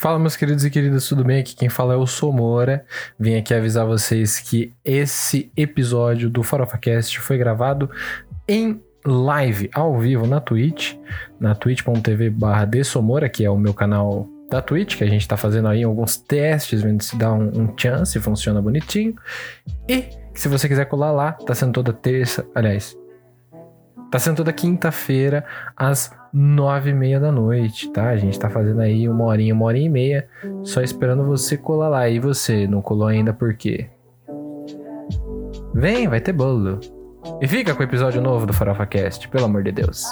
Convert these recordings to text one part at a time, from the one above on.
Fala, meus queridos e queridas, tudo bem? Aqui quem fala é o Somora. Vim aqui avisar vocês que esse episódio do FarofaCast foi gravado em live, ao vivo, na Twitch, na twitch.tv barra que é o meu canal da Twitch, que a gente tá fazendo aí alguns testes, vendo se dá um, um chance, funciona bonitinho. E se você quiser colar lá, tá sendo toda terça, aliás, tá sendo toda quinta-feira, às nove e meia da noite, tá? A gente tá fazendo aí uma horinha, uma hora e meia, só esperando você colar lá. E você, não colou ainda por quê? Vem, vai ter bolo. E fica com o episódio novo do Farofa Cast, pelo amor de Deus.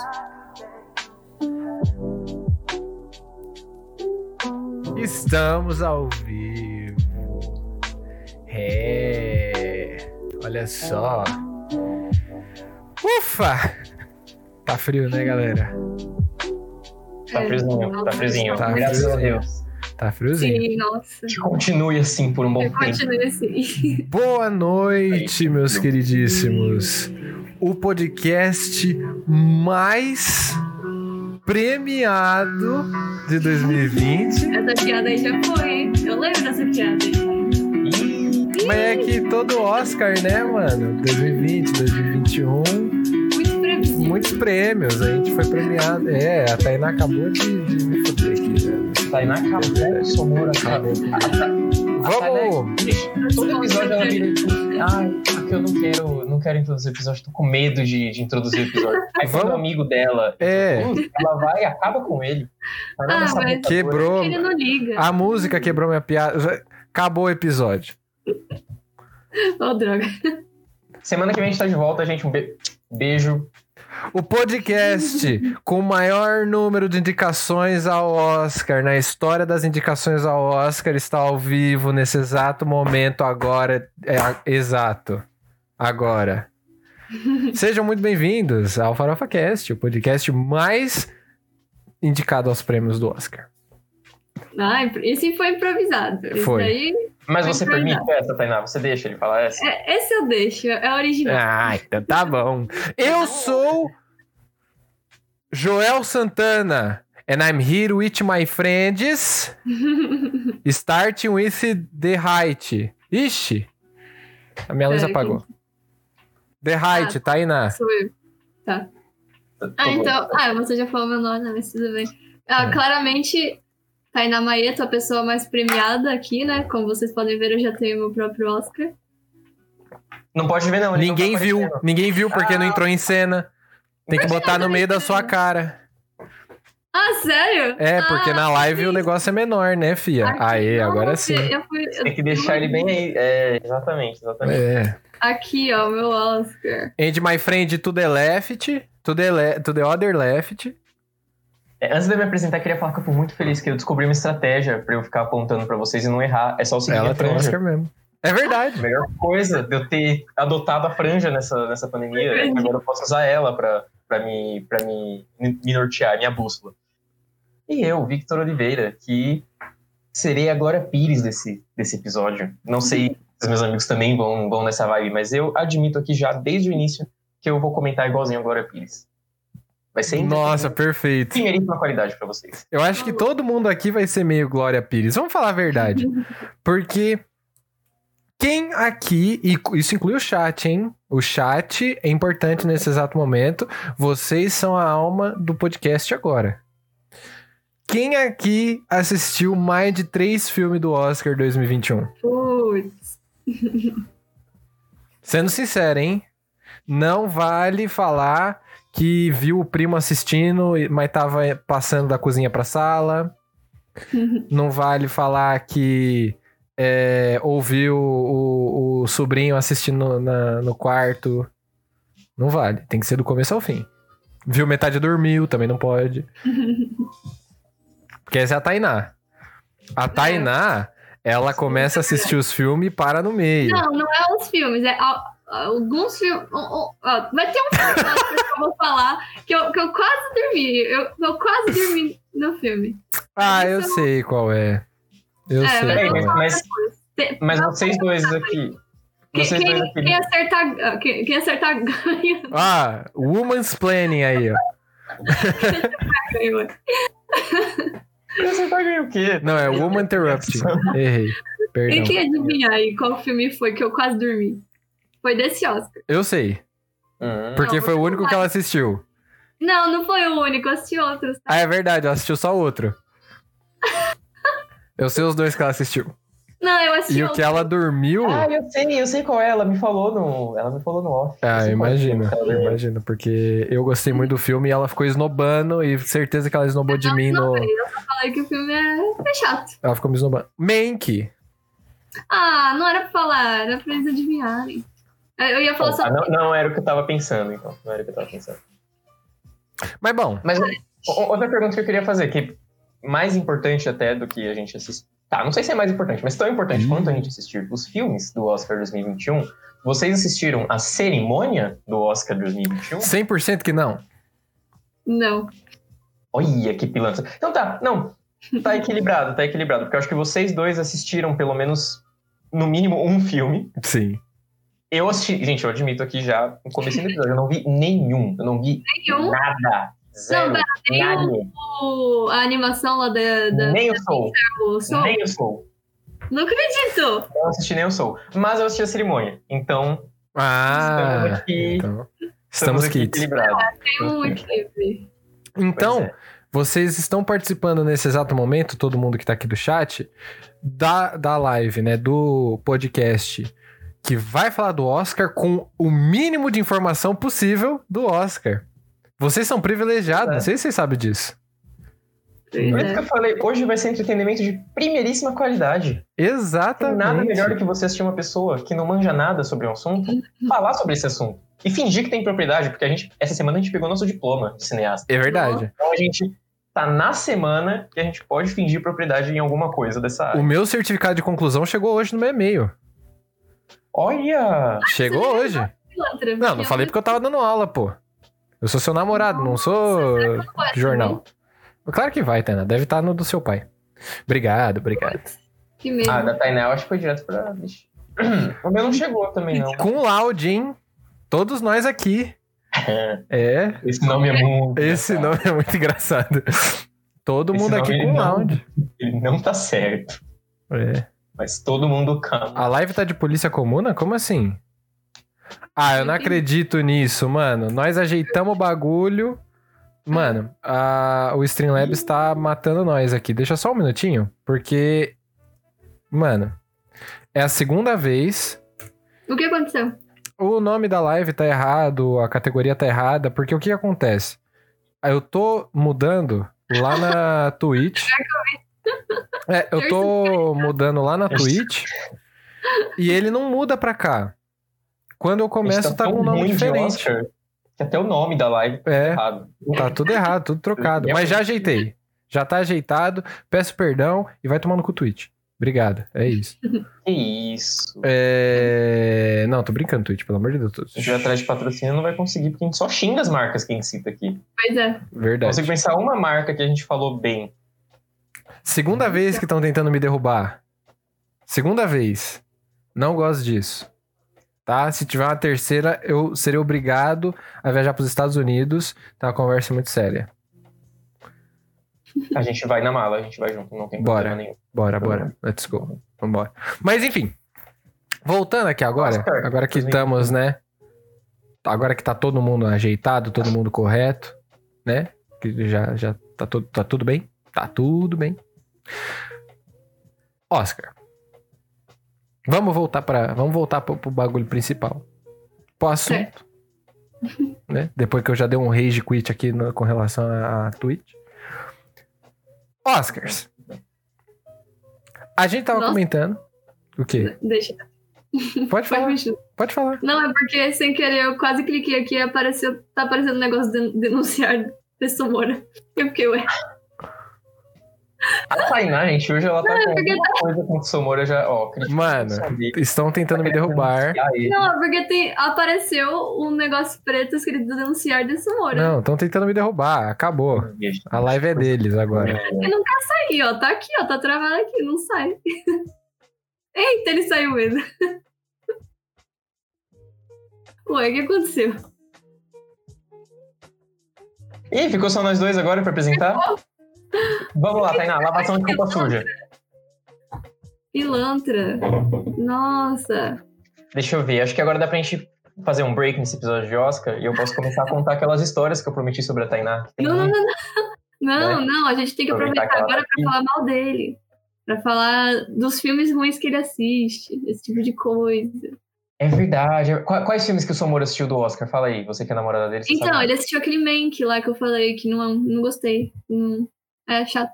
Estamos ao vivo. É. Olha só. Ufa! Tá frio, né, galera? Tá friozinho, tá friozinho. Tá Graças a Deus. Tá friozinho. Sim, nossa. Que continue assim por um bom tempo. continuo assim. Boa noite, meus queridíssimos. O podcast mais premiado de 2020. Essa piada aí já foi. Eu lembro dessa piada aí. Mas é que todo Oscar, né, mano? 2020, 2021, Muito previsível. Muitos prêmios. A gente foi premiado. É, a Tainá acabou de, de me foder aqui, velho. Tainá acabou, Somora acabou. Vamos! Todo episódio ela vira tipo, ai, porque eu não quero, não quero introduzir o episódio, tô com medo de, de introduzir o episódio. Aí quando o amigo dela, É. "Putz, ela vai e acaba com ele. Lá Ah, mas-. Quebrou. Ele não liga. A música quebrou minha piada. Acabou o episódio. Oh, droga. Semana que vem a gente tá de volta, gente. Um be- beijo. O podcast com o maior número de indicações ao Oscar na história das indicações ao Oscar está ao vivo nesse exato momento agora. É, exato. Agora. Sejam muito bem-vindos ao Farofa Cast, o podcast mais indicado aos prêmios do Oscar. Ah, esse foi improvisado. Esse Foi. daí, Mas você verdade. permite essa, Tainá? Você deixa ele falar essa? é, esse eu deixo. É original. Ah, então tá bom. Eu sou Joel Santana. And I'm here with my friends. Starting with the height. Ixi. A minha luz Pera, apagou. The height, Tainá. Sou eu. Tá. Tô Ah, então. Ah, você já falou meu nome, né? mas tudo bem. Ah, É. Claramente, Tainá Maieto, a pessoa mais premiada aqui, né? Como vocês podem ver, eu já tenho meu próprio Oscar. Não pode ver, não. não Ninguém tá viu. aparecendo. Ninguém viu porque não entrou em cena. Tem que botar no meio da sua cara. Ah, sério? É, porque Ah, na live sim. o negócio é menor, né, fia? Aqui, Aê, não, agora sim. Eu fui, eu- Tem que deixar ele bem aí. É, exatamente, exatamente. É. Aqui, ó, meu Oscar. And my friend to the left. To the, le to the other left. É, antes de eu me apresentar, eu queria falar que eu fui muito feliz que eu descobri uma estratégia pra eu ficar apontando pra vocês e não errar. É só o seguinte, Ela a tem. Oscar mesmo. É verdade. A melhor coisa de eu ter adotado a franja nessa, nessa pandemia, é agora eu posso usar ela pra, pra, me, pra me, me nortear, minha bússola. E eu, Victor Oliveira, que serei a Glória Pires desse, desse episódio. Não sei se os meus amigos também vão, vão nessa vibe, mas eu admito aqui já desde o início que eu vou comentar igualzinho a Glória Pires. Vai ser Nossa, perfeito. primeiríssima qualidade pra vocês. Eu acho que todo mundo aqui vai ser meio Glória Pires. Vamos falar a verdade. Porque quem aqui, e isso inclui o chat, hein? O chat é importante nesse exato momento. Vocês são a alma do podcast agora. Quem aqui assistiu mais de três filmes do Oscar 2021? Putz. Sendo sincero, hein? Não vale falar que viu o primo assistindo, mas tava passando da cozinha pra sala. Não vale falar que é, ouviu o, o sobrinho assistindo na- no quarto. Não vale. Tem que ser do começo ao fim. Viu metade dormiu, também não pode. Porque essa é a Tainá. A Tainá, ela começa a assistir os filmes e para no meio. Não, não é os filmes, é alguns filmes. vai ter um filme que eu vou falar que eu, que eu quase dormi. Eu, eu quase dormi no filme. Ah, eu sei qual é. Eu É, sei mas, mas não, vocês dois aqui. Quem, dois quem, aqui. quem acertar, quem, quem acertar ganha. Ah, woman's planning aí, ó. ganha. Você tá ganhando o quê? Não, é Woman Interrupting. Errei. Tem Perdão. que adivinhar aí qual filme foi que eu quase dormi. Foi desse Oscar. Eu sei. Hum. Porque Não, foi o único que ela assistiu. Não, não foi o único, eu assisti outros. Tá? Ah, é verdade, ela assistiu só outro. Eu sei os dois que ela assistiu. Não, eu assisti E o que outro. ela dormiu. Ah, eu sei, eu sei qual é. Ela me falou no. Ela me falou no off. Eu Ah, é imagina, imagina, porque eu gostei muito do filme e ela ficou esnobando e certeza que ela esnobou de mim no. Eu só falei que o filme é, é chato. Ela ficou me esnobando. Mank. Ah, não era pra falar, era pra eles adivinharem. Eu ia falar só. Ah, não, não era o que eu tava pensando, então. Não era o que eu tava pensando. Mas bom, Mas o- outra pergunta que eu queria fazer, que mais importante até do que a gente assistir. Tá, não sei se é mais importante, mas tão importante Ih. quanto a gente assistir os filmes do Oscar 2021. Vocês assistiram a cerimônia do Oscar 2021? 100% que não. Não. Olha que pilantra. Então tá, não. Tá equilibrado, tá equilibrado. Porque eu acho que vocês dois assistiram pelo menos, no mínimo, um filme. Sim. Eu assisti. Gente, eu admito aqui já, no começo do episódio, eu não vi nenhum. Eu não vi Nenhum. nada. Zero. pera, nem nada. O, a animação lá da. da Nem o Soul. Soul. Nem o Soul. Não acredito! Não assisti nem o Soul. Mas eu assisti a cerimônia. Então, estamos Ah, aqui. então. Estamos aqui kits. equilibrados. Tem um. Então, é. vocês estão participando nesse exato momento, todo mundo que tá aqui do chat, da, da live, né? Do podcast que vai falar do Oscar com o mínimo de informação possível do Oscar. Vocês são privilegiados, É. não sei se vocês sabem disso. Por isso que É. eu falei, hoje vai ser entretenimento de primeiríssima qualidade. Tem Exatamente. nada melhor do que você assistir uma pessoa que não manja nada sobre um assunto, falar sobre esse assunto. E fingir que tem propriedade, porque a gente, essa semana a gente pegou nosso diploma de cineasta. É verdade. Então a gente tá na semana que a gente pode fingir propriedade em alguma coisa dessa O área. meu certificado de conclusão chegou hoje no meu e-mail. Olha! Chegou hoje. Pilantra. Não, não falei porque eu tava dando aula, pô. Eu sou seu namorado, não sou jornal. Claro que vai, Tana. Deve estar no do seu pai. Obrigado, obrigado. Que medo. Ah, da Tainá eu acho que foi direto pra. O meu não chegou também, não. Com loud, hein? Todos nós aqui. É, Esse nome é muito. esse engraçado. nome é muito engraçado. Todo Esse mundo aqui com não- loud. Ele não tá certo. É. Mas todo mundo cama. A live tá de polícia comuna? Como assim? Ah, eu não acredito nisso, mano. Nós ajeitamos o bagulho. Mano, a- o Streamlabs tá matando nós aqui. Deixa só um minutinho, porque. Mano, é a segunda vez. O que aconteceu? O nome da live tá errado, a categoria tá errada, porque o que acontece? Eu tô mudando lá na Twitch. É, eu tô mudando lá na Twitch e ele não muda pra cá. Quando eu começo, tá tão com um nome diferente. Oscar que até o nome da live tá É, errado. tá tudo errado, tudo trocado. Mas já ajeitei. Já tá ajeitado. Peço perdão e vai tomando com o Twitch. Obrigado. É isso. Que isso. É... Não, tô brincando, Twitch, pelo amor de Deus. Se a gente vai atrás de patrocínio, não vai conseguir, porque a gente só xinga as marcas que a gente cita aqui. Pois é. Verdade. consigo pensar uma marca que a gente falou bem. Segunda vez que estão tentando me derrubar. Segunda vez. Não gosto disso. Tá? Se tiver uma terceira, eu serei obrigado a viajar para os Estados Unidos. Tá uma conversa muito séria. A gente vai na mala, a gente vai junto, não tem Bora. problema nenhum. Bora, bora. Let's go. Vambora. Mas enfim. Voltando aqui agora. Oscar, Agora que 2020. estamos, né? Agora que tá todo mundo ajeitado, todo mundo correto, né? Que já, já tá, tudo, tá tudo bem? Tá tudo bem. Oscar. Vamos voltar para, vamos voltar pro, pro bagulho principal. Pro assunto. Né? Depois que eu já dei um rage quit aqui no- com relação a, a Twitch. Oscars. A gente tava Nossa. comentando. O quê? Deixa. Pode Pode falar, mexer. pode falar. Não, é porque sem querer eu quase cliquei aqui e apareceu. Tá aparecendo um negócio de denunciar pessoa Moura. Eu fiquei, ué. A Tainá, gente, hoje ela tá com porque alguma coisa com o Somora já, ó, Mano. Estão tentando me derrubar. Não, é porque tem, apareceu um negócio preto escrito denunciar dessa Moura. Não, estão tentando me derrubar. Acabou. A live é deles agora. Ele não quer sair, ó. Tá aqui, ó. Tá travado aqui, não sai. Eita, ele saiu mesmo. Ué, o que aconteceu? Ih, ficou só nós dois agora pra apresentar? Vamos lá, Tainá, lavação de roupa suja. Pilantra. Nossa. Deixa eu ver, acho que agora dá pra gente fazer um break nesse episódio de Oscar e eu posso começar a contar aquelas histórias que eu prometi sobre a Tainá. Não, não, não, não. Não, Né? não, a gente tem que Aproveitar aproveitar agora tá pra falar mal dele. Pra falar dos filmes ruins que ele assiste, esse tipo de coisa. É verdade. Qua- Quais filmes que o Somoro assistiu do Oscar? Fala aí, você que é namorada dele. Então, sabe. ele assistiu aquele Mank lá que eu falei que não, não gostei. Hum, é chato.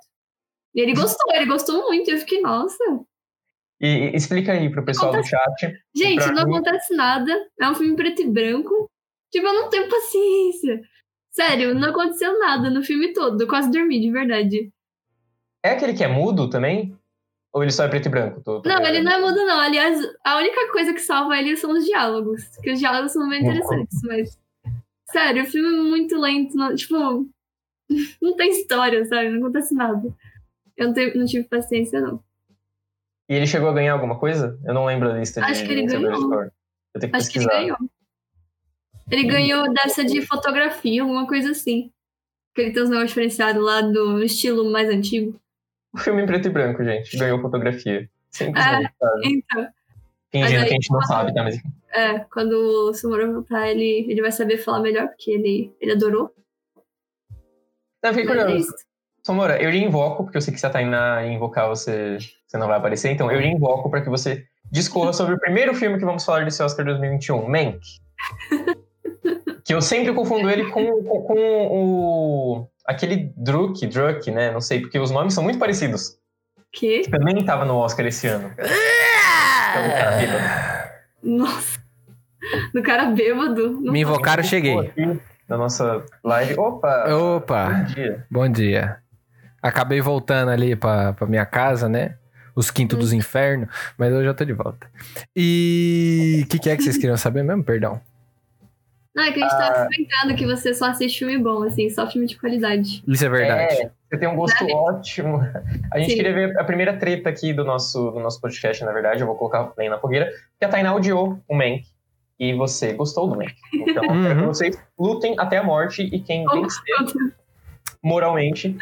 E ele gostou, ele gostou muito. Eu fiquei, nossa. E, explica aí pro pessoal do Acontece- chat. Gente, não mim- acontece nada. É um filme preto e branco. Tipo, eu não tenho paciência. Sério, não aconteceu nada no filme todo. Eu quase dormi, de verdade. É aquele que é mudo também? Ou ele só é preto e branco? Tô- tô Não, ele não é mudo, não. Aliás, a única coisa que salva ele são os diálogos. Porque os diálogos são bem Uhum. interessantes, mas. Sério, o filme é muito lento. não- tipo, não tem história, sabe? Não acontece nada. Eu não, tenho- não tive paciência, não. E ele chegou a ganhar alguma coisa? Eu não lembro a lista de Acho que ele ganhou. de. Eu tenho que Acho que ele pesquisar. ganhou. Ele ganhou dessa de fotografia, alguma coisa assim. Que ele tem os negócios diferenciados lá do estilo mais antigo. O filme em preto e branco, gente. Ganhou fotografia. Simplesmente, sabe? Então, Fingindo aí- que a gente não sabe, tá? Mas é, quando o Sumoro voltar, ele, ele vai saber falar melhor, porque ele, ele adorou. Não, eu fiquei curioso. Somora, eu lhe invoco, porque eu sei que se a Tainá invocar, você, você não vai aparecer. Então, eu lhe invoco para que você discorra sobre o primeiro filme que vamos falar desse Oscar 2021, Mank. que eu sempre confundo ele com, com, com o... Aquele Druk, Druk, né? Não sei, porque os nomes são muito parecidos. Que? Que também estava no Oscar esse ano. Nossa. Do cara bêbado. Me invocaram, cheguei. Na nossa live. Opa! Opa, Bom dia. bom dia. Acabei voltando ali pra, pra minha casa, né? Os quintos dos infernos, mas eu já tô de volta. E o que, que é que vocês queriam saber mesmo? Perdão. Não, é que a gente Ah. tava comentando que você só assiste filme bom, assim, só filme de qualidade. Isso é verdade. É, você tem um gosto ótimo. A gente Sim. queria ver a primeira treta aqui do nosso, do nosso podcast, na verdade. Eu vou colocar bem na fogueira. Porque a Tainá odiou o Mank. E você gostou do Mank. Então, eu quero que Uhum. vocês lutem até a morte. E quem Oh, vencer moralmente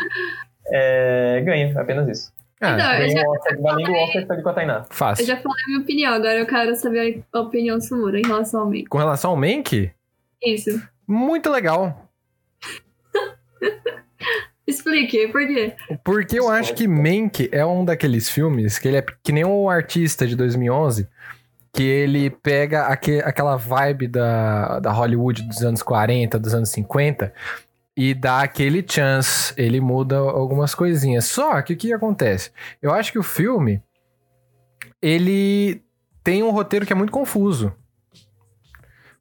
é, ganha. Apenas isso. Ah, Então, eu já, o Oscar, valendo o Oscar que tá ali com a Tainá. eu já falei a minha opinião, agora eu quero saber a opinião do Sumura em relação ao meio. Com relação ao Mank, Isso. muito legal. Explique, por quê? Porque eu acho que Mank é um daqueles filmes que ele é que nem o artista de 2011, que ele pega aque- aquela vibe da, da Hollywood dos anos 40, dos anos 50 e dá aquele chance, ele muda algumas coisinhas. Só que o que acontece? Eu acho que o filme ele tem um roteiro que é muito confuso.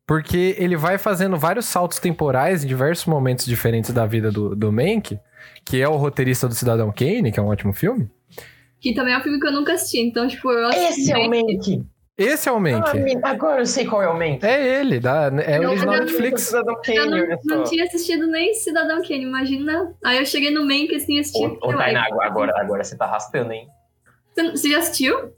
Porque ele vai fazendo vários saltos temporais em diversos momentos diferentes da vida do, do Mank, que é o roteirista do Cidadão Kane, que é um ótimo filme. Que também é um filme que eu nunca assisti, então, tipo, eu assisti. Esse é o Mank! Esse é o Mank. Ah, agora eu sei qual é o Mank. É ele, da, é Não, original eu- Netflix. Cidadão Eu Kane, não, não tinha assistido nem Cidadão Kane, imagina. Aí eu cheguei no Mank assim assisti. Ô, ô Tainá, agora, agora você tá arrastando, hein? Você, você já assistiu?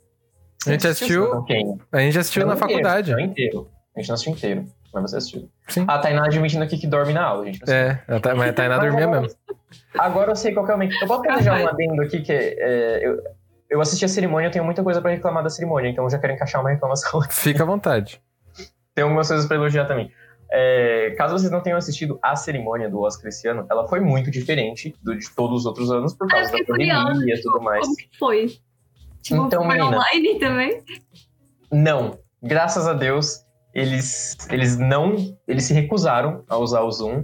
A gente assistiu-? A gente assistiu Não na inteiro, faculdade. Não inteiro. A gente não assistiu inteiro, mas você assistiu. Sim. A Tainá admitindo aqui que dorme na aula, gente. não assistiu. É, a mas a Tainá dormia mesmo. Agora eu sei qual que é o Mank. Eu posso fazer já um adendo aqui, que é, eu, eu assisti a cerimônia, eu tenho muita coisa pra reclamar da cerimônia, então eu já quero encaixar uma reclamação. Fica à vontade. Tem algumas coisas pra elogiar também. É, caso vocês não tenham assistido a cerimônia do Oscar esse ano, ela foi muito diferente do de todos os outros anos por Ah, causa da pandemia e tipo, tudo mais. Como que foi? Tipo, Então, foi menina. online também? Não, graças a Deus, eles, eles não. Eles se recusaram a usar o Zoom.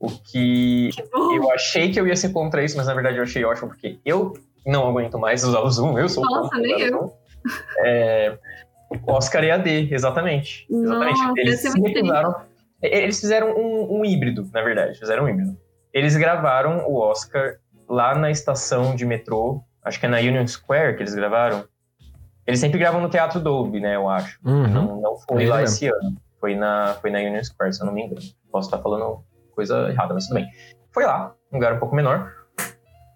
O que Que eu achei que eu ia ser contra isso, mas na verdade eu achei ótimo, porque eu não aguento mais usar o Zoom, eu sou Nossa, nem eu. É, Oscar EAD, exatamente. exatamente. Nossa, eles deve ser se recusaram. e- Eles fizeram um, um híbrido, na verdade, fizeram um híbrido. Eles gravaram o Oscar lá na estação de metrô, acho que é na Union Square que eles gravaram. Eles sempre gravam no Teatro Dolby, né, eu acho. Uhum. Não, não foi Ele lá mesmo. esse ano. Foi na, foi na Union Square, se eu não me engano. Posso estar falando coisa errada, mas tudo bem. Foi lá, um lugar um pouco menor,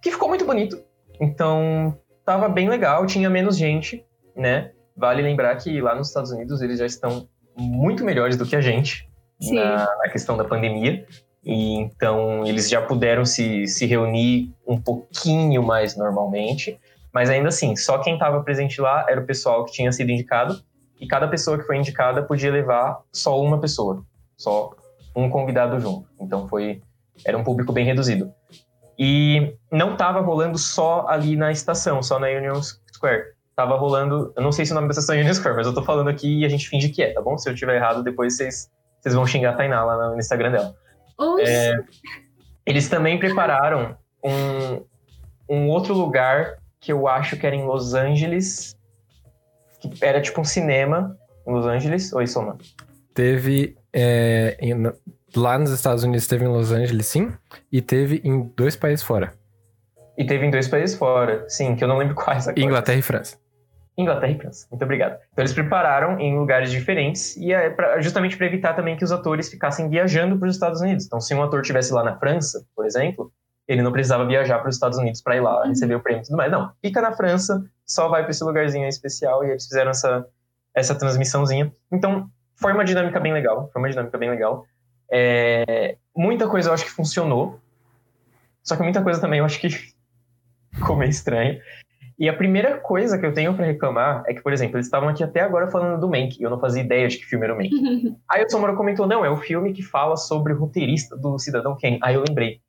que ficou muito bonito. Então, tava bem legal, tinha menos gente, né? Vale lembrar que lá nos Estados Unidos eles já estão muito melhores do que a gente na, na questão da pandemia. E então eles já puderam se, se reunir um pouquinho mais normalmente. Mas ainda assim, só quem estava presente lá era o pessoal que tinha sido indicado. E cada pessoa que foi indicada podia levar só uma pessoa, só um convidado junto. Então foi era um público bem reduzido. E não estava rolando só ali na estação, só na Union Square. Tava rolando, eu não sei se o nome da estação é Union Square, mas eu tô falando aqui e a gente finge que é, tá bom? Se eu tiver errado, depois vocês, vocês vão xingar a Tainá lá no Instagram dela. É, eles também prepararam um, um outro lugar que eu acho que era em Los Angeles, que era tipo um cinema em Los Angeles. Oi, Soma. Teve é, em, lá nos Estados Unidos, teve em Los Angeles, sim, e teve em dois países fora. E teve em dois países fora, sim, que eu não lembro quais agora. Inglaterra e França. Inglaterra e França. Muito obrigado. Então eles prepararam em lugares diferentes e é pra, justamente para evitar também que os atores ficassem viajando para os Estados Unidos. Então, se um ator estivesse lá na França, por exemplo, ele não precisava viajar para os Estados Unidos para ir lá uhum. receber o prêmio e tudo mais. Não, fica na França, só vai para esse lugarzinho especial e eles fizeram essa, essa transmissãozinha. Então, foi uma dinâmica bem legal. Foi uma dinâmica bem legal. É, muita coisa eu acho que funcionou, só que muita coisa também eu acho que ficou meio estranho. E a primeira coisa que eu tenho para reclamar é que, por exemplo, eles estavam aqui até agora falando do Mank, e eu não fazia ideia de que filme era o Mank. Aí o Somora comentou, não, é o filme que fala sobre o roteirista do Cidadão Kane. Aí eu lembrei.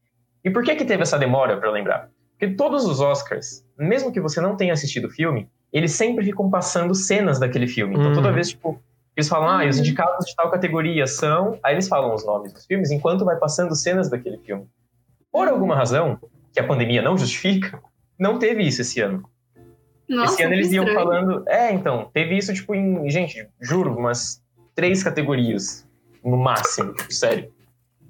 E por que que teve essa demora para lembrar? Porque todos os Oscars, mesmo que você não tenha assistido o filme, eles sempre ficam passando cenas daquele filme. Então toda uhum. vez, tipo, eles falam, ah, os uhum. indicados de tal categoria são... Aí eles falam os nomes dos filmes enquanto vai passando cenas daquele filme. Por alguma razão, que a pandemia não justifica, não teve isso esse ano. Nossa, esse ano eles iam falando. É, então, teve isso, tipo, em. Gente, juro, umas três categorias. No máximo, tipo, sério.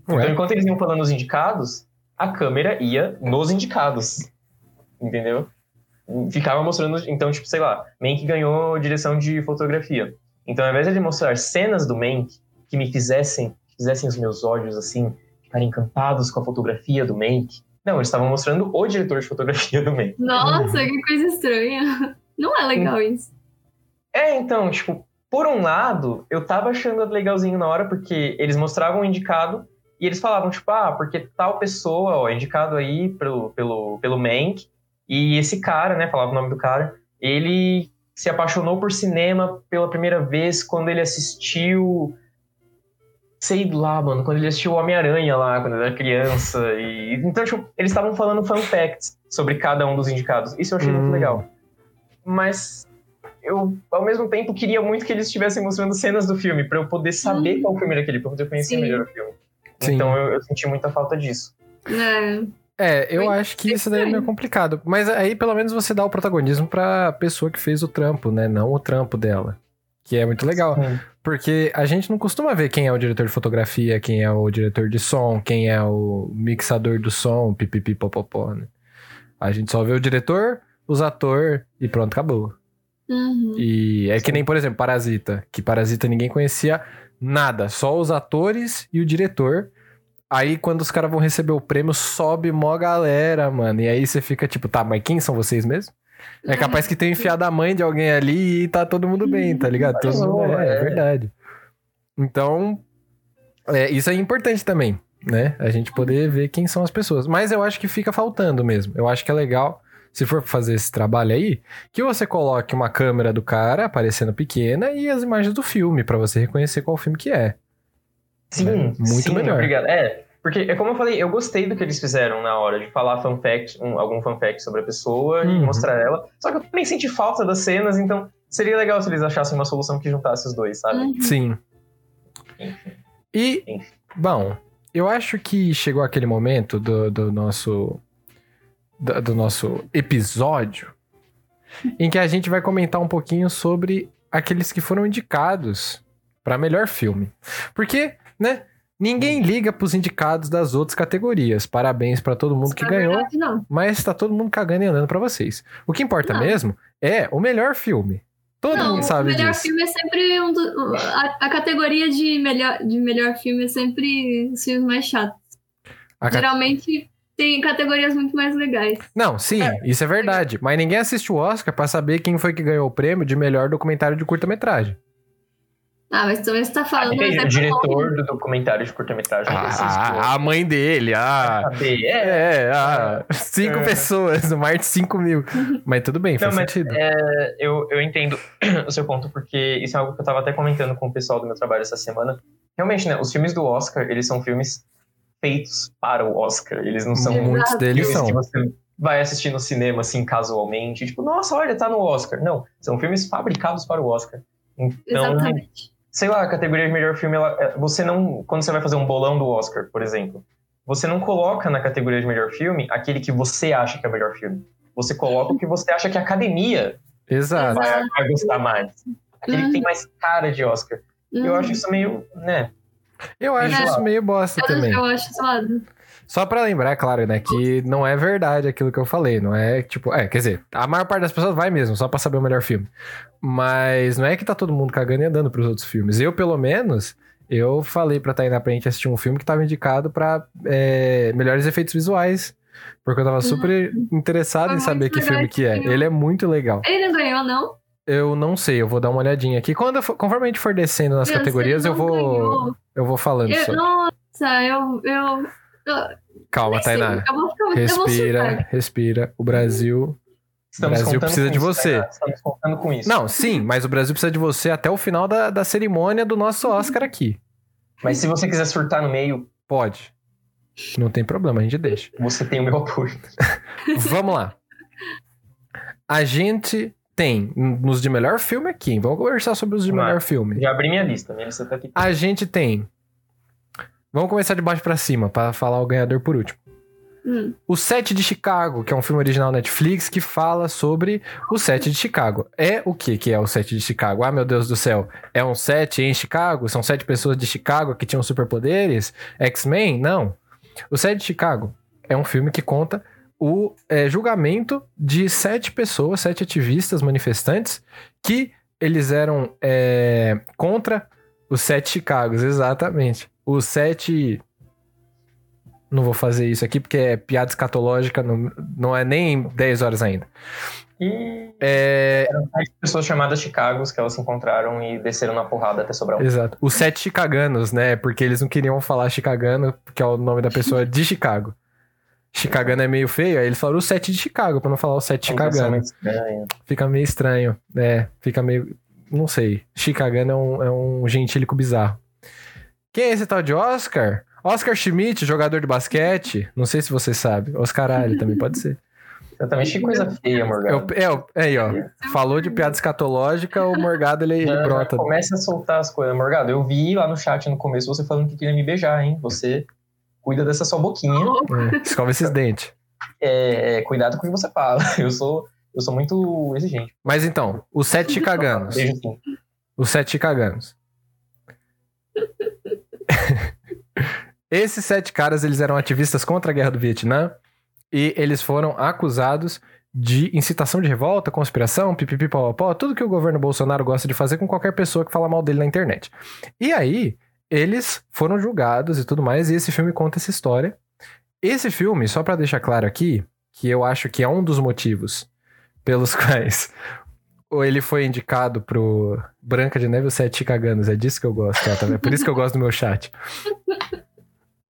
Ué? Então, enquanto eles iam falando os indicados, a câmera ia nos indicados. Entendeu? Ficava mostrando. Então, tipo, sei lá, Mank ganhou direção de fotografia. Então, ao invés de ele mostrar cenas do Mank que me fizessem, fizessem os meus olhos assim, ficarem encantados com a fotografia do Mank, não, eles estavam mostrando o diretor de fotografia do meio. Nossa, que coisa estranha. Não é legal isso. É, então, tipo, por um lado, eu tava achando legalzinho na hora, porque eles mostravam o indicado e eles falavam, tipo, ah, porque tal pessoa, ó, indicado aí pelo, pelo, pelo Mank, e esse cara, né, falava o nome do cara, ele se apaixonou por cinema pela primeira vez quando ele assistiu sei lá, mano, quando ele assistiu Homem-Aranha lá, quando ele era criança. E... Então, tipo, eles estavam falando fun facts sobre cada um dos indicados. Isso eu achei hum. muito legal. Mas eu, ao mesmo tempo, queria muito que eles estivessem mostrando cenas do filme, para eu poder saber hum. qual filme era aquele, pra eu poder conhecer Sim. melhor o filme. Sim. Então eu, eu, senti muita falta disso. É. É, eu acho que isso daí é meio complicado. Mas aí, pelo menos, você dá o protagonismo pra pessoa que fez o trampo, né? Não o trampo dela. Que é muito legal. Sim. Porque a gente não costuma ver quem é o diretor de fotografia, quem é o diretor de som, quem é o mixador do som, pipipi popopó, né? A gente só vê o diretor, os atores e pronto, acabou. Uhum. E é que nem, por exemplo, Parasita. Que Parasita ninguém conhecia nada, só os atores e o diretor. Aí, quando os caras vão receber o prêmio, sobe mó galera, mano. E aí você fica tipo, tá, mas quem são vocês mesmo? É capaz que tenha enfiado a mãe de alguém ali e tá todo mundo bem, tá ligado? Todo mundo, é, é verdade. Então, é, isso é importante também, né? A gente poder ver quem são as pessoas. Mas eu acho que fica faltando mesmo. Eu acho que é legal, se for fazer esse trabalho aí, que você coloque uma câmera do cara aparecendo pequena e as imagens do filme, para você reconhecer qual filme que é. Sim, é muito sim, melhor. Obrigado. É, porque, é como eu falei, eu gostei do que eles fizeram na hora de falar fun fact, um, algum fun fact sobre a pessoa uhum. e mostrar ela. Só que eu também senti falta das cenas, então seria legal se eles achassem uma solução que juntasse os dois, sabe? Uhum. Sim. Enfim. E, Enfim. bom, eu acho que chegou aquele momento do, do nosso do, do nosso episódio em que a gente vai comentar um pouquinho sobre aqueles que foram indicados para melhor filme. Porque, né? Ninguém liga pros indicados das outras categorias. Parabéns para todo mundo Isso que é ganhou. Verdade, não. Mas tá todo mundo cagando e andando para vocês. O que importa não. mesmo é o melhor filme. Todo não, mundo sabe disso. O melhor disso. filme é sempre um do, a, a, categoria de melhor, de melhor filme é sempre os filmes mais chatos. A Geralmente tem categorias muito mais legais. Não, sim, é. isso é verdade. Mas ninguém assiste o Oscar para saber quem foi que ganhou o prêmio de melhor documentário de curta-metragem. Ah, mas também você tá Ah, falando. mas é é o diretor do documentário de curta-metragem. Ah, a, a mãe dele, ah. É, É, ah, cinco É. pessoas, no mar de cinco mil. Mas tudo bem, faz Não, mas sentido. é, eu, eu entendo o seu ponto, porque isso é algo que eu tava até comentando com o pessoal do meu trabalho essa semana. Realmente, né, os filmes do Oscar, eles são filmes feitos para o Oscar. Eles não são Muitos deles filmes que são. você vai assistir no cinema, assim, casualmente. Tipo, nossa, olha, tá no Oscar. Não, são filmes fabricados para o Oscar. Então, Exatamente. Sei lá, a categoria de melhor filme, ela, é, você não, quando você vai fazer um bolão do Oscar, por exemplo, você não coloca na categoria de melhor filme aquele que você acha que é o melhor filme. Você coloca o que você acha que a academia Exato. vai, vai gostar mais. Aquele que tem mais cara de Oscar. Eu Hum, acho isso meio, né? Eu acho É. isso meio bosta eu, também. eu acho zoado. Só pra lembrar, claro, né, que não é verdade aquilo que eu falei, não é tipo, é, quer dizer, a maior parte das pessoas vai mesmo, só pra saber o melhor filme. Mas não é que tá todo mundo cagando e andando pros outros filmes. Eu, pelo menos, eu falei pra Tainá pra gente assistir um filme que tava indicado pra é, melhores efeitos visuais, porque eu tava super interessado Foi em saber que filme que é. Ele é muito legal. Ele não ganhou, não? Eu não sei, eu vou dar uma olhadinha aqui. Quando eu for- conforme a gente for descendo nas se categorias, eu vou ganhou, eu vou falando eu- só. nossa, eu. eu, eu Calma, Tainá. eu eu Respira, respira. O Brasil Estamos Brasil contando precisa de isso, você. Tainá. Estamos contando com isso. Não, sim, mas o Brasil precisa de você até o final da, da cerimônia do nosso Oscar aqui. Mas se você quiser surtar no meio, Pode. Não tem problema, a gente deixa. você tem o meu apoio. Vamos lá. A gente tem nos de melhor filme aqui. Vamos conversar sobre os de Vai. melhor filme. Já abri minha lista. Minha lista tá aqui. A gente tem. Vamos começar de baixo pra cima, pra falar o ganhador por último. Hum, O Sete de Chicago, que é um filme original Netflix que fala sobre o Sete de Chicago. É o que que é o Sete de Chicago? Ah, meu Deus do céu. É um set em Chicago? São sete pessoas de Chicago que tinham superpoderes? X-Men? Não. O Sete de Chicago é um filme que conta o é, julgamento de sete pessoas, sete ativistas manifestantes, que eles eram é, contra os sete Chicagos, exatamente. Os sete não vou fazer isso aqui porque é piada escatológica, não, não é nem 10 horas ainda. E É. sete pessoas chamadas Chicagos que elas se encontraram e desceram na porrada até sobrar um. Exato. Os sete chicaganos, né? Porque eles não queriam falar chicagano, que é o nome da pessoa de Chicago. Chicagano é meio feio, aí eles falaram o sete de Chicago, pra não falar o sete Uma chicagano. muito estranha. Fica meio estranho. É, fica meio. Não sei. Chicagano é um, é um gentílico bizarro. Quem é esse tal de Oscar? Oscar Schmidt, jogador de basquete. Não sei se você sabe. Oscaralho também pode ser. Exatamente, que coisa feia, É, Morgado. o- é, o- aí, ó. Falou de piada escatológica, o Morgado ele, ele Já- já brota. Começa a soltar as coisas. Morgado, eu vi lá no chat no começo você falando que queria me beijar, hein? Você cuida dessa sua boquinha. É, escova esses dentes. É, é, cuidado com o que você fala. Eu sou, eu sou muito exigente. Mas então, os sete chicaganos. Beijo sim. Os sete chicaganos. Esses sete caras, eles eram ativistas contra a guerra do Vietnã e eles foram acusados de incitação de revolta, conspiração, pipipipopó, tudo que o governo Bolsonaro gosta de fazer com qualquer pessoa que fala mal dele na internet. E aí, eles foram julgados e tudo mais, e esse filme conta essa história. Esse filme, só pra deixar claro aqui, que eu acho que é um dos motivos pelos quais ele foi indicado pro Branca de Neve ou Sete Chicaganos. É disso que eu gosto, tá? É por isso que eu gosto do meu chat.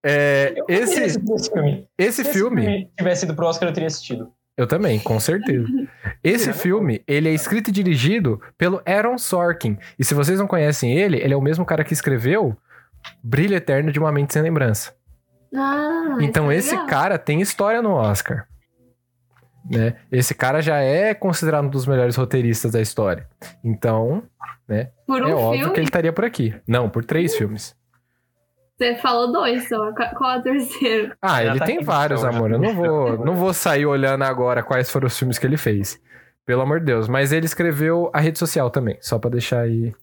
É, esse, esse filme. esse Se filme, tivesse ido pro Oscar, eu teria assistido. eu também, com certeza. Esse filme, ele é escrito e dirigido pelo Aaron Sorkin. E se vocês não conhecem ele, ele é o mesmo cara que escreveu Brilho Eterno de uma Mente Sem Lembrança. Ah, Então é esse legal. cara tem história no Oscar. Né? Esse cara já é considerado um dos melhores roteiristas da história. Então, Por um é óbvio filme, que ele estaria por aqui. Não, por três filmes. Você falou dois só. Qual qual é o terceiro? Ah, ele tá tem vários, então, amor. Eu não vou, não vou sair olhando agora quais foram os filmes que ele fez. Pelo amor de Deus. Mas ele escreveu a rede social também, só pra deixar aí.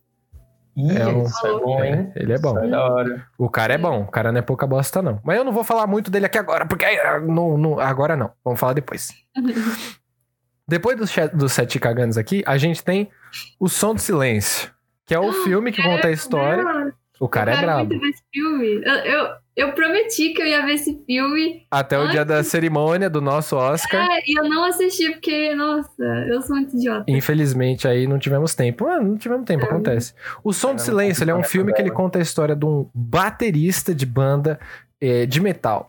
Ih, É um- isso é bom, hein? É, ele é bom. Isso é da hora. O cara é bom. O cara não é pouca bosta, não. Mas eu não vou falar muito dele aqui agora, porque ah, não, não- agora não. Vamos falar depois. Depois dos, Sete Caganos aqui, a gente tem O Som do Silêncio, que é o filme que conta a história. O cara eu é brabo. muito ver esse filme. Eu, eu, Eu prometi que eu ia ver esse filme. Até o Antes- dia da cerimônia do nosso Oscar. É, e eu não assisti porque, nossa, eu sou muito idiota. Infelizmente, aí não tivemos tempo. Ah, não tivemos tempo, acontece. O Som do Silêncio ele é um filme que ele conta a história de um baterista de banda eh, de metal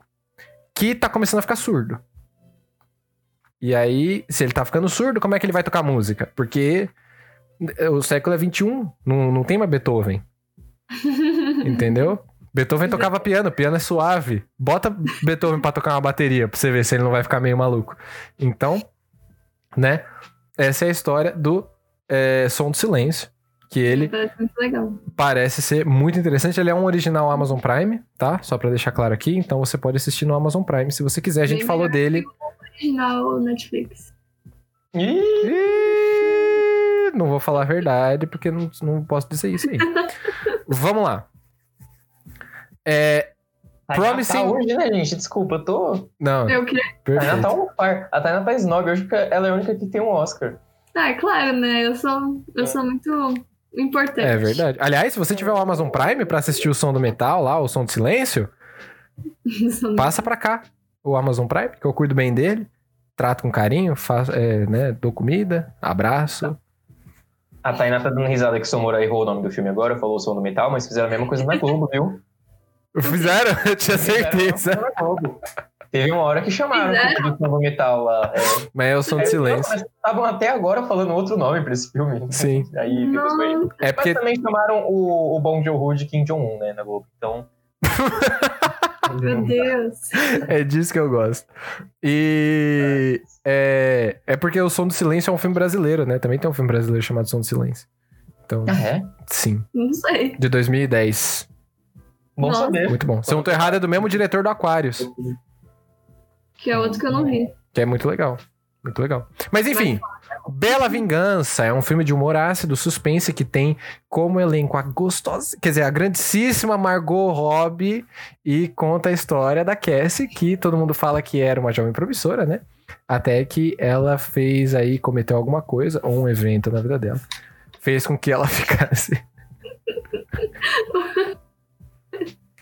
que tá começando a ficar surdo. E aí, se ele tá ficando surdo, como é que ele vai tocar música? Porque o século é 21, não, não tem mais Beethoven, entendeu? Beethoven tocava piano, piano é suave. Bota Beethoven pra tocar uma bateria pra você ver se ele não vai ficar meio maluco. Então, né? Essa é a história do eh, Som do Silêncio. Que ele Parece legal. parece ser muito interessante. Ele é um original Amazon Prime, tá? Só pra deixar claro aqui. Então você pode assistir no Amazon Prime se você quiser. A gente Bem falou dele. Original Netflix. Ih, Ih, Não vou falar a verdade, porque não, não posso dizer isso aí. Vamos lá. É, tá Promising- Natal hoje, né, gente? Desculpa, eu tô. não, Eu que. A Tainá tá on fire. A Tainá tá snob hoje porque ela é a única que tem um Oscar. Ah, é claro, né? Eu sou, eu sou muito importante. É verdade. Aliás, se você tiver o Amazon Prime pra assistir o som do metal lá, o som do silêncio, passa pra cá. O Amazon Prime, que eu cuido bem dele. Trato com carinho, faço, é, né, dou comida, abraço. A Tainá tá dando risada que o Somora errou o nome do filme agora, falou o som do metal, mas fizeram a mesma coisa na Globo, viu? Fizeram? Eu tinha Fizeram certeza. coisa na Globo. Teve uma hora que chamaram o filme do som do metal lá. É, Mas é o som do Aí, silêncio. Mas estavam até agora falando outro nome pra esse filme. Sim. Aí depois foi. Não, É porque Mas também chamaram o, o Bong Joon-ho de Kim Jong-un, né, na Globo. Então... meu Deus. é disso que eu gosto. E é, é porque o Som do Silêncio é um filme brasileiro, né? Também tem um filme brasileiro chamado Som do Silêncio. Então, Ah, é? sim. Não sei. De 2010. Bom Nossa. saber. Muito bom. Se eu não tô errado, é do mesmo diretor do Aquarius. Que é outro que eu não vi. Que é muito legal. Muito legal. Mas enfim, Bela Vingança é um filme de humor ácido, suspense, que tem como elenco a gostosa, quer dizer, a grandíssima Margot Robbie e conta a história da Cassie, que todo mundo fala que era uma jovem promissora, né? Até que ela fez aí, cometeu alguma coisa, ou um evento na vida dela, fez com que ela ficasse.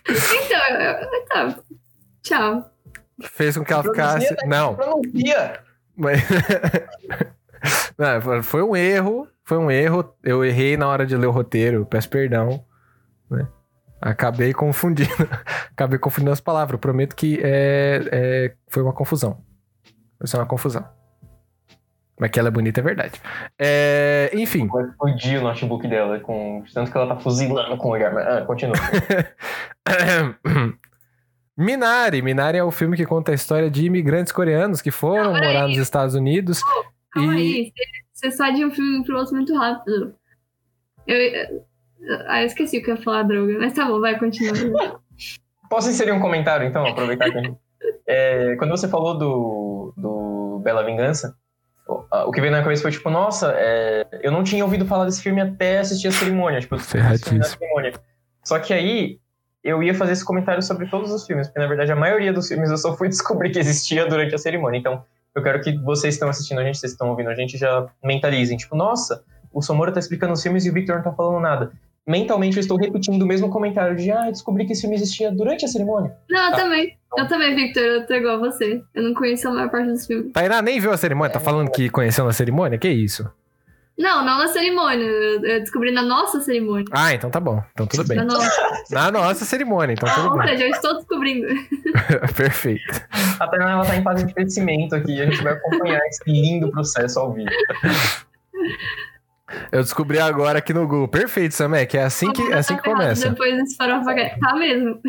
Então, tá. Tchau. Fez com que ela ficasse. Pronuncia, Não, Pronuncia! Mas... Não, foi- um erro, foi um erro. Eu errei na hora de ler o roteiro, peço perdão. né? Acabei confundindo. Acabei confundindo as palavras. Eu prometo que é, é- foi uma confusão. Foi uma confusão. Mas que ela é bonita é verdade. É, enfim. Vai explodir o notebook dela, com... tanto que ela tá fuzilando com o olhar. Mas, ah, continua. Minari. Minari é o filme que conta a história de imigrantes coreanos que foram Não, morar nos Estados Unidos. Calma E- aí. Você sai de um filme pro outro muito rápido. Eu, ah, eu esqueci o que eu ia falar, droga. Mas tá bom, vai, continua. Posso inserir um comentário, então? Aproveitar que a. É, quando você falou do, do Bela Vingança, o, a- que veio na minha cabeça foi tipo, nossa, é, eu não tinha ouvido falar desse filme até assistir a cerimônia. Tipo, Ferradíssimo. cerimônia. Só que aí eu ia fazer esse comentário sobre todos os filmes, porque na verdade a maioria dos filmes eu só fui descobrir que existia durante a cerimônia. Então, eu quero que vocês estão assistindo a gente, vocês estão ouvindo a gente, já mentalizem. Tipo, nossa, o Somora tá explicando os filmes e o Victor não tá falando nada. Mentalmente eu estou repetindo o mesmo comentário de, ah, eu descobri que esse filme existia durante a cerimônia. Não, eu Tá. também. Eu também, Victor. Eu tô igual a você. Eu não conheço a maior parte dos filmes. Tainá nem viu a cerimônia, tá falando que conheceu na cerimônia? Que isso? Não, não na cerimônia. Eu descobri na nossa cerimônia. Ah, então tá bom. Então tudo bem. Na nossa. Na nossa cerimônia, então tudo Ou bem. seja, eu estou descobrindo. Perfeito. A Tainá ela tá em fase de crescimento aqui, a gente vai acompanhar esse lindo processo ao vivo. Eu descobri agora aqui no Google. Perfeito, Samek. É assim que, é assim que começa. Depois desse farofa. Tá mesmo.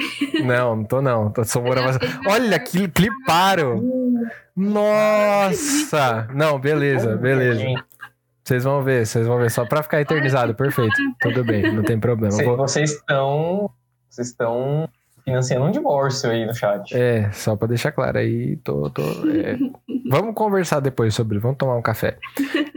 Não, não tô não. Tô só morando Olha, que cliparam. Nossa. Não, beleza, beleza. Vocês vão ver, vocês vão ver. Só pra ficar eternizado. Perfeito. Tudo bem, não tem problema. Cê- vou- Vocês estão. Vocês estão financiando um divórcio aí no chat. É, só pra deixar claro aí, tô. tô é. Vamos conversar depois sobre, vamos tomar um café.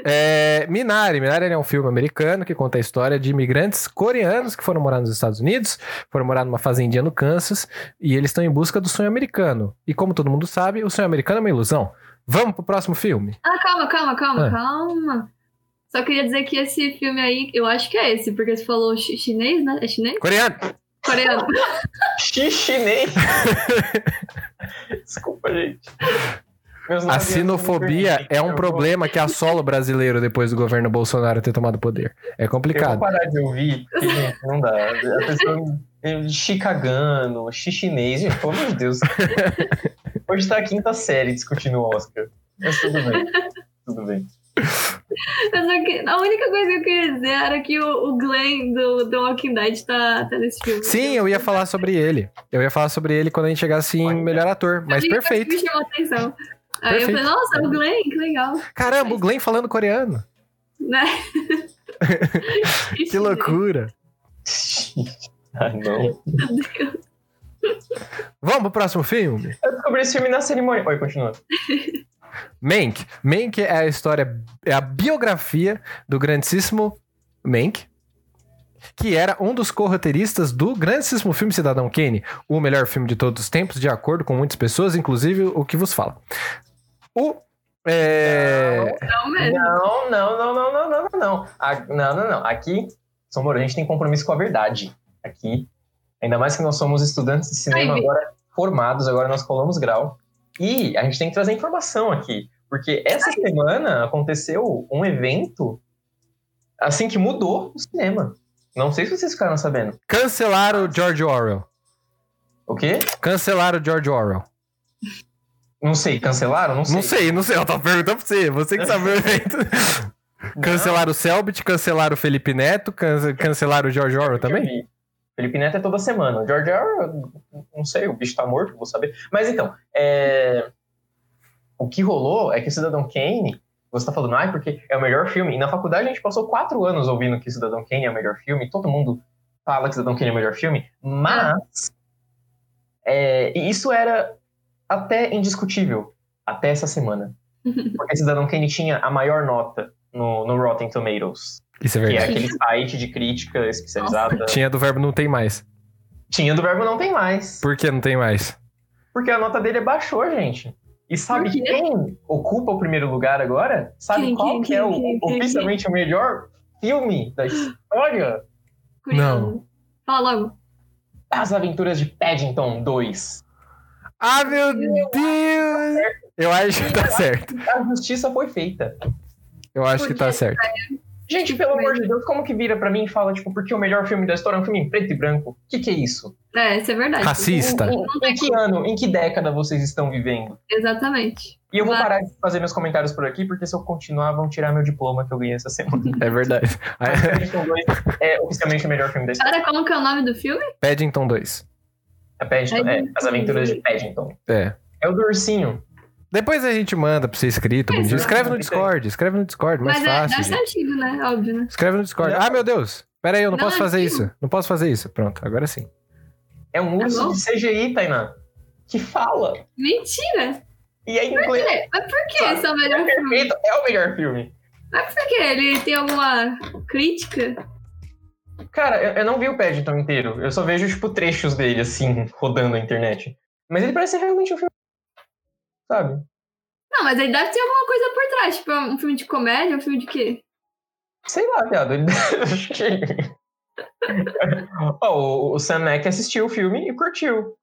É, Minari, Minari é um filme americano que conta a história de imigrantes coreanos que foram morar nos Estados Unidos, foram morar numa fazendinha no Kansas e eles estão em busca do sonho americano. E como todo mundo sabe, o sonho americano é uma ilusão. Vamos pro próximo filme? Ah, calma, calma, calma, Ah. calma. Só queria dizer que esse filme aí, eu acho que é esse, porque você falou chi- chinês, né? É chinês? Coreano! Coreano. Xixinês. Desculpa, gente. Meus A sinofobia é um problema que assola o brasileiro depois do governo Bolsonaro ter tomado poder. É Eu vou complicado. parar de ouvir, porque, gente, não dá. A pessoa é chicagano, xixinês, gente, pelo amor de Deus. Hoje tá a quinta série discutindo o Oscar. Mas tudo bem. Tudo bem. Eu que- a única coisa que eu queria dizer era que o, o Glenn do The Walking Dead tá, tá nesse filme. Sim, eu ia falar sobre ele. Eu ia falar sobre ele quando a gente chegasse em melhor ator. Mas Foi perfeito. Me chamou a atenção. Aí Perfeito. eu falei, nossa, o Glenn, que legal. Caramba, o Glenn falando coreano. Né? Que loucura. Ah, não. Vamos pro próximo filme? Eu descobri esse filme na cerimônia. Oi, continua. Mank. Mank é a história, é a biografia do grandíssimo Mank, que era um dos co-roteiristas do grandíssimo filme Cidadão Kane, o melhor filme de todos os tempos, de acordo com muitas pessoas, inclusive o que vos fala. O. É... Não. Não, não, não, não, não, não, não, não. A- não, não, não. Aqui, Somoro, a gente tem compromisso com a verdade. Aqui, ainda mais que nós somos estudantes de cinema Ai, agora formados, agora nós colamos grau. E a gente tem que trazer informação aqui. Porque essa semana aconteceu um evento assim que mudou o cinema. Não sei se vocês ficaram sabendo. Cancelaram o George Orwell. O quê? Cancelaram o George Orwell. Não sei, cancelaram? Não sei. Não sei, não sei, eu tô perguntando pra você. Você que sabe o evento. Cancelaram o Selbit, cancelaram o Felipe Neto, cance- cancelaram o George Orwell também? Felipe Neto é toda semana. O George Orwell, não sei, o bicho tá morto, vou saber. Mas então, é, o que rolou é que o Cidadão Kane, você tá falando, ai, porque é o melhor filme. E na faculdade a gente passou quatro anos ouvindo que Cidadão Kane é o melhor filme. Todo mundo fala que Cidadão Kane é o melhor filme. Mas, é, e isso era até indiscutível, até essa semana. Porque Cidadão Kane tinha a maior nota no, no Rotten Tomatoes, Isso é que é verdade. aquele site de crítica especializada. Tinha do verbo não tem mais. Tinha do verbo não tem mais. Por que não tem mais? Porque a nota dele baixou, gente. E sabe quem ocupa o primeiro lugar agora? Sabe Quem, qual quem, que é o, quem, quem, quem, oficialmente o melhor filme da história? Curioso. Fala logo. As Aventuras de Paddington 2. Ah, meu Deus! Eu acho que tá certo. A justiça foi feita. Eu acho que tá certo. Gente, pelo amor de Deus, como que vira pra mim e fala, tipo, porque o melhor filme da história é um filme em preto e branco? O que, que é isso? É, isso é verdade. Racista. Em, em- em que ano, em que década vocês estão vivendo? Exatamente. E eu vou Mas- parar de fazer meus comentários por aqui, porque se eu continuar, vão tirar meu diploma que eu ganhei essa semana. É verdade. Paddington 2 é oficialmente o melhor filme da história. Cara, como que é o nome do filme? Paddington 2. É, Paddington, é, As Aventuras de Paddington. É. É o do ursinho. Depois a gente manda pra você escrito. bonitinho. Escreve no Discord, escreve no Discord, mais Mas é, fácil. deve ser gente. antigo, né? Óbvio, né? Escreve no Discord. Não. Ah, meu Deus! Pera aí, eu não, Não, posso fazer antigo. isso. Não posso fazer isso. Pronto, agora sim. É um urso bom? de CGI, Tainá. Que fala. Mentira! E é Por inglês. quê? Mas por que esse é o É melhor filme? é o melhor filme. Mas por que? Ele tem alguma crítica? Cara, eu, eu não vi o Paddington inteiro. Eu só vejo, tipo, trechos dele, assim, rodando na internet. Mas ele parece ser realmente um filme. Sabe? Não, mas ele deve ter alguma coisa por trás. Tipo, um filme de comédia, um filme de quê? Sei lá, viado. Ele... Acho que- Ó, o, Mack assistiu o filme e curtiu.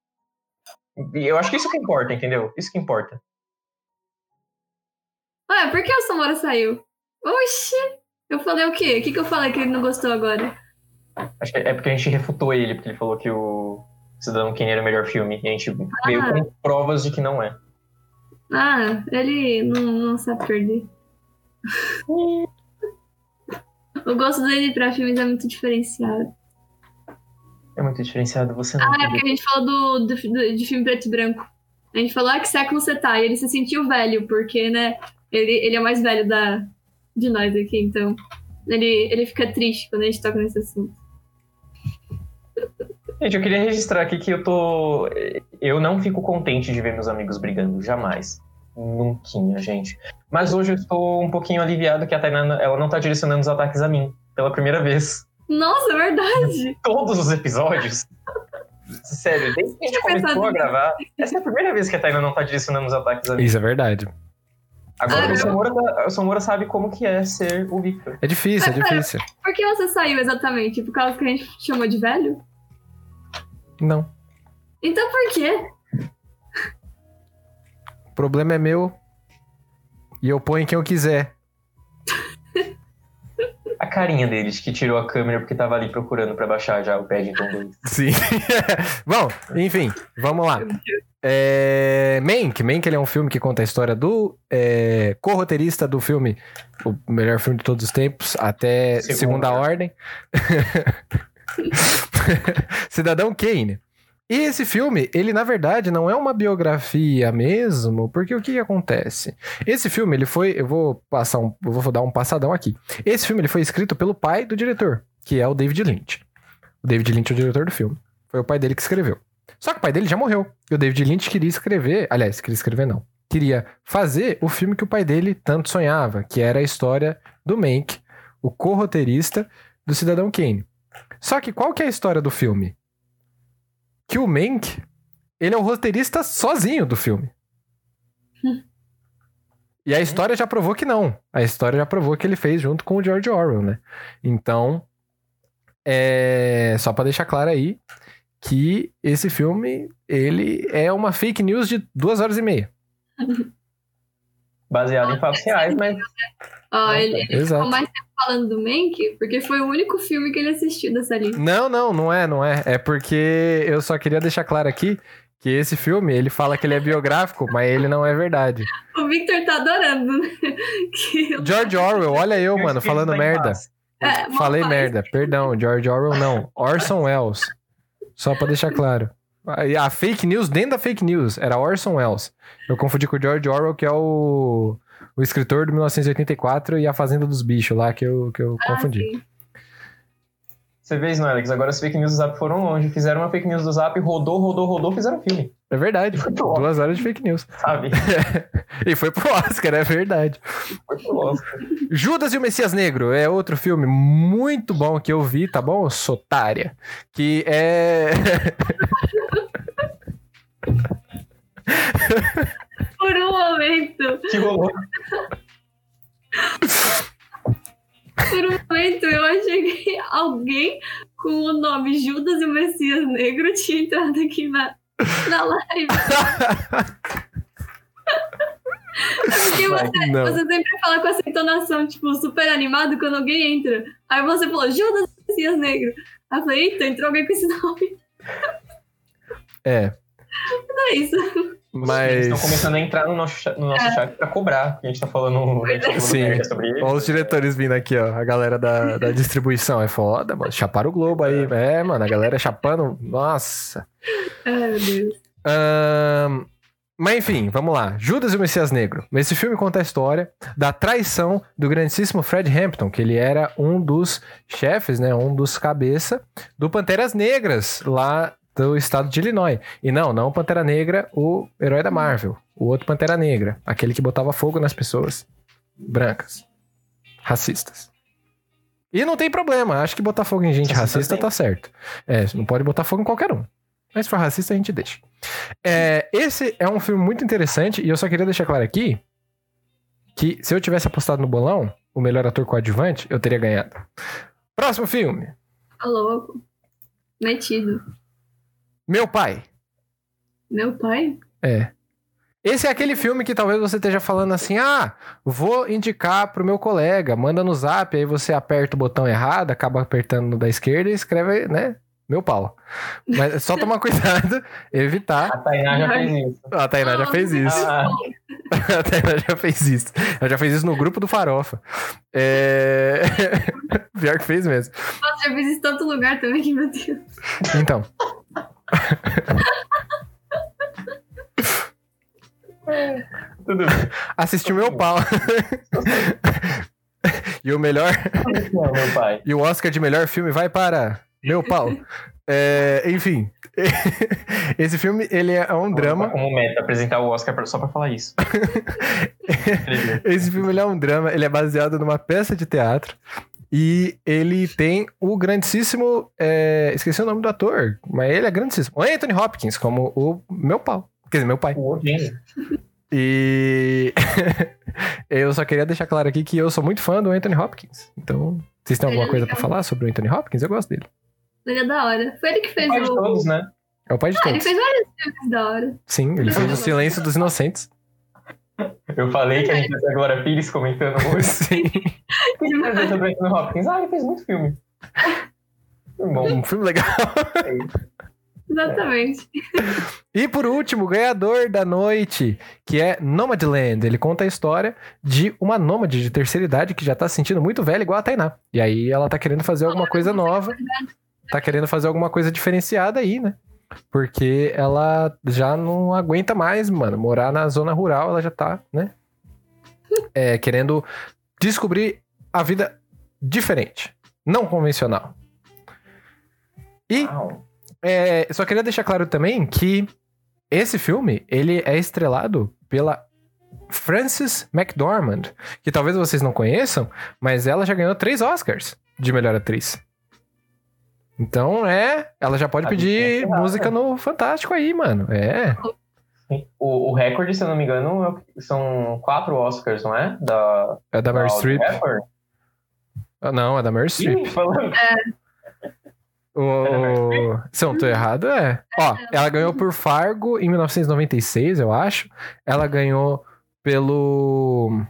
E eu acho que isso que importa, entendeu? Isso que importa. Ué, por que o Samora saiu? Oxi! Eu falei o quê? O que, que eu falei que ele não gostou agora? Acho que é porque a gente refutou ele, porque ele falou que o Cidadão Kane era o melhor filme. E a gente veio com provas de que não é. Ah, ele não, não sabe perder. o gosto dele pra filmes é muito diferenciado. É muito diferenciado, você não. Ah, é porque a gente falou do, do, do- de filme preto e branco. A gente falou, ah, que século você tá? E ele se sentiu velho, porque, né, ele, ele é mais velho da, de nós aqui, então. Ele, ele fica triste quando a gente toca nesse assunto. Gente, eu queria registrar aqui que eu tô. Eu não fico contente de ver meus amigos brigando, jamais. Nunca, gente. Mas hoje eu estou um pouquinho aliviado que a Tainá ela não tá direcionando os ataques a mim. Pela primeira vez. Nossa, é verdade! Todos os episódios. Sério, desde que a gente começou a gravar, essa é a primeira vez que a Tainá não tá direcionando os ataques a mim. Isso é verdade. Agora Ah, o Samora, tá- o Samora sabe como que é ser o Victor. É difícil, é difícil. Por que você saiu exatamente? Por causa que a gente chamou de velho? Não. Então por quê? O problema é meu. E eu ponho quem eu quiser. A carinha deles que tirou a câmera porque tava ali procurando pra baixar já o Paddington 2. Sim. Bom, enfim, vamos lá. É... Mank. Mank ele é um filme que conta a história do é, co-roteirista do filme, o melhor filme de todos os tempos, até Segunda. Segunda Ordem. Cidadão Kane. E esse filme, ele na verdade não é uma biografia mesmo, porque o que, que acontece? Esse filme, ele foi, eu vou passar um, vou dar um passadão aqui. Esse filme ele foi escrito pelo pai do diretor, que é o David Lynch. O David Lynch é o diretor do filme. Foi o pai dele que escreveu. Só que o pai dele já morreu. E o David Lynch queria escrever, aliás, queria escrever não. Queria fazer o filme que o pai dele tanto sonhava, que era a história do Mank, o co-roteirista do Cidadão Kane. Só que qual que é a história do filme? Que o Mank, ele é o roteirista sozinho do filme. E a história já provou que não. A história já provou que ele fez junto com o George Orwell, né? Então, é só pra deixar claro aí que esse filme, ele é uma fake news de duas horas e meia. Baseado em fatos reais, mas Ó, ele, ele Exato. ficou mais tempo falando do Mank porque foi o único filme que ele assistiu dessa lista. Não, não, não é, não é. É porque eu só queria deixar claro aqui que esse filme, ele fala que ele é biográfico, mas ele não é verdade. O Victor tá adorando, né? Que- George Orwell, olha eu, mano, falando da merda. É, Falei vai. merda, perdão, George Orwell não. Orson Welles. Só pra deixar claro. A fake news dentro da fake news era Orson Welles. Eu confundi com o George Orwell, que é o, o escritor do 1984 e A Fazenda dos Bichos lá, que eu, que eu Ah, confundi. sim. Você vê isso, não, Alex? Agora as fake news do Zap foram longe. Fizeram uma fake news do Zap, rodou, rodou, rodou, fizeram um filme, É verdade. Foi pro. Duas horas de fake news. sabe? E foi pro Oscar, é verdade. Foi pro Oscar. Judas e o Messias Negro é outro filme muito bom que eu vi, tá bom? Sotária. Que é. Por um momento, Que rolou. por um momento, eu achei que alguém com o nome Judas e o Messias Negro tinha entrado aqui na, na live. Porque você, Não. você sempre fala com essa entonação, tipo, super animado quando alguém entra. Aí você falou, Judas e o Messias Negro. Aí eu falei, eita, entrou alguém com esse nome. É, Não é isso. Eles mas. estão começando a entrar no nosso, chat- no nosso chat pra cobrar, a gente tá falando, a gente tá falando Sim. sobre ele. Olha os diretores vindo aqui, ó. A galera da, da distribuição. É foda, mano. Chaparam o Globo aí. É, mano. A galera chapando. Nossa. Ai, meu Deus. Ahn, mas enfim, vamos lá. Judas e o Messias Negro. Esse filme conta a história da traição do grandíssimo Fred Hampton, que ele era um dos chefes, né? Um dos cabeça do Panteras Negras lá do estado de Illinois. E não, não o Pantera Negra, o herói da Marvel. O outro Pantera Negra. Aquele que botava fogo nas pessoas brancas. Racistas. E não tem problema. Acho que botar fogo em gente Racista racista tá certo. É, não pode botar fogo em qualquer um. Mas se for racista, a gente deixa. É, esse é um filme muito interessante e eu só queria deixar claro aqui que se eu tivesse apostado no bolão, o melhor ator coadjuvante, eu teria ganhado. Próximo filme. Tá louco. Metido. Meu pai. Meu pai? É. Esse é aquele filme que talvez você esteja falando assim: ah, vou indicar pro meu colega, manda no zap, aí você aperta o botão errado, acaba apertando no da esquerda e escreve, né? Meu pau. Mas é só tomar cuidado, evitar. A Tainá já fez isso. A Tainá já fez isso. Ah, A Tainá já fez isso. Ela já fez isso no grupo do Farofa. É... Pior que fez mesmo. Nossa, já fiz isso em tanto lugar também meu Deus. Então. Tudo bem. Assistiu meu pau. e o melhor. Não, meu pai. E o Oscar de melhor filme vai para Meu Pau. É, enfim. Esse filme, ele é um drama. Como meta, apresentar o Oscar só pra falar isso. Esse filme ele é um drama, ele é baseado numa peça de teatro. E ele tem o grandíssimo. é, esqueci o nome do ator, mas ele é grandíssimo. O Anthony Hopkins, como o meu pau. Quer dizer, meu pai. O. E eu só queria deixar claro aqui que eu sou muito fã do Anthony Hopkins. Então, vocês têm alguma Ele é coisa pra legal. falar sobre o Anthony Hopkins? Eu gosto dele. Ele é da hora. Foi ele que fez Pai de o. todos, né? É o pai de Ah, ele todos. fez vários filmes da hora. Sim, ele fez o Silêncio dos Inocentes. Eu falei que a gente ia ter a Glória Pires comentando hoje. Sim. Sobre Anthony Hopkins? Ah, ele fez muito filme. Bom, Um filme legal. Exatamente. E por último, o ganhador da noite, que é Nomadland. Ele conta a história de uma nômade de terceira idade que já tá se sentindo muito velha, igual a Tainá. E aí ela tá querendo fazer alguma coisa nova, tá querendo fazer alguma coisa diferenciada aí, né? Porque ela já não aguenta mais, mano, morar na zona rural, ela já tá, né? É, querendo descobrir a vida diferente, não convencional. E é, só queria deixar claro também que esse filme, ele é estrelado pela Frances McDormand, que talvez vocês não conheçam, mas ela já ganhou três Oscars de melhor atriz. Então, é, ela já pode A pedir é música no Fantástico aí, mano. É. O, o recorde, se eu não me engano, são quatro Oscars, não é? Da, É da Meryl Streep. Ah, Não, é da Meryl Streep. Falando- O... Se eu não tô errado, é. Ó, ela ganhou por Fargo em 1996, eu acho. Ela ganhou pelo.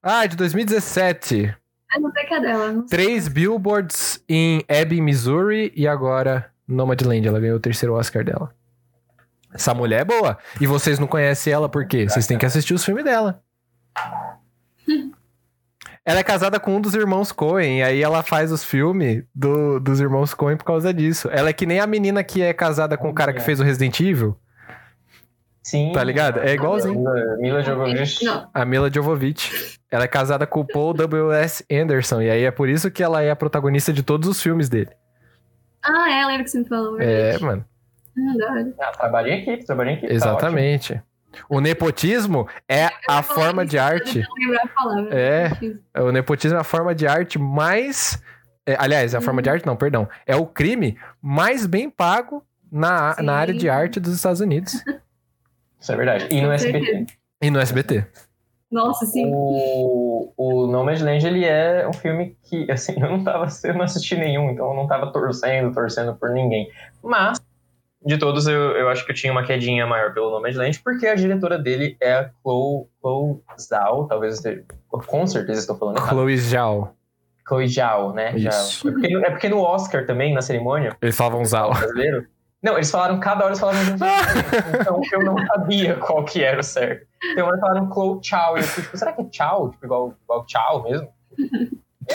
Ah, de 2017. Eu não sei que é dela. Não sei. Três billboards em Ebbing, Missouri. E agora Nomadland. Ela ganhou o terceiro Oscar dela. Essa mulher é boa. E vocês não conhecem ela por quê? Vocês têm que assistir os filmes dela. Ela é casada com um dos irmãos Coen, e aí ela faz os filmes do, dos irmãos Coen por causa disso. Ela é que nem a menina que é casada com o cara que fez o Resident Evil, Sim. tá ligado? É igualzinho. Mila, Mila Jovovich. Não. A Mila Jovovich. Ela é casada com o Paul W.S. Anderson, e aí é por isso que ela é a protagonista de todos os filmes dele. Ah, é, lembro que você me falou. É, mano, Ah, trabalhei em equipe, trabalhei em equipe. tá exatamente. O nepotismo é a forma de arte. Eu não lembro a palavra. É. O nepotismo é a forma de arte mais. é, aliás, é a forma de arte, não, perdão. É o crime mais bem pago na, Sim. na área de arte dos Estados Unidos. Isso é verdade. E no Com SBT. certeza. E no SBT. Nossa, sim. O, o Nomadland, ele é um filme que, assim, eu não tava, eu não assisti nenhum, então eu não tava torcendo, torcendo por ninguém. Mas, de todos, eu, eu acho que eu tinha uma quedinha maior pelo Nomadland, porque a diretora dele é a Chloe, Chloe Zhao, talvez, eu esteja- com certeza estou falando errado. Chloe Zhao. Chloe Zhao, né? Isso. Zhao. É, porque, é porque no Oscar também, na cerimônia, Eles falavam Zhao. brasileiro, não, eles falaram, cada hora eles falavam de um então eu não sabia qual que era o certo. Então eles falaram Chloe Chao, e eu fui tipo, será que é Chao? Tipo, igual, igual Chao mesmo?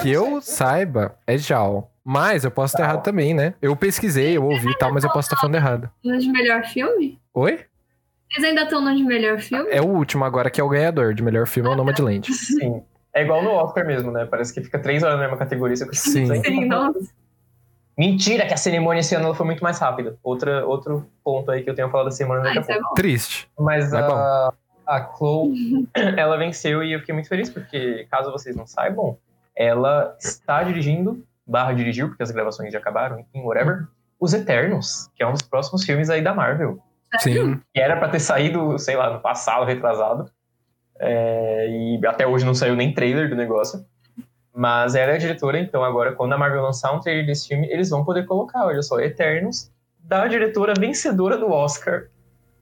Que eu saiba, é Zhao. Mas eu posso estar errado também, né? Eu pesquisei, eu ouvi e tal, mas eu posso estar falando errado. No de melhor filme? Oi? Eles ainda estão no de melhor filme? É o último agora que é o ganhador de melhor filme, é o Nomadland. Sim. É igual no Oscar mesmo, né? Parece que fica três horas na mesma categoria. Você Sim. Sim, nossa. Mentira, que a cerimônia esse ano ela foi muito mais rápida. Outra, outro ponto aí que eu tenho falado da semana Ah, daqui a isso é pouco. bom. Triste. Mas É a, a Chloe, ela venceu e eu fiquei muito feliz, porque, caso vocês não saibam, ela está dirigindo, barra dirigiu, porque as gravações já acabaram, enfim, whatever, Os Eternos, que é um dos próximos filmes aí da Marvel. Sim. Que era pra ter saído, sei lá, no passado, retrasado. É, e até hoje não saiu nem trailer do negócio. Mas ela é a diretora, então agora, quando a Marvel lançar um trailer desse filme, eles vão poder colocar, olha só, Eternos, da diretora vencedora do Oscar.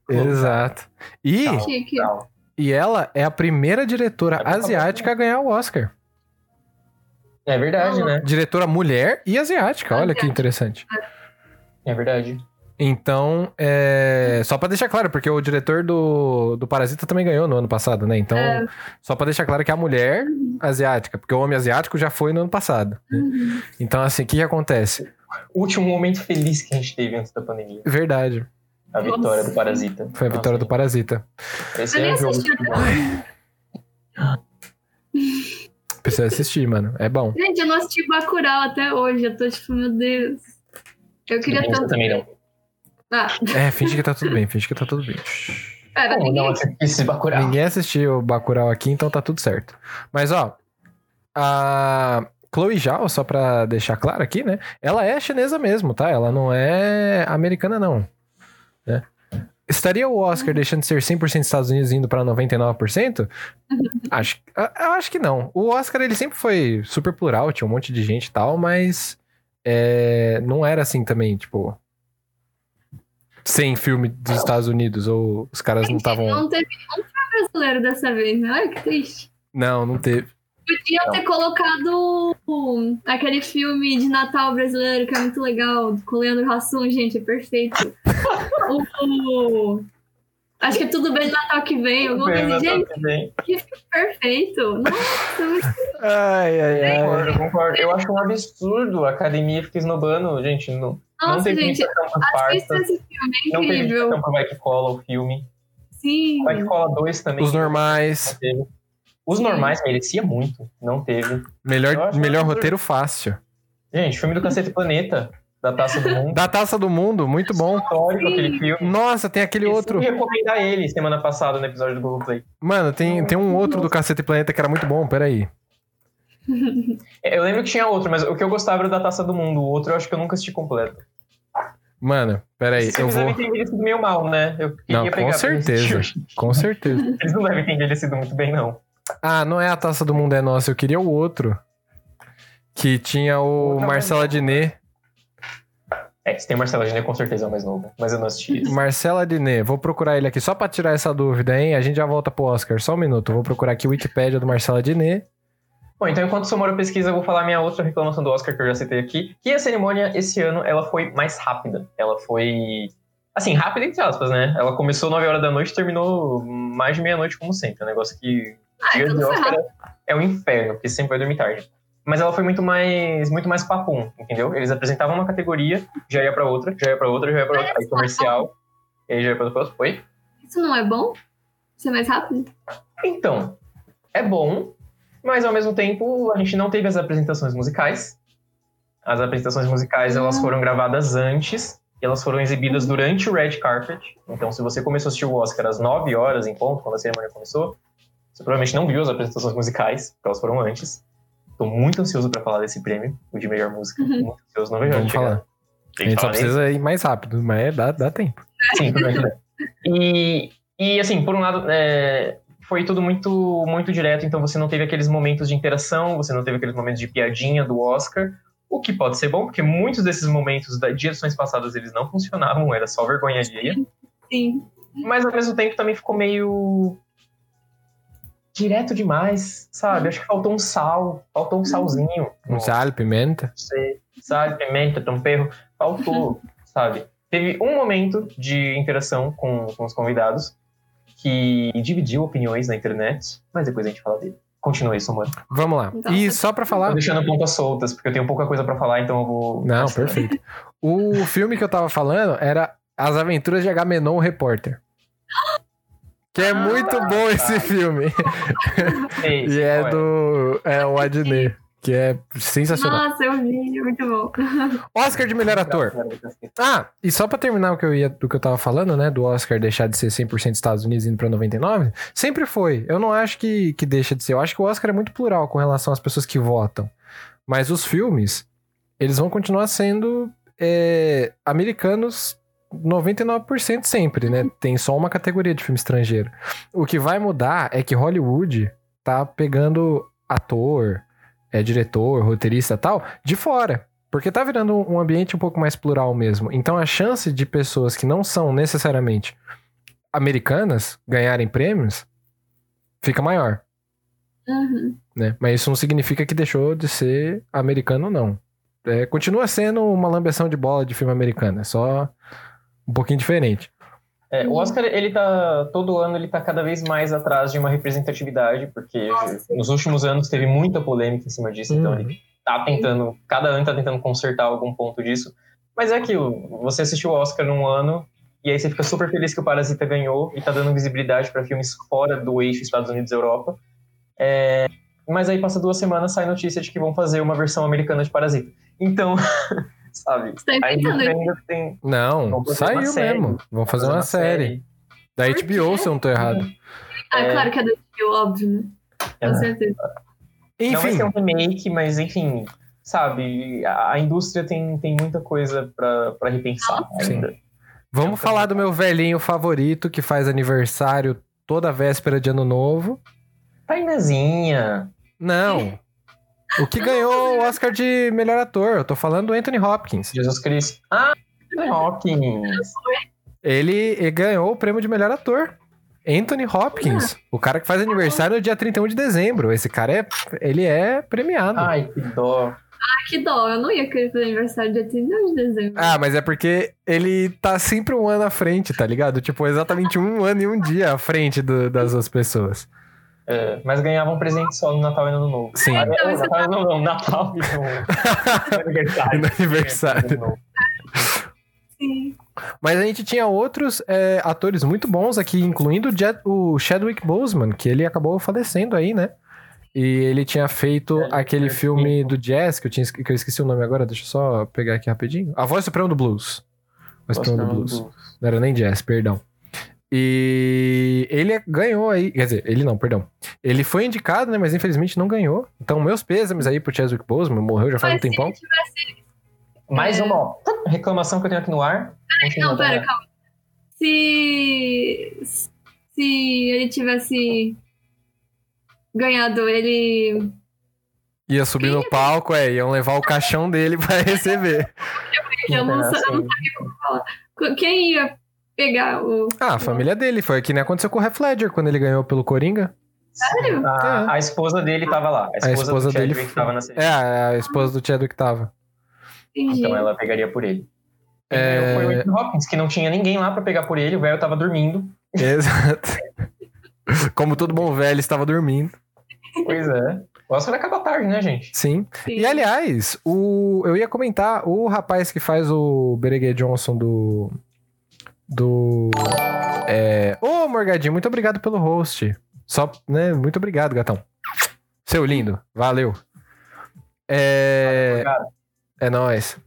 Exato. E, Tchau. Tchau. e ela é a primeira diretora É, asiática a ganhar o Oscar. É verdade, Ah. né? Diretora mulher e asiática. Olha que interessante. É verdade. Então, é... só pra deixar claro, porque o diretor do, do Parasita também ganhou no ano passado, né? Então, É. só pra deixar claro que é a mulher asiática, porque o homem asiático já foi no ano passado. né? Uhum. Então, assim, o que, que acontece? Último momento feliz que a gente teve antes da pandemia. Verdade, A Nossa. vitória do Parasita. foi a vitória do Parasita. Esse Eu nem é um jogo. Precisa assistir, mano. É bom. Gente, eu não assisti Bacurau até hoje. Eu tô tipo, meu Deus. Eu queria Eu tanto. também não. Ah, É, finge que tá tudo bem, finge que tá tudo bem. pera, Como ninguém. não? Ninguém assistiu o Bacurau aqui, então tá tudo certo. Mas, ó, a Chloe Zhao, só pra deixar claro aqui, né? Ela é chinesa mesmo, tá? Ela não é americana, não. né? Estaria o Oscar deixando de ser 100% Estados Unidos indo pra 99%? Acho, eu acho que não. O Oscar, ele sempre foi super plural, tinha um monte de gente e tal, mas é, não era assim também, tipo... sem filme dos Estados Unidos, ou os caras não estavam. Não teve nenhum filme brasileiro dessa vez, né? Olha que triste. Não, não teve. Podia ter colocado um, aquele filme de Natal brasileiro que é muito legal, com o Leandro Hassum, gente, é perfeito. o, o- acho que é tudo bem no Natal que vem, alguma Bem, coisa. Natal Gente, que vem. que perfeito. Nossa, muito Ai, ai, ai. Concordo, eu concordo. Eu acho um absurdo a academia ficar esnobando, gente. Não, não Nossa, teve gente, indicação pro assista esse filme, é não incrível. indicação pro Vai Que Cola, o filme. Sim. Vai Que Cola 2 também. Os normais. não. Os Sim. normais merecia muito, não teve. Eu Melhor, melhor roteiro fácil. Gente, filme do Cacete Planeta, da Taça do Mundo. Da Taça do Mundo, muito bom. Histórico aquele filme. Nossa, tem aquele Eu outro. fui recomendar ele semana passada no episódio do Google Play. Mano, tem, tem um outro do Cacete Planeta que era muito bom, peraí. É, Eu lembro que tinha outro, mas o que eu gostava era o da Taça do Mundo. O outro eu acho que eu nunca assisti completo. Mano, peraí, Esses eu vou. devem ter envelhecido meio mal, né? Eu queria Não, com certeza. Com certeza. Eles não devem ter envelhecido muito bem, não. Ah, não é a Taça do Mundo é nossa, eu queria o outro. Que tinha o mais Adnet. É, se tem Marcelo Adnet, com certeza é o mais novo. Mas eu não assisti esse. Marcelo Adnet, vou procurar ele aqui só pra tirar essa dúvida, hein? A gente já volta pro Oscar, só um minuto. Vou procurar aqui o Wikipédia do Marcelo Adnet. Bom, então enquanto o Somoro pesquisa, eu vou falar minha outra reclamação do Oscar que eu já citei aqui. Que a cerimônia, esse ano, ela foi mais rápida. Ela foi... Assim, rápida entre aspas, né? Ela começou 9 horas da noite e terminou mais de meia-noite, como sempre. É um negócio que... Ah, dia de Oscar é, é um inferno, porque sempre vai dormir tarde. Mas ela foi muito mais, muito mais papum, entendeu? Eles apresentavam uma categoria, já ia pra outra, já ia pra outra, já ia pra outra. Aí comercial, e aí já ia pra outra. Foi? Isso não é bom? Ser mais rápido? Então, é bom, mas ao mesmo tempo a gente não teve as apresentações musicais. As apresentações musicais elas Hum. foram gravadas antes e elas foram exibidas durante o red carpet. Então, se você começou a assistir o Oscar às 9 horas em ponto, quando a cerimônia começou, você provavelmente não viu as apresentações musicais, porque elas foram antes. Tô muito ansioso pra falar desse prêmio, o de melhor música. Uhum. Muito ansioso, não vejo a hora Vamos chegar. falar. A gente só precisa ir mais rápido, mas dá, dá tempo. Sim, tudo bem, tudo bem. E, e assim, por um lado, é, foi tudo muito, muito direto, então você não teve aqueles momentos de interação, você não teve aqueles momentos de piadinha do Oscar, o que pode ser bom, porque muitos desses momentos da- de edições passadas eles não funcionavam, era só vergonha alheia, Sim. mas ao mesmo tempo também ficou meio direto demais, sabe? Acho que faltou um sal, faltou um salzinho. Um sal, pimenta. Você, sal, pimenta, tempero, faltou, sabe? Teve um momento de interação com, com os convidados que dividiu opiniões na internet, mas depois a gente fala dele. Continue isso, mano. Vamos lá. Então, E só pra falar. Tô deixando pontas soltas, porque eu tenho pouca coisa pra falar, então eu vou. Não, perfeito. O filme que eu tava falando era As Aventuras de Agamenon, o Repórter. Que é muito bom esse filme. Ei, E é qual do. É o Adnet. Que é sensacional. Nossa, eu vi, é muito bom. Oscar de melhor ator. Ah, e só pra terminar o que eu ia, do que eu tava falando, né, do Oscar deixar de ser 100% Estados Unidos indo pra 99, sempre foi. Eu não acho que, que deixa de ser. Eu acho que o Oscar é muito plural com relação às pessoas que votam. Mas os filmes, eles vão continuar sendo é, americanos 99% sempre, né? Tem só uma categoria de filme estrangeiro. O que vai mudar é que Hollywood tá pegando ator, é, diretor, roteirista e tal, de fora. Porque tá virando um ambiente um pouco mais plural mesmo. Então a chance de pessoas que não são necessariamente americanas ganharem prêmios fica maior, Uhum. né? Mas isso não significa que deixou de ser americano, não. É, continua sendo uma lambeção de bola de filme americano, é só um pouquinho diferente. É, o Oscar, ele tá. Todo ano ele tá cada vez mais atrás de uma representatividade, porque Nossa. nos últimos anos teve muita polêmica em cima disso, então Uhum. ele tá tentando. Cada ano tá tentando consertar algum ponto disso. Mas é aquilo, você assistiu o Oscar num ano, e aí você fica super feliz que o Parasita ganhou e tá dando visibilidade para filmes fora do eixo Estados Unidos e Europa. É, mas aí passa duas semanas, sai notícia de que vão fazer uma versão americana de Parasita. Então, sabe, Você tá a inventando ainda tem. Não, Vamos uma saiu série. mesmo. Vão fazer uma série. Da Por? HBO, se eu não tô errado. Ah, É. claro que é do Tio, óbvio, né? Com É. certeza. Não vai Enfim, ser um remake, mas enfim, sabe, a, indústria tem, tem muita coisa pra, pra repensar Sim. ainda. vamos falar do meu velhinho favorito que faz aniversário toda véspera de ano novo. Tainezinha. Não. O que ganhou o Oscar de melhor ator? Eu tô falando do Anthony Hopkins. Jesus Cristo. Ah, Anthony Hopkins. Ele, ele ganhou o prêmio de melhor ator. Anthony Hopkins, o cara que faz aniversário no dia 31 de dezembro. Esse cara é, ele é premiado. Ai, que dó. Ah, que dó, eu não ia querer fazer aniversário dia 31 de dezembro. Ah, mas é porque ele tá sempre um ano à frente, tá ligado? Tipo, exatamente um ano e um dia à frente do- das outras pessoas. É, mas ganhava um presente só no Natal e no Ano Novo. Sim. Ah, Então, não, Natal e Ano Novo, não, Natal e no, no aniversário. No aniversário. Sim. Mas a gente tinha outros é, atores muito bons aqui, incluindo o, Jet- o Chadwick Boseman, que ele acabou falecendo aí, né? E ele tinha feito É, aquele é, filme sim. do Jazz, que eu, tinha, que eu esqueci o nome agora, deixa eu só pegar aqui rapidinho. A Voz Suprema do Blues. Voz Suprema do Blues. Não era nem Jazz, perdão. E ele ganhou aí, quer dizer, ele não, perdão. Ele foi indicado, né, mas infelizmente não ganhou. Então, meus pêsames aí pro Chadwick Boseman, morreu já faz um Mas se tempão. ele tivesse. Mais É. uma reclamação que eu tenho aqui no ar. Continua, Não, pera, calma. Se. Se ele tivesse ganhado, ele. Ia subir no palco, é, iam levar o caixão dele pra receber. Eu não, eu não sabia como falar. Quem ia pegar o. Ah, a família dele, foi que nem aconteceu com o Heath Ledger quando ele ganhou pelo Coringa. Sério? A, a esposa dele tava lá. A esposa, esposa do dele foi- tava na É, cerimônia. a esposa do Chadwick tava. Entendi. Então ela pegaria por ele. É. Foi o Anthony Hopkins, que não tinha ninguém lá pra pegar por ele. O velho tava dormindo. Exato. Como todo bom velho estava dormindo. Pois é. O Oscar acaba tarde, né, gente? Sim. Sim. E aliás, o, eu ia comentar, o rapaz que faz o Bereguet Johnson do. Do. É... Ô, Morgadinho, muito obrigado pelo host. Só, né? Muito obrigado, gatão. Seu lindo, valeu. É. Cara, É nóis.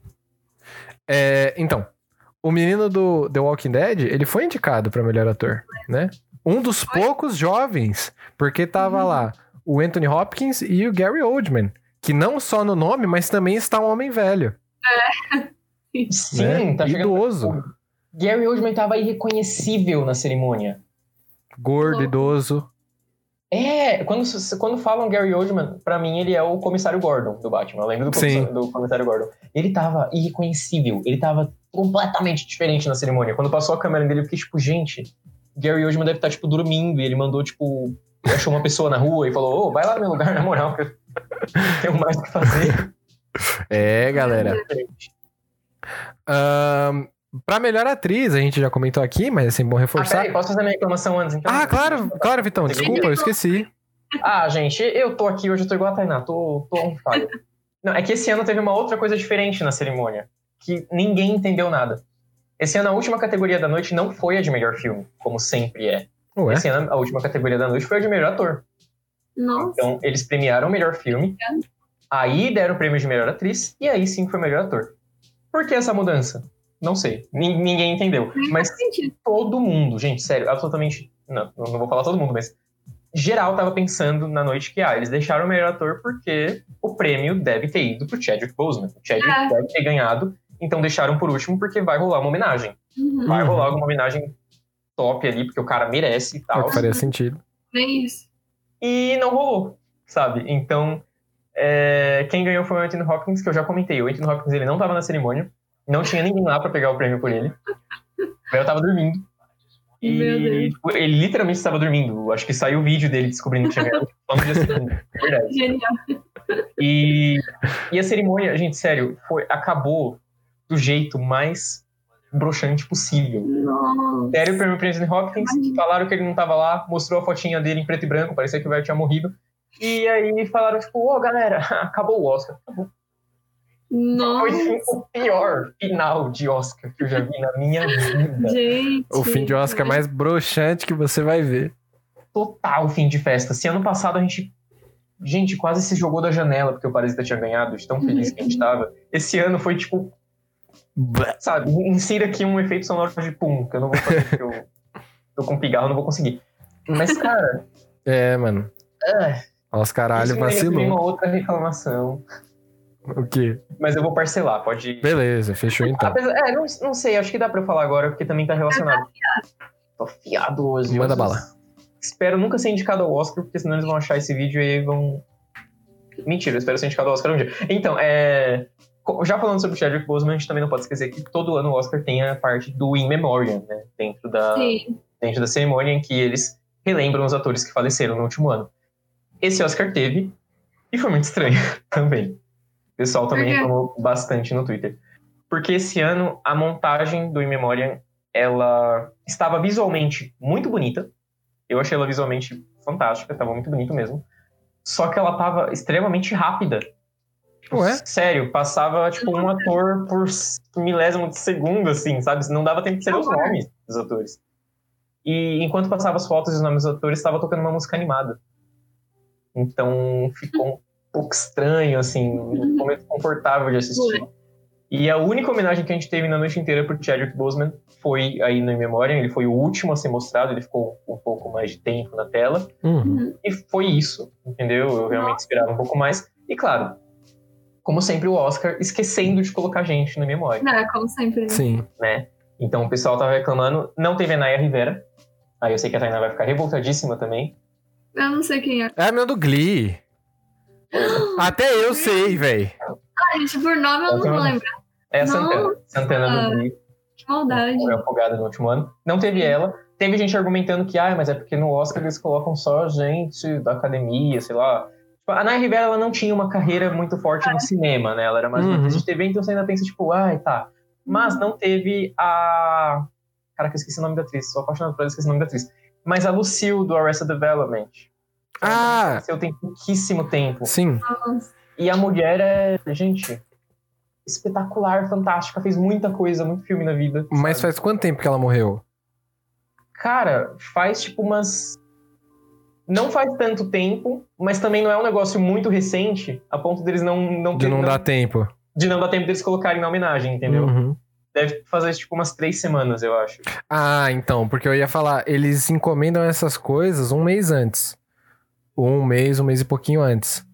É, então, o menino do The Walking Dead, ele foi indicado pra melhor ator, né? Um dos poucos jovens, porque tava lá o Anthony Hopkins e o Gary Oldman, que não só no nome, mas também está um homem velho, Sim, né? tá chegando. Idoso, Gary Oldman tava irreconhecível na cerimônia. gordo, idoso. É, quando, quando falam Gary Oldman, pra mim ele é o comissário Gordon do Batman. Eu lembro do comissário, do comissário Gordon. Ele tava irreconhecível, ele tava completamente diferente na cerimônia. Quando passou a câmera dele, eu fiquei tipo, gente, Gary Oldman deve estar, tipo, dormindo. E ele mandou, tipo, achou uma pessoa na rua e falou, ô, vai lá no meu lugar, na moral, que eu tenho mais o que fazer. É, galera. Ahn, pra melhor atriz, a gente já comentou aqui, mas é sempre bom Ah, reforçar. peraí, posso fazer minha reclamação antes, então? Ah, claro, claro, Vitão, desculpa, eu esqueci. Ah, gente, eu tô aqui hoje, eu tô igual a Tainá, tô, tô on fire. Não, é que esse ano teve uma outra coisa diferente na cerimônia, que ninguém entendeu nada. Esse ano a última categoria da noite não foi a de melhor filme, como sempre é. Ué? Esse ano a última categoria da noite foi a de melhor ator. Nossa. Então eles premiaram o melhor filme, aí deram o prêmio de melhor atriz, e aí sim foi o melhor ator. Por que essa mudança? Não sei, Nin- ninguém entendeu. Mas todo mundo, gente, sério, absolutamente. Não, não vou falar todo mundo, mas geral tava pensando na noite que, ah, eles deixaram o melhor ator porque o prêmio deve ter ido pro Chadwick Boseman. O Chadwick É. deve ter ganhado, então deixaram por último porque vai rolar uma homenagem. Uhum. Vai rolar alguma homenagem top ali, porque o cara merece e É tal. que faria sentido. Nem isso. E não rolou, sabe? Então, é, quem ganhou foi o Anthony Hopkins, que eu já comentei. O Anthony Hopkins, ele não tava na cerimônia, não tinha ninguém lá pra pegar o prêmio por ele. Eu tava dormindo. E tipo, ele literalmente estava dormindo. Acho que saiu o vídeo dele descobrindo que tinha ganhado. É verdade. Genial. E, e a cerimônia, gente, sério, foi, acabou do jeito mais broxante possível. Nossa. Deram o prêmio Anthony Hopkins, falaram que ele não tava lá, mostrou a fotinha dele em preto e branco, parecia que o velho tinha morrido. E aí falaram, tipo, ô galera, acabou o Oscar. Acabou. Foi Nossa. o pior final de Oscar que eu já vi na minha vida. Gente. O fim de Oscar mais broxante que você vai ver. Total fim de festa. Se ano passado a gente. Gente, quase se jogou da janela porque o Parasita tinha ganhado, de tão feliz que a gente tava. Esse ano foi tipo, sabe, insira aqui um efeito sonoro de pum, que eu não vou fazer porque eu tô com pigarro, não vou conseguir. Mas, cara, É, mano. é, isso Os caralho vacilou. uma outra reclamação. O quê? Mas eu vou parcelar, pode. Beleza, fechou então. Apesar, é, não, não sei, acho que dá pra eu falar agora, porque também tá relacionado. Tô afiado hoje. Manda bala. Espero nunca ser indicado ao Oscar, porque senão eles vão achar esse vídeo e aí vão. Mentira, eu espero ser indicado ao Oscar um dia. Então, é. já falando sobre o Chadwick Boseman, a gente também não pode esquecer que todo ano o Oscar tem a parte do In Memoriam, né? Dentro da, Sim. dentro da cerimônia em que eles relembram os atores que faleceram no último ano. Esse Oscar teve, e foi muito estranho também. O pessoal também reclamou bastante no Twitter. Porque esse ano a montagem do In Memoriam, ela estava visualmente muito bonita. Eu achei ela visualmente fantástica, estava muito bonito mesmo. Só que ela estava extremamente rápida. Tipo, Ué? Sério, passava tipo um ator por milésimo de segundo, assim, sabe? Não dava tempo de saber os nomes dos atores. E enquanto passava as fotos e os nomes dos atores, estava tocando uma música animada. Então ficou pouco estranho, assim, um momento confortável de assistir. E a única homenagem que a gente teve na noite inteira pro Chadwick Boseman foi aí no In Memoriam. Ele foi o último a ser mostrado, ele ficou um pouco mais de tempo na tela. Uhum. E foi isso, entendeu? Eu realmente esperava um pouco mais. E claro, como sempre, o Oscar esquecendo de colocar gente na memória, É, como sempre. né? Sim. né? Então o pessoal tava reclamando. Não teve a Naya Rivera. Aí eu sei que a Tainá vai ficar revoltadíssima também. Eu não sei quem é. É a minha do Glee. Até eu sei, velho. Ah, gente, por nome eu não vou lembrar. É a Não. Santana. Santana do Glee. Que maldade. Foi afogada no último ano. Não teve ela. Teve gente argumentando que, ah, mas é porque no Oscar eles colocam só gente da academia, sei lá. Tipo, a Naya Rivera, ela não tinha uma carreira muito forte no cinema, né? Ela era mais uma Uhum. de TV, então você ainda pensa, tipo, ai, tá. Mas não teve a... Caraca, eu esqueci o nome da atriz. Sou apaixonado por ela, esqueci o nome da atriz. Mas a Lucille, do Arrested Development. Ah! Aconteceu tem pouquíssimo tempo. Sim. E a mulher é, gente, espetacular, fantástica. Fez muita coisa, muito filme na vida. Mas sabe? faz quanto tempo que ela morreu? Cara, faz tipo umas. Não faz tanto tempo, mas também não é um negócio muito recente, a ponto deles não, não De não dar tempo. de não dar tempo deles colocarem na homenagem, entendeu? Uhum. Deve fazer tipo umas três semanas, eu acho. Ah, então, porque eu ia falar, eles encomendam essas coisas um mês antes. Um mês, um mês e pouquinho antes.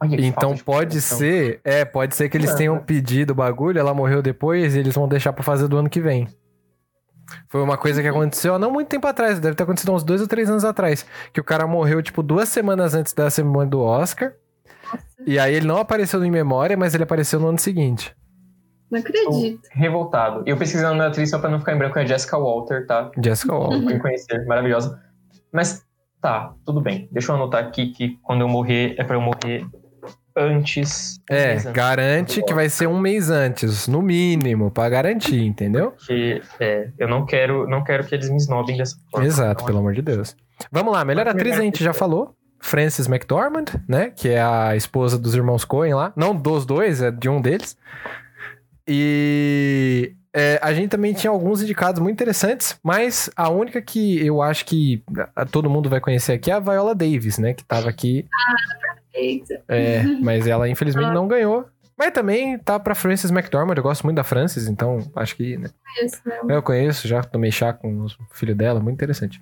Olha Então pode ser, é, pode ser que eles tenham pedido o bagulho, ela morreu depois e eles vão deixar pra fazer do ano que vem. Foi uma coisa que aconteceu há não muito tempo atrás, deve ter acontecido uns dois ou três anos atrás. Que o cara morreu, tipo, duas semanas antes da cerimônia do Oscar. Nossa, E aí ele não apareceu Em Memória, mas ele apareceu no ano seguinte. não acredito. Revoltado. Eu pesquisei o nome da atriz só pra não ficar em branco, é Jessica Walter, tá? Jessica Walker. Fui conhecer, maravilhosa. Mas tá, tudo bem. Deixa eu anotar aqui que quando eu morrer é pra eu morrer antes. É, antes. garante que vai ser um mês antes, no mínimo, pra garantir, entendeu? Porque é, eu não quero, não quero que eles me esnobem dessa forma. Exato, pelo amor de Deus. Vamos lá, melhor atriz a gente já falou. Frances McDormand, né? Que é a esposa dos irmãos Coen lá. Não dos dois, é de um deles. E é, a gente também tinha alguns indicados muito interessantes, mas a única que eu acho que ah, todo mundo vai conhecer aqui é a Viola Davis, né? Que tava aqui, Eita. é, mas ela infelizmente não ganhou. Mas também tá pra Frances McDormand, eu gosto muito da Frances, então acho que né, Isso, né? eu conheço, já tomei chá com o filho dela, muito interessante.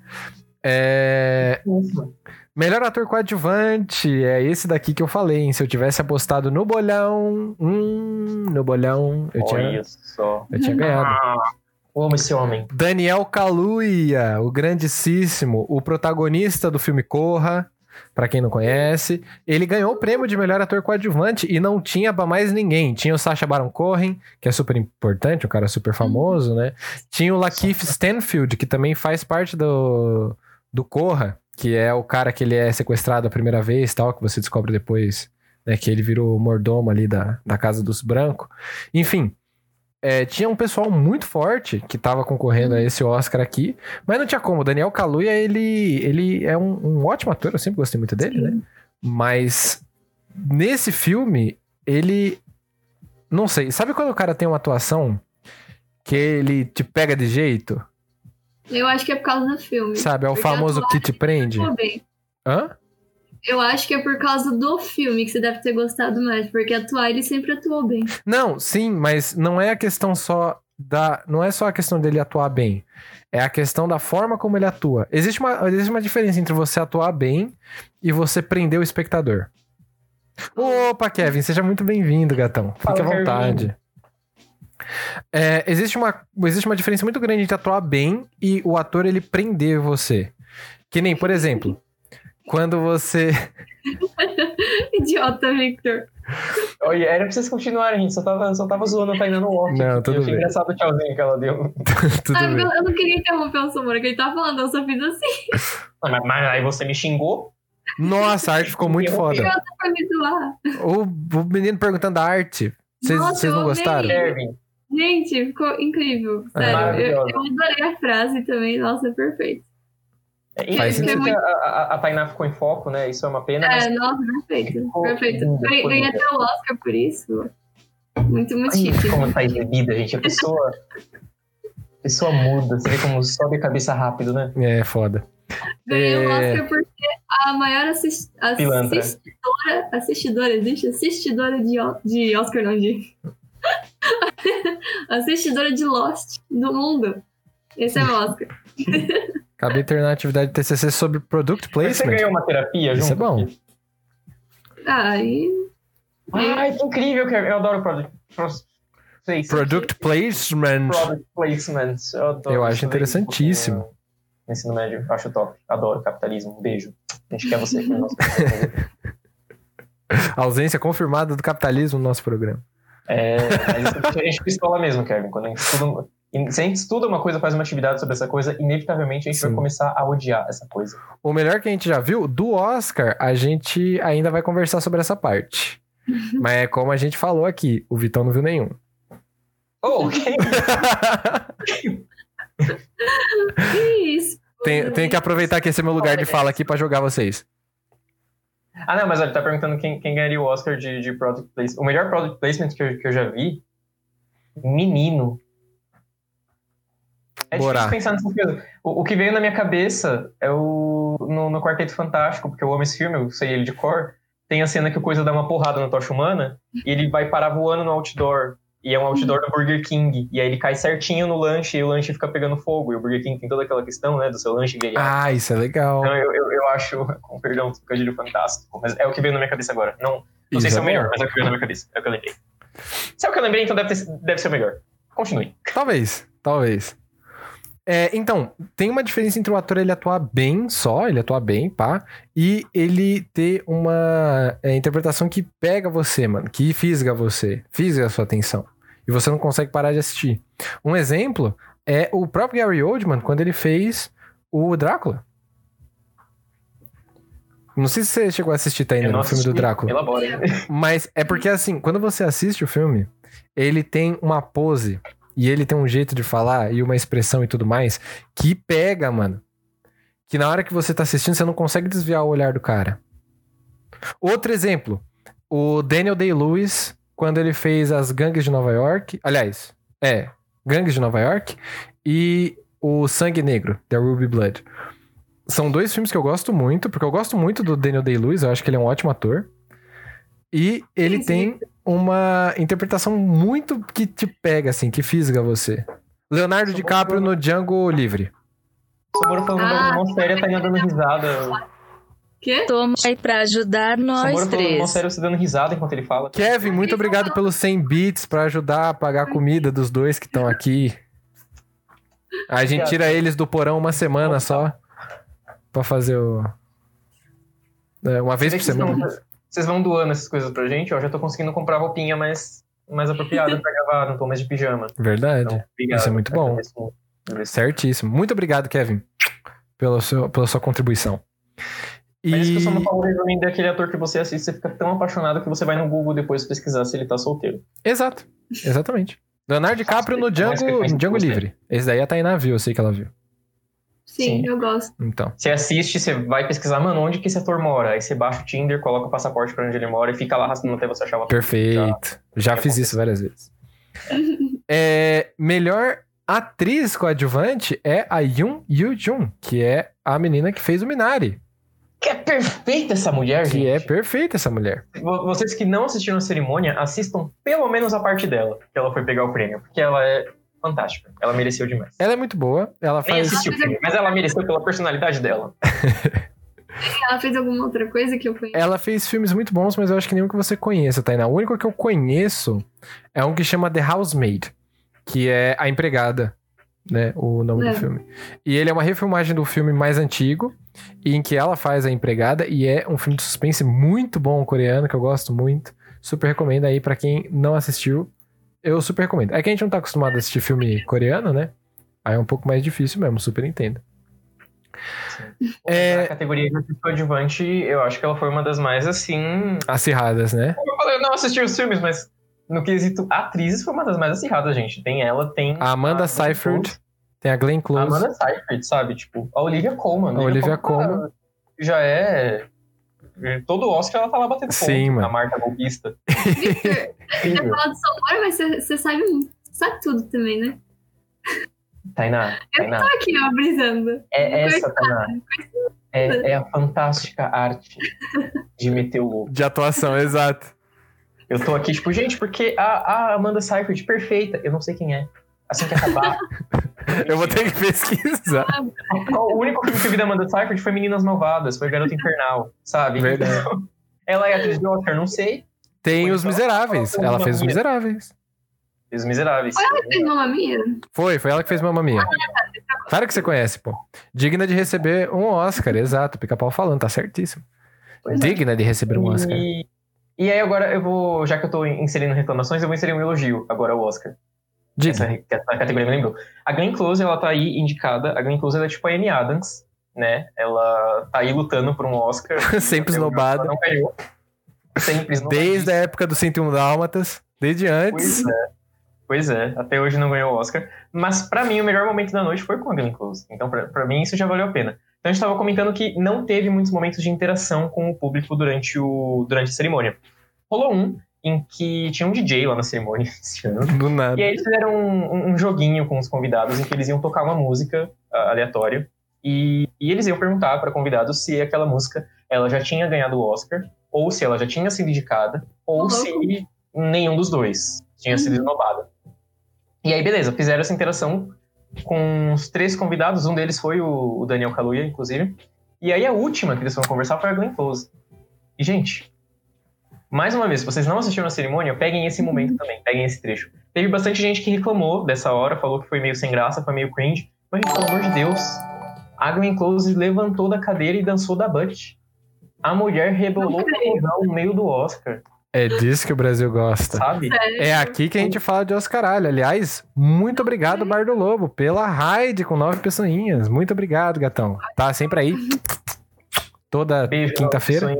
É, Ufa. Melhor ator coadjuvante, é esse daqui que eu falei, hein? Se eu tivesse apostado no bolão, hum, no bolão, eu tinha, Olha só. eu tinha ganhado. Ah, amo esse homem. Daniel Kaluuya, o grandíssimo, o protagonista do filme Corra, pra quem não conhece, ele ganhou o prêmio de melhor ator coadjuvante e não tinha pra mais ninguém. Tinha o Sacha Baron Cohen, que é super importante, um cara super famoso, né? Tinha o Lakeith Stanfield, que também faz parte do, do Corra, que é o cara que ele é sequestrado a primeira vez, tal, que você descobre depois, né, que ele virou mordomo ali da, da Casa dos Brancos. Enfim, é, tinha um pessoal muito forte que tava concorrendo a esse Oscar aqui, mas não tinha como. O Daniel Kaluuya, ele, ele é um, um ótimo ator, eu sempre gostei muito dele, né? Mas nesse filme, ele. Não sei, sabe quando o cara tem uma atuação que ele te pega de jeito? Eu acho que é por causa do filme. Sabe? É o Porque famoso que te prende? Atuou bem. Hã? Eu acho que é por causa do filme que você deve ter gostado mais, porque atuar ele sempre atuou bem. Não, sim, mas não é a questão só da. Não é só a questão dele atuar bem. É a questão da forma como ele atua. Existe uma, existe uma diferença entre você atuar bem e você prender o espectador. Opa, Kevin, seja muito bem-vindo, gatão. Fique Fala, à vontade. É, existe, uma, existe uma diferença muito grande entre atuar bem e o ator ele prender você. Que nem, por exemplo, quando você. Idiota, Victor. Olha, era pra vocês continuarem, gente. Só tava, só tava zoando a Tainá no off. Não, tudo eu achei bem. engraçado o tchauzinho que ela deu. Tudo Ah, bem. eu, eu não queria interromper o Samora, que ele tava falando, eu só fiz assim. Ah, Mas, mas aí você me xingou. Nossa, a arte ficou muito foda. O, o menino perguntando da arte. Vocês não gostaram? Gente, ficou incrível. É. Sério, eu, eu adorei a frase também. Nossa, é perfeito. É, Faz sentido. que a, a, a Tainá ficou em foco, né? Isso é uma pena. mas É, nossa, perfeito. Perfeito. Ganhei até o Oscar por isso. Muito, muito Ai, chique. como tá exibida, gente. A pessoa. a pessoa muda. Você vê como sobe a cabeça rápido, né? É, foda. Ganhei o É. Oscar porque a maior assis- Pilantra. assistidora, assistidora, existe? Assistidora de, O- de Oscar, não, de... assistidora de Lost do mundo. Esse é o Oscar. Acabei de terminar a atividade de TCC sobre Product Mas você Placement. ganhou uma terapia junto? Isso é bom. Ah, e... Ai, que incrível. Eu adoro product, sei Product Placement. product placement. Eu, adoro Eu acho interessantíssimo. No ensino médio, acho top. Adoro capitalismo. Um beijo. A gente quer você aqui no nosso Ausência confirmada do capitalismo no nosso programa. É, mas isso deixa a gente pistola mesmo, Kevin. Quando a gente estuda, se a gente estuda uma coisa, faz uma atividade sobre essa coisa, inevitavelmente a gente Sim. vai começar a odiar essa coisa. O melhor que a gente já viu, do Oscar, a gente ainda vai conversar sobre essa parte. Mas é como a gente falou aqui, o Vitão não viu nenhum. Oh, ok. Que isso? Tem, tenho que aproveitar que esse é meu lugar de fala aqui pra jogar vocês. Ah, não, mas ele tá perguntando quem, quem ganharia o Oscar de, de Product Placement. O melhor Product Placement que eu, que eu já vi, menino. É Bora. difícil pensar nessas coisas. O, o que veio na minha cabeça é o. No, no Quarteto Fantástico, porque eu amo esse filme, eu sei ele de cor. Tem a cena que o Coisa dá uma porrada na tocha humana e ele vai parar voando no outdoor. E é um outdoor do Burger King. E aí ele cai certinho no lanche e o lanche fica pegando fogo. E o Burger King tem toda aquela questão, né, do seu lanche grelhado. Ah, isso é legal. Então eu, eu, eu acho, com perdão, trocadilho fantástico. Mas é o que veio na minha cabeça agora. Não, não sei se é o melhor, mas é o que veio na minha cabeça. É o que eu lembrei. Se é o que eu lembrei, então deve, ter, deve ser o melhor. Continue. Talvez, talvez. É, então, tem uma diferença entre o ator ele atuar bem só, ele atuar bem, pá, e ele ter uma é, interpretação que pega você, mano, que fisga você, fisga a sua atenção. E você não consegue parar de assistir. Um exemplo é o próprio Gary Oldman, quando ele fez o Drácula. Não sei se você chegou a assistir, tá ainda, no filme do. Drácula. Elabora. Mas é porque assim, quando você assiste o filme, ele tem uma pose e ele tem um jeito de falar e uma expressão e tudo mais que pega, mano. Que na hora que você tá assistindo, você não consegue desviar o olhar do cara. Outro exemplo, o Daniel Day-Lewis, quando ele fez as Gangues de Nova York, aliás, é, Gangues de Nova York e o Sangue Negro, The Ruby Blood. São dois filmes que eu gosto muito, porque eu gosto muito do Daniel Day-Lewis, eu acho que ele é um ótimo ator. E ele Sim, sim. tem uma interpretação muito que te pega, assim, que fisga você. Leonardo Só DiCaprio no Django Livre. O Samoro falando Ah. uma série, tá ainda dando risada. Quê? Toma aí pra ajudar nós uma três. série, você dando risada enquanto ele fala. Kevin, muito obrigado pelos 100 bits pra ajudar a pagar a comida dos dois que estão aqui. A gente tira eles do porão uma semana só pra fazer o. É, uma vez por que semana. Vão, vocês vão doando essas coisas pra gente, ó. Já tô conseguindo comprar roupinha mais, mais apropriada pra gravar, não tô mais de pijama. Verdade. Então, obrigado. Isso é muito bom. Agradeço. Certíssimo. Muito obrigado, Kevin, pelo seu, pela sua contribuição. E... Mas isso que eu só não falo resumindo daquele ator que você assiste, você fica tão apaixonado que você vai no Google depois pesquisar se ele tá solteiro. Exato. Exatamente. Leonardo DiCaprio no que Django, Django Livre. Esse daí a Tainá viu, eu sei que ela viu. Sim, Sim. eu gosto. Então. Você assiste, você vai pesquisar, mano, onde que esse ator mora? Aí você baixa o Tinder, coloca o passaporte pra onde ele mora e fica lá arrastando até você achar o ator. Perfeito. Já, já fiz isso várias vezes. É, melhor atriz coadjuvante é a Yoon Yoo-jung, que é a menina que fez o Minari. Que é perfeita essa mulher, Que gente. é perfeita essa mulher. Vo- Vocês que não assistiram a cerimônia, assistam pelo menos a parte dela, que ela foi pegar o prêmio, porque ela é fantástica. Ela mereceu demais. Ela é muito boa. Ela Nem faz. assisti o filme, mas ela mereceu pela personalidade dela. Ela fez alguma outra coisa que eu conheço? Ela fez filmes muito bons, mas eu acho que nenhum que você conheça, Tainá. O único que eu conheço é um que chama The Housemaid, que é a empregada. né? O nome É. do filme. E ele é uma refilmagem do filme mais antigo, em que ela faz a empregada, e é um filme de suspense muito bom coreano, que eu gosto muito. Super recomendo aí pra quem não assistiu. Eu super recomendo. É que a gente não tá acostumado a assistir filme coreano, né? Aí é um pouco mais difícil mesmo, super entendo. É- Na categoria de coadjuvante, eu acho que ela foi uma das mais, assim... Acirradas, né? Eu falei, eu não assisti os filmes, mas no quesito atrizes foi uma das mais acirradas, gente. Tem ela, tem... A Amanda a Seyfried, tem a Glenn A Close. Amanda Seyfried, sabe? Tipo, a Olivia Colman. A Olivia tá- Já é... Todo Oscar ela tá lá batendo ponto. Sim, mano. A marca golpista. Victor, você Incrível. fala de Samora, mas você, você sabe, sabe tudo também, né? Tainá, Tainá. Tô aqui, ó, brisando. É essa, Tainá. É, é a fantástica arte de meter o louco. De atuação, exato. Eu tô aqui, tipo, gente, porque a, a Amanda Seyfried, perfeita. Eu não sei quem é. Assim que acabar. Eu vou ter que pesquisar. o único filme que eu vi da Amanda Seyfried foi Meninas Malvadas, foi Garota Infernal, sabe? Verdade. Então, ela é atriz de Oscar, não sei. Tem Ou Os então, Miseráveis. ela Ela fez Os fez Miseráveis. Os Miseráveis. Fez mamma mia? Foi, foi ela que fez Mamma Mia. Claro que você conhece, pô. Digna de receber um Oscar, exato. Pica-pau falando, tá certíssimo. Pois é. Digna de receber um Oscar. E, e aí agora eu vou, já que eu tô inserindo reclamações, eu vou inserir um elogio agora ao Oscar. Essa, Diga. essa categoria me lembrou. A Glenn Close, ela tá aí indicada. A Glenn Close, ela é tipo a Amy Adams, né? Ela tá aí lutando por um Oscar. Sempre esnobada. Não ganhou. Sempre esnobada. Desde a época do 101 Dálmatas, desde antes. Pois é. Pois é, até hoje não ganhou o Oscar. Mas pra mim, o melhor momento da noite foi com a Glenn Close. Então, pra, pra mim, isso já valeu a pena. Então, a gente tava comentando que não teve muitos momentos de interação com o público durante, o, durante a cerimônia. Rolou um em que tinha um DJ lá na cerimônia esse ano. Do nada. E aí eles fizeram um, um- joguinho com os convidados em que eles iam tocar uma música ah, aleatória e, e eles iam perguntar para convidados se aquela música ela já tinha ganhado o Oscar ou se ela já tinha sido indicada ou Ô, se nenhum dos dois tinha sido esnobada. E aí beleza, fizeram essa interação com os três convidados, um deles foi o, o Daniel Kaluuya, inclusive. E aí a última que eles foram conversar foi a Glenn Close. E gente, mais uma vez, se vocês não assistiram a cerimônia, peguem esse momento também, peguem esse trecho. Teve bastante gente que reclamou dessa hora, falou que foi meio sem graça, foi meio cringe. Mas, gente, pelo amor de Deus, a Glenn Close levantou da cadeira e dançou da butt. A mulher rebolou o no meio do Oscar, É disso que o Brasil gosta. sabe? Sério. É aqui que a gente fala de Oscaralho. Aliás, muito obrigado, Bar do Lobo, pela raid com nove pessoinhas. Muito obrigado, gatão. Tá sempre aí. Toda Beijo, quinta-feira.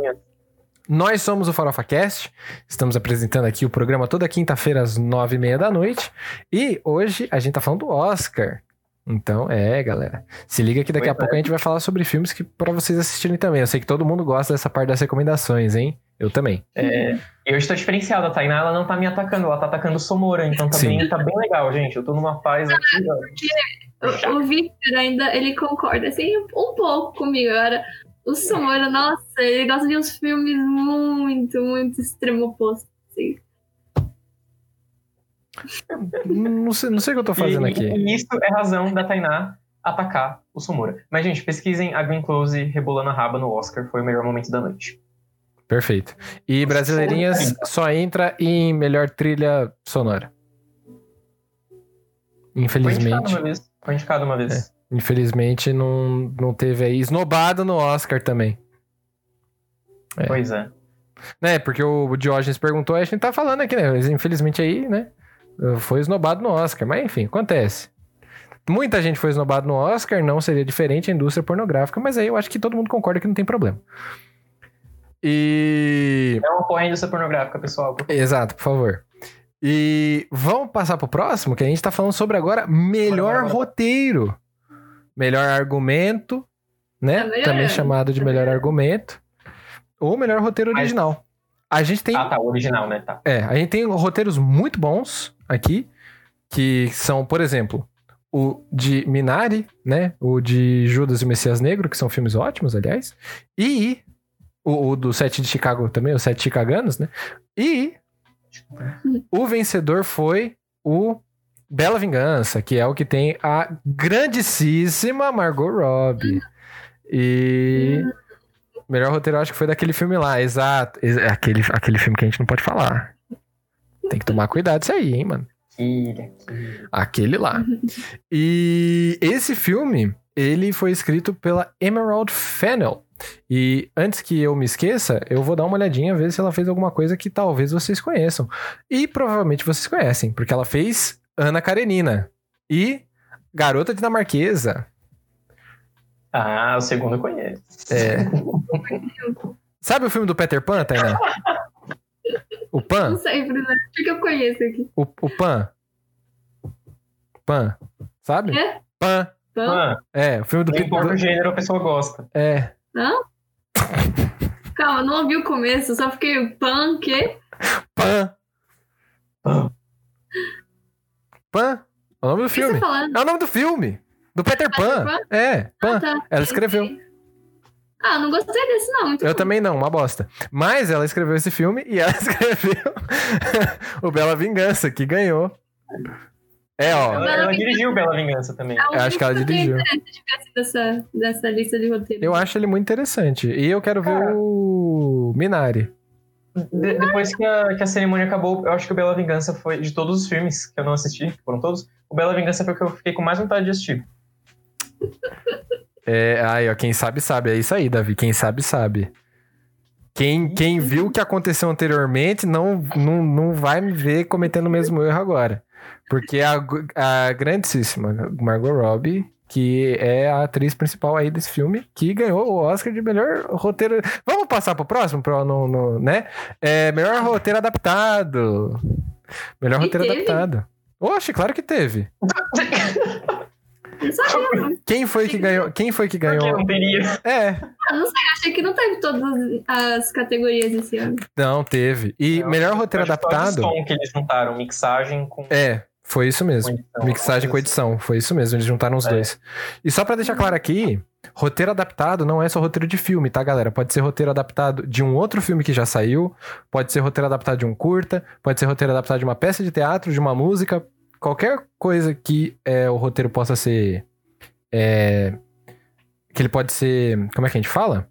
Nós somos o Farofa Cast. Estamos apresentando aqui o programa toda quinta-feira às nove e meia da noite. E hoje a gente tá falando do Oscar. Então, é, galera. Se liga que daqui a Pois pouco a gente vai falar sobre filmes que para vocês assistirem também. Eu sei que todo mundo gosta dessa parte das recomendações, hein? Eu também. É, e hoje tá diferenciada, a Tainá ela não tá me atacando, ela tá atacando o Somora, então tá Sim. bem, tá bem legal, gente. Eu tô numa paz aqui, ó. O, o Victor ainda, ele concorda, assim, um pouco comigo. Agora, o Samora, nossa, ele gosta de uns filmes muito, muito extremo oposto. Assim. Não sei, não sei o que eu tô fazendo e, aqui. E isso é razão da Tainá atacar o Somora. Mas, gente, pesquisem a Glenn Close rebolando a raba no Oscar, foi o melhor momento da noite. Perfeito. E Brasileirinhas só entra em melhor trilha sonora. Foi indicado Infelizmente. uma vez. Foi indicado uma vez. Infelizmente não, não teve aí. Esnobado no Oscar também. É. Pois é. Né? Porque o Diógenes perguntou, a gente tá falando aqui, né? Infelizmente aí, né? Foi esnobado no Oscar. Mas enfim, acontece. Muita gente foi esnobado no Oscar, não seria diferente a indústria pornográfica, mas aí eu acho que todo mundo concorda que não tem problema. E. É uma porra indústria pornográfica, pessoal. Exato, por favor. E vamos passar pro próximo, que a gente tá falando sobre agora melhor roteiro. Melhor argumento, né? É Também chamado de melhor argumento. Ou melhor roteiro original. A gente tem Ah, tá, original, né? Tá. é, a gente tem roteiros muito bons aqui, que são, por exemplo, o de Minari, né? O de Judas e o Messias Negro, que são filmes ótimos, aliás. E o, o do Sete de Chicago também, os Sete Chicagonos, né? E o vencedor foi o Bela Vingança, que é o que tem a grandíssima Margot Robbie. E melhor roteiro eu acho que foi daquele filme lá, exato. Ex- Aquele, aquele filme que a gente não pode falar. Tem que tomar cuidado isso aí, hein, mano. Aquele, lá. E esse filme, ele foi escrito pela Emerald Fennell. E antes que eu me esqueça, eu vou dar uma olhadinha, ver se ela fez alguma coisa que talvez vocês conheçam. E provavelmente vocês conhecem, porque ela fez Ana Karenina e Garota Dinamarquesa. Ah, o segundo eu conheço. É. Sabe o filme do Peter Pan, Tainá? O Não Pan? sei, Bruno. O que eu conheço aqui? O, o Pan? Pan? Sabe? É? Pan. Pão? Ah, É, o filme do não Peter Pan. gênero, a pessoa gosta. É. Calma, não ouvi o começo, só fiquei pan, que? Pan. Pan. Pan? É o nome do que você filme. tá? É o nome do filme. Do Peter Pan. Pan? É, Pan. Ah, tá. Ela escreveu. Ah, não gostei desse, não. Muito Eu bom. também não, uma bosta. Mas ela escreveu esse filme e ela escreveu o Bela Vingança, que ganhou. É, ó. Ela, ela dirigiu Bela Vingança também. É Eu acho que ela dirigiu. ver assim dessa, dessa lista de roteiro. Eu acho ele muito interessante. E eu quero ver Cara. o Minari. De- depois que a, que a cerimônia acabou, eu acho que o Bela Vingança foi, de todos os filmes que eu não assisti, que foram todos, o Bela Vingança foi o que eu fiquei com mais vontade de assistir. É, aí, ó, quem sabe, sabe. É isso aí, Davi. Quem sabe, sabe. Quem, quem viu o que aconteceu anteriormente não, não, não vai me ver cometendo o mesmo erro agora. Porque a, a grandíssima Margot Robbie, que é a atriz principal aí desse filme, que ganhou o Oscar de melhor roteiro. Vamos passar pro próximo, pro, no, no- né? É, melhor roteiro adaptado. Melhor E roteiro teve? adaptado. Oxe, claro que teve. Não não. Quem foi que ganhou? Quem foi que ganhou? não teria. É, Ah, não sei, achei que não teve todas as categorias esse ano. Não, teve. E Eu melhor roteiro foi adaptado. o som que eles juntaram, mixagem com. É, foi isso mesmo. edição, Mixagem com coisa edição, foi isso mesmo, eles juntaram os É. dois. E só pra deixar claro aqui, roteiro adaptado não é só roteiro de filme, tá, galera? Pode ser roteiro adaptado de um outro filme que já saiu, pode ser roteiro adaptado de um curta, pode ser roteiro adaptado de uma peça de teatro, de uma música, qualquer coisa que é, o roteiro possa ser. é, que ele pode ser. Como é que a gente fala?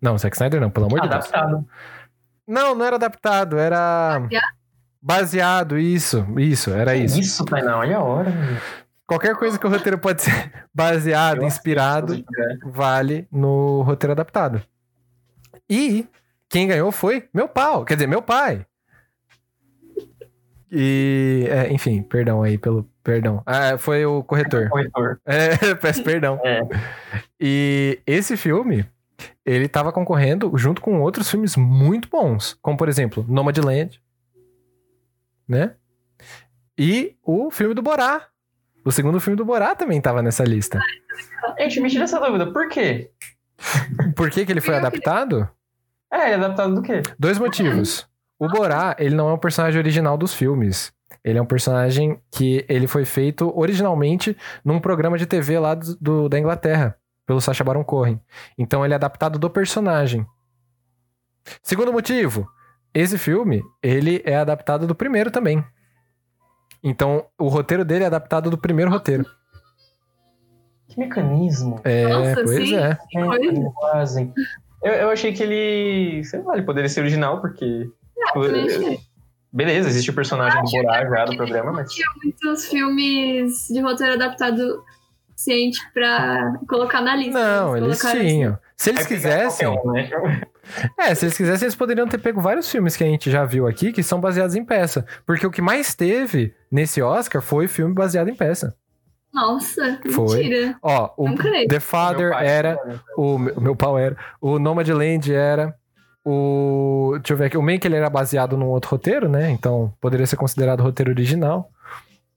Não, Zack Snyder não, pelo amor de Deus. Adaptado. Não, não era adaptado, era. Baseado? Baseado, isso, isso, era isso. Isso, Tainá, olha a hora. meu. Qualquer coisa que o roteiro pode ser baseado, inspirado, vale no roteiro adaptado. E quem ganhou foi meu pau, quer dizer, meu pai. E, é, enfim, perdão aí pelo. Perdão. Ah, foi o corretor. Corretor. É, peço perdão. É. E esse filme, ele tava concorrendo junto com outros filmes muito bons, como por exemplo, Nomadland, né? E o filme do Borá. O segundo filme do Borá também tava nessa lista. Gente, me tira essa dúvida. Por quê? Por que, que ele foi Eu adaptado? É, ele é adaptado do quê? Dois motivos. O Borá, ele não é um personagem original dos filmes. Ele é um personagem que ele foi feito originalmente num programa de TV lá do, do- da Inglaterra, pelo Sacha Baron Cohen. Então ele é adaptado do personagem. Segundo motivo, esse filme, ele é adaptado do primeiro também. Então, o roteiro dele é adaptado do primeiro roteiro. Que mecanismo. É, Nossa, pois sim. é. Que coisa. Fazem. Eu, eu achei que ele. Sei lá, ele poderia ser original, porque. também achei. Beleza, existe o personagem do Borá já do programa, mas. Tinha muitos filmes de roteiro adaptado ciente pra colocar na lista. Não, eles assim. tinham. Se eles É pegar quisessem, um, né? É, se eles quisessem, eles poderiam ter pego vários filmes que a gente já viu aqui que são baseados em peça. Porque o que mais teve nesse Oscar foi filme baseado em peça. Nossa, Foi. mentira. Ó, o Não creio. The Father pai, era. né? O meu meu pau era. O Nomadland era. O. Deixa eu ver aqui. O Mank ele era baseado num outro roteiro, né? Então poderia ser considerado roteiro original.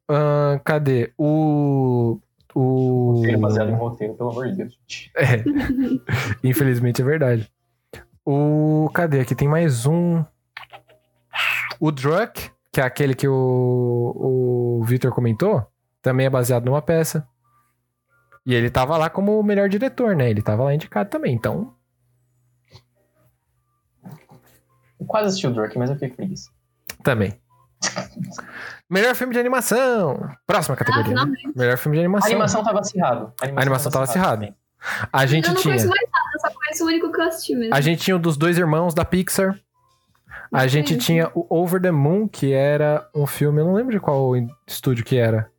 Ahn, cadê? O. O. Ele é baseado em roteiro, pelo amor de Deus. É. Infelizmente é verdade. O. Cadê? Aqui tem mais um. O Druck, que é aquele que o, o Victor comentou, também é baseado numa peça. E ele tava lá como o melhor diretor, né? Ele tava lá indicado também, então. Eu quase assisti o Drake, mas eu fiquei preguiça. Também. Melhor filme de animação. Próxima categoria. né? finalmente. Melhor filme de A animação. animação tava acirrado. A A animação tava acirrada. A gente eu não tinha. mais eu só conheço o único que eu assisti mesmo. A gente tinha o dos dois irmãos da Pixar. A gente tinha o Over the Moon, que era um filme, eu não lembro de qual estúdio que era.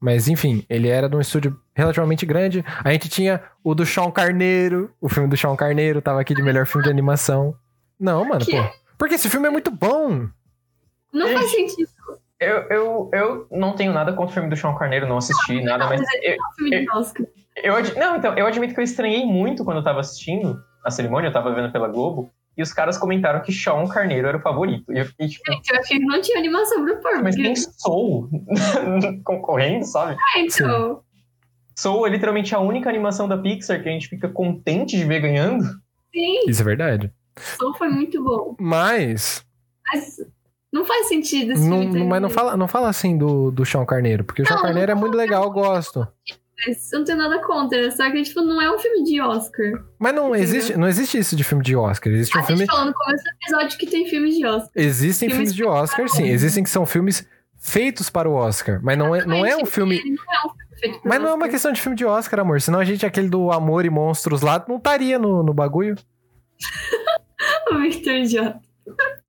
Mas enfim, ele era de um estúdio relativamente grande. A gente tinha o do Sean Carneiro, o filme do Sean Carneiro tava aqui de melhor filme de animação. Não, mano, Que? pô. Porque esse filme é muito bom. Não faz sentido. Eu, eu, eu não tenho nada contra o filme do Sean Carneiro, não assisti nada, mas eu, É um filme de Oscar. eu, ad- não, então, eu admito que eu estranhei muito quando eu tava assistindo a cerimônia, eu tava vendo pela Globo, e os caras comentaram que Sean Carneiro era o favorito. E eu fiquei tipo, Gente, eu achei que não tinha animação pra pôr. mas tem Soul concorrendo, sabe? Ah, então. Soul é literalmente a única animação da Pixar que a gente fica contente de ver ganhando. Sim, Isso é verdade. Soul foi muito bom. Mas, Mas não faz sentido esse não, mas não fala, não fala assim do, do Sean Carneiro, porque o Sean Carneiro é muito legal, eu gosto. Mas Eu não tenho nada contra, só que tipo, não é um filme de Oscar. Mas não Entendeu? existe, não existe isso de filme de Oscar. Existe um a filme. gente falou no começo do episódio que tem filmes de Oscar. Existem filmes filmes de Oscar, sim. Existem que são filmes feitos para o Oscar. Mas não é, não é um filme. Não é um filme Mas não é uma questão de filme de Oscar, amor. Senão a gente, aquele do Amor e Monstros lá, não estaria no, no bagulho. O Victor Idiota.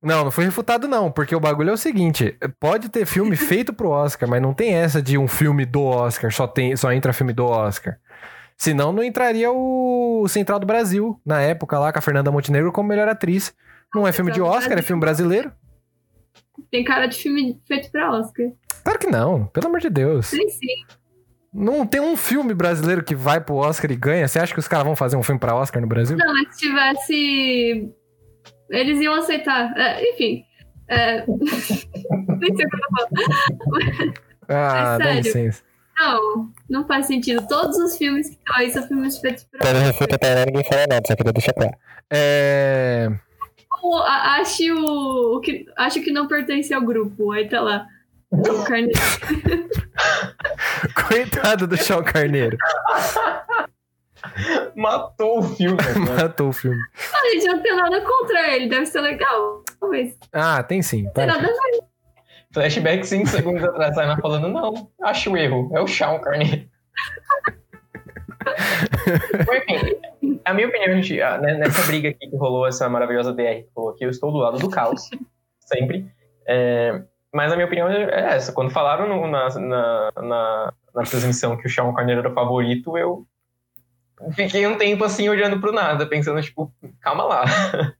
Não, não foi refutado, não. Porque o bagulho é o seguinte: pode ter filme feito pro Oscar, mas não tem essa de um filme do Oscar, só, tem, só entra filme do Oscar. Senão não entraria o Central do Brasil, na época lá, com a Fernanda Montenegro como melhor atriz. Não é filme de Oscar, é filme brasileiro? Tem cara de filme feito pra Oscar. Claro que não, pelo amor de Deus. Sim, sim. Não tem um filme brasileiro que vai pro Oscar e ganha. Você acha que os caras vão fazer um filme pra Oscar no Brasil? Não, mas se tivesse. Eles iam aceitar. É, enfim. É... Nem sei o que eu tô falando. Ah, É dá sério. licença. Não, não faz sentido. Todos os filmes que estão aí são filmes feitos pra Tá Oscar. pra ninguém fala nada, só queria deixar claro. É. O- a- Ache o, o que, acho que não pertence ao grupo. Aí tá lá. O Carneiro. Coitado do Sean Carneiro. Matou o filme. né? Matou o filme. A gente não tem nada contra ele. Deve ser legal. Mas não Ah, tem sim. tem nada a ver. Flashback 5 segundos atrás, Saina falando, não, acho o erro, é o Sean Carneiro. Enfim, a minha opinião, gente, ah, né, nessa briga aqui que rolou, essa maravilhosa DR que rolou aqui, eu estou do lado do caos, sempre. É, mas a minha opinião é essa. Quando falaram no- na, na, na, na transmissão que o Sean Carneiro era o favorito, eu fiquei um tempo assim olhando pro nada, pensando, tipo, calma lá.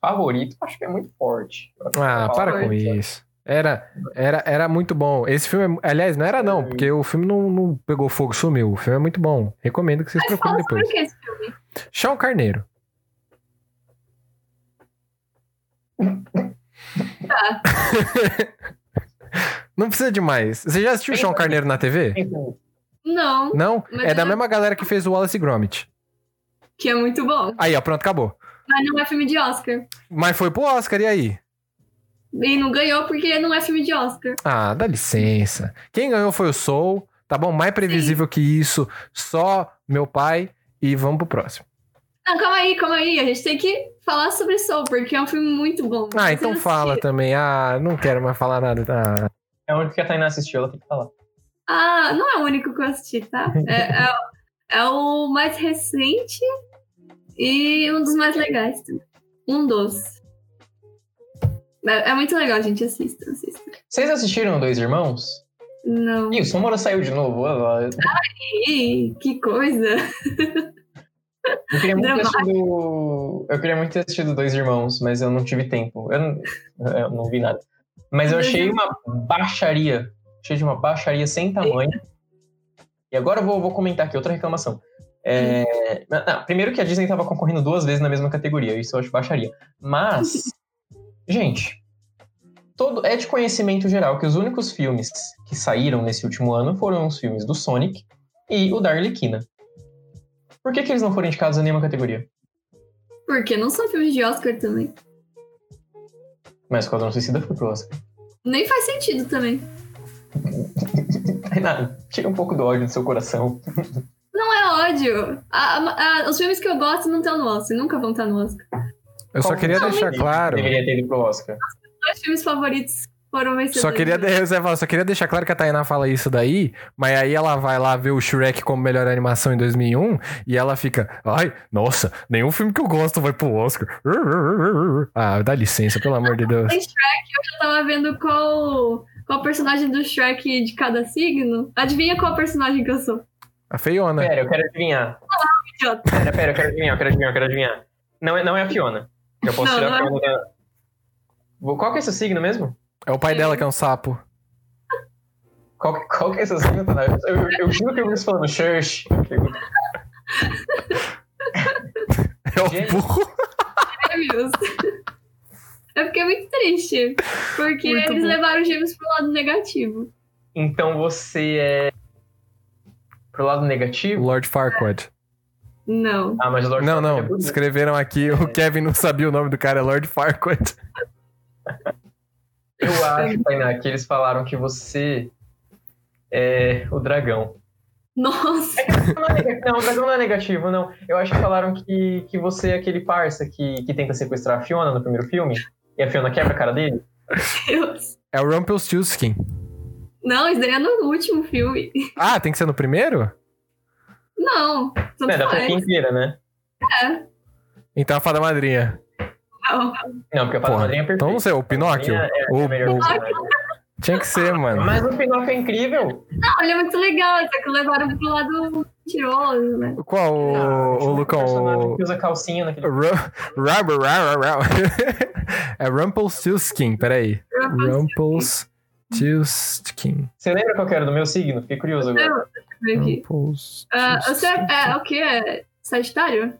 favorito, acho que é muito forte. Ah, para com isso. Era, era, era muito bom. Esse filme, é- aliás, não era não, porque o filme não, não pegou fogo, sumiu. O filme é muito bom. Recomendo que vocês Mas procurem sobre depois. que esse filme? Sean Carneiro. Tá. Não precisa de mais. Você já assistiu Sean Carneiro na TV? Não, Não? É da mesma galera que fez o Wallace e Gromit. que é muito bom. Aí, ó, pronto, acabou. Mas não é filme de Oscar. Mas foi pro Oscar, e aí? E não ganhou porque não é filme de Oscar. Ah, dá licença. Quem ganhou foi o Soul, tá bom? Mais previsível que isso, só meu pai. E vamos pro próximo. Não, calma aí, calma aí. A gente tem que falar sobre Soul, porque é um filme muito bom. Ah, então fala também. Ah, não quero mais falar nada. Ah, É o único que a Tainá assistiu, ela tem que falar. Ah, não é o único que eu assisti, tá? É, é, é o mais recente e um dos mais legais também. Um dos. É, é muito legal, gente. Assista, assista. Vocês assistiram Dois Irmãos? Não. Ih, o Samora saiu de novo. Ih, que coisa. Eu queria muito ter Dramático. assistido. Eu queria muito ter assistido Dois Irmãos, mas eu não tive tempo. Eu não, eu não vi nada. Mas eu achei uma baixaria. Achei de uma baixaria sem tamanho. E agora eu vou, vou comentar aqui outra reclamação. É, não, primeiro que a Disney estava concorrendo duas vezes na mesma categoria, isso eu acho baixaria. Mas, gente, todo, é de conhecimento geral que os únicos filmes que saíram nesse último ano foram os filmes do Sonic e o da Arlequina. Por que, que eles não foram indicados a nenhuma categoria? Porque não são filmes de Oscar também. Mas Esquadrão Suicida foi pro Oscar. Nem faz sentido também. Renato, tira um pouco do ódio do seu coração. Não é ódio. A- a- os filmes que eu gosto não estão no Oscar, nunca vão estar no Oscar. eu só queria filme deixar claro. Deveria ter ido pro Oscar. Dois filmes favoritos foram vencedores. Só queria, de- só queria deixar claro que a Tainá fala isso daí, mas aí ela vai lá ver o Shrek como melhor animação em 2001 e ela fica, ai, nossa, nenhum filme que eu gosto vai pro Oscar. Ah, dá licença, pelo amor de Deus. Em Shrek, eu já tava vendo qual, qual personagem do Shrek de cada signo. Adivinha qual personagem que eu sou? A feiona. Pera, eu quero adivinhar. Idiota. Pera, pera, eu quero adivinhar, eu quero adivinhar, eu quero adivinhar. Não é, não é a Fiona. Eu posso Não, tirar a não é. Fiona da... Vou- Qual que é esse signo mesmo? É o pai dela que é um sapo. Qual, que- qual que é esse signo, Tana? Eu, eu, eu juro que eu vi você falando Church. É o burro. Gêmeos. Eu fiquei muito triste. Porque Muito eles bom. levaram gêmeos pro lado negativo. Então você é... Pro lado negativo? Lord Farquaad. Não. Ah, mas o Lord Não, Farquaad é não. bonito. Escreveram aqui, o Kevin não sabia o nome do cara, é Lord Farquaad. Eu acho, Tainá, que eles falaram que você é o dragão. Nossa. Não, é nega- não, o dragão não é negativo, não. Eu acho que falaram que, que você é aquele parça que, que tenta sequestrar a Fiona no primeiro filme. E a Fiona quebra a cara dele. Deus. É o Rumpelstiltskin. Não, isso daí é no último filme. Ah, tem que ser no primeiro? Não. Tanto É, da franquia inteira, né? Então a fada madrinha. Não. Não, porque a Fada Porra, Madrinha é perfeita. Então não sei, o Pinóquio? É, é, O- melhor o- personagem. Tinha que ser, mano. Mas o Pinóquio é incrível. Não, ele é muito legal, só que levaram pro lado mentiroso, né? Qual, o, Ah, o um Lucão? O... que usa calcinha naquele... Ru- Rubber. É Rumpelstiltskin, peraí. Rumpelstiltskin. Você lembra qual que era do meu signo? Fiquei curioso agora. Não, aqui. Ah, você é, é o que? É Sagitário?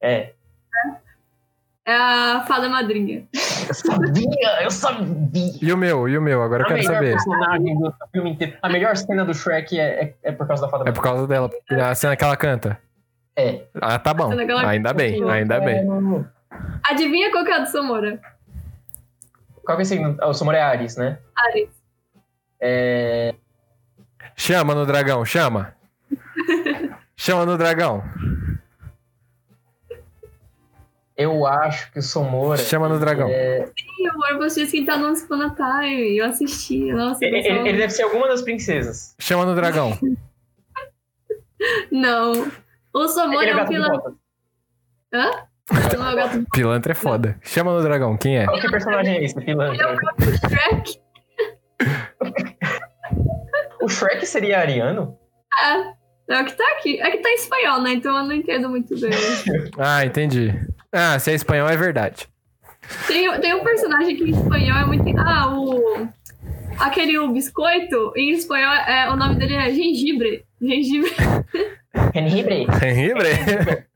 É. É a fada madrinha. Eu sabia, eu sabia. E o meu, e o meu? Agora eu a quero melhor saber. A melhor cena do Shrek é, é, é por causa da Fada É por causa dela. A cena que ela canta. É. Ah, tá bom. Ainda bem, ainda bem. Adivinha qual que é a do Samora? Qual que é o signo? Ah, O Somor é Ares, né? Ares. É... Chama no dragão, chama. Chama no dragão. Eu acho que o Somora... Chama no dragão. É... Ih, amor, vocês que tá no Once Upon a Time. Eu assisti. Nossa, Ele, ele- ele deve ser alguma das princesas. Chama no dragão. Não. O Samora Ele é é um pilantra. Hã? Não é o gato do Pilantra é foda. Chama no dragão, quem é? Qual que personagem é esse, Ele é o pilantra? próprio Shrek. O Shrek seria ariano? É. É o que tá aqui. É que tá em espanhol, né? Então eu não entendo muito bem. Ah, entendi. Ah, se é espanhol é verdade. Tem, tem um personagem que em espanhol é muito. Ah, o. Aquele o biscoito, em espanhol, é, o nome dele é gengibre. Gengibre. Gengibre. Henribre?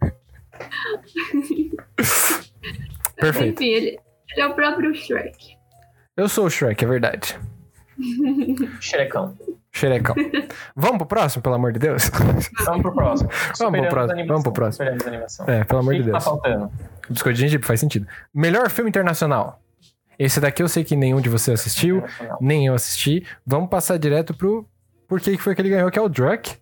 Perfeito. Enfim, ele, ele é o próprio Shrek. Eu sou o Shrek, é verdade. Shrekão. Xerecão. Vamos pro próximo, pelo amor de Deus? Vamos pro próximo. Vamos pro próximo, vamos pro próximo. Superamos animação. É, pelo amor de tá Deus. faltando? Biscoito de gengibre faz sentido. Melhor filme internacional. Esse daqui eu sei que nenhum de vocês assistiu, nem eu assisti. Vamos passar direto pro por que foi que ele ganhou, que é o Druck,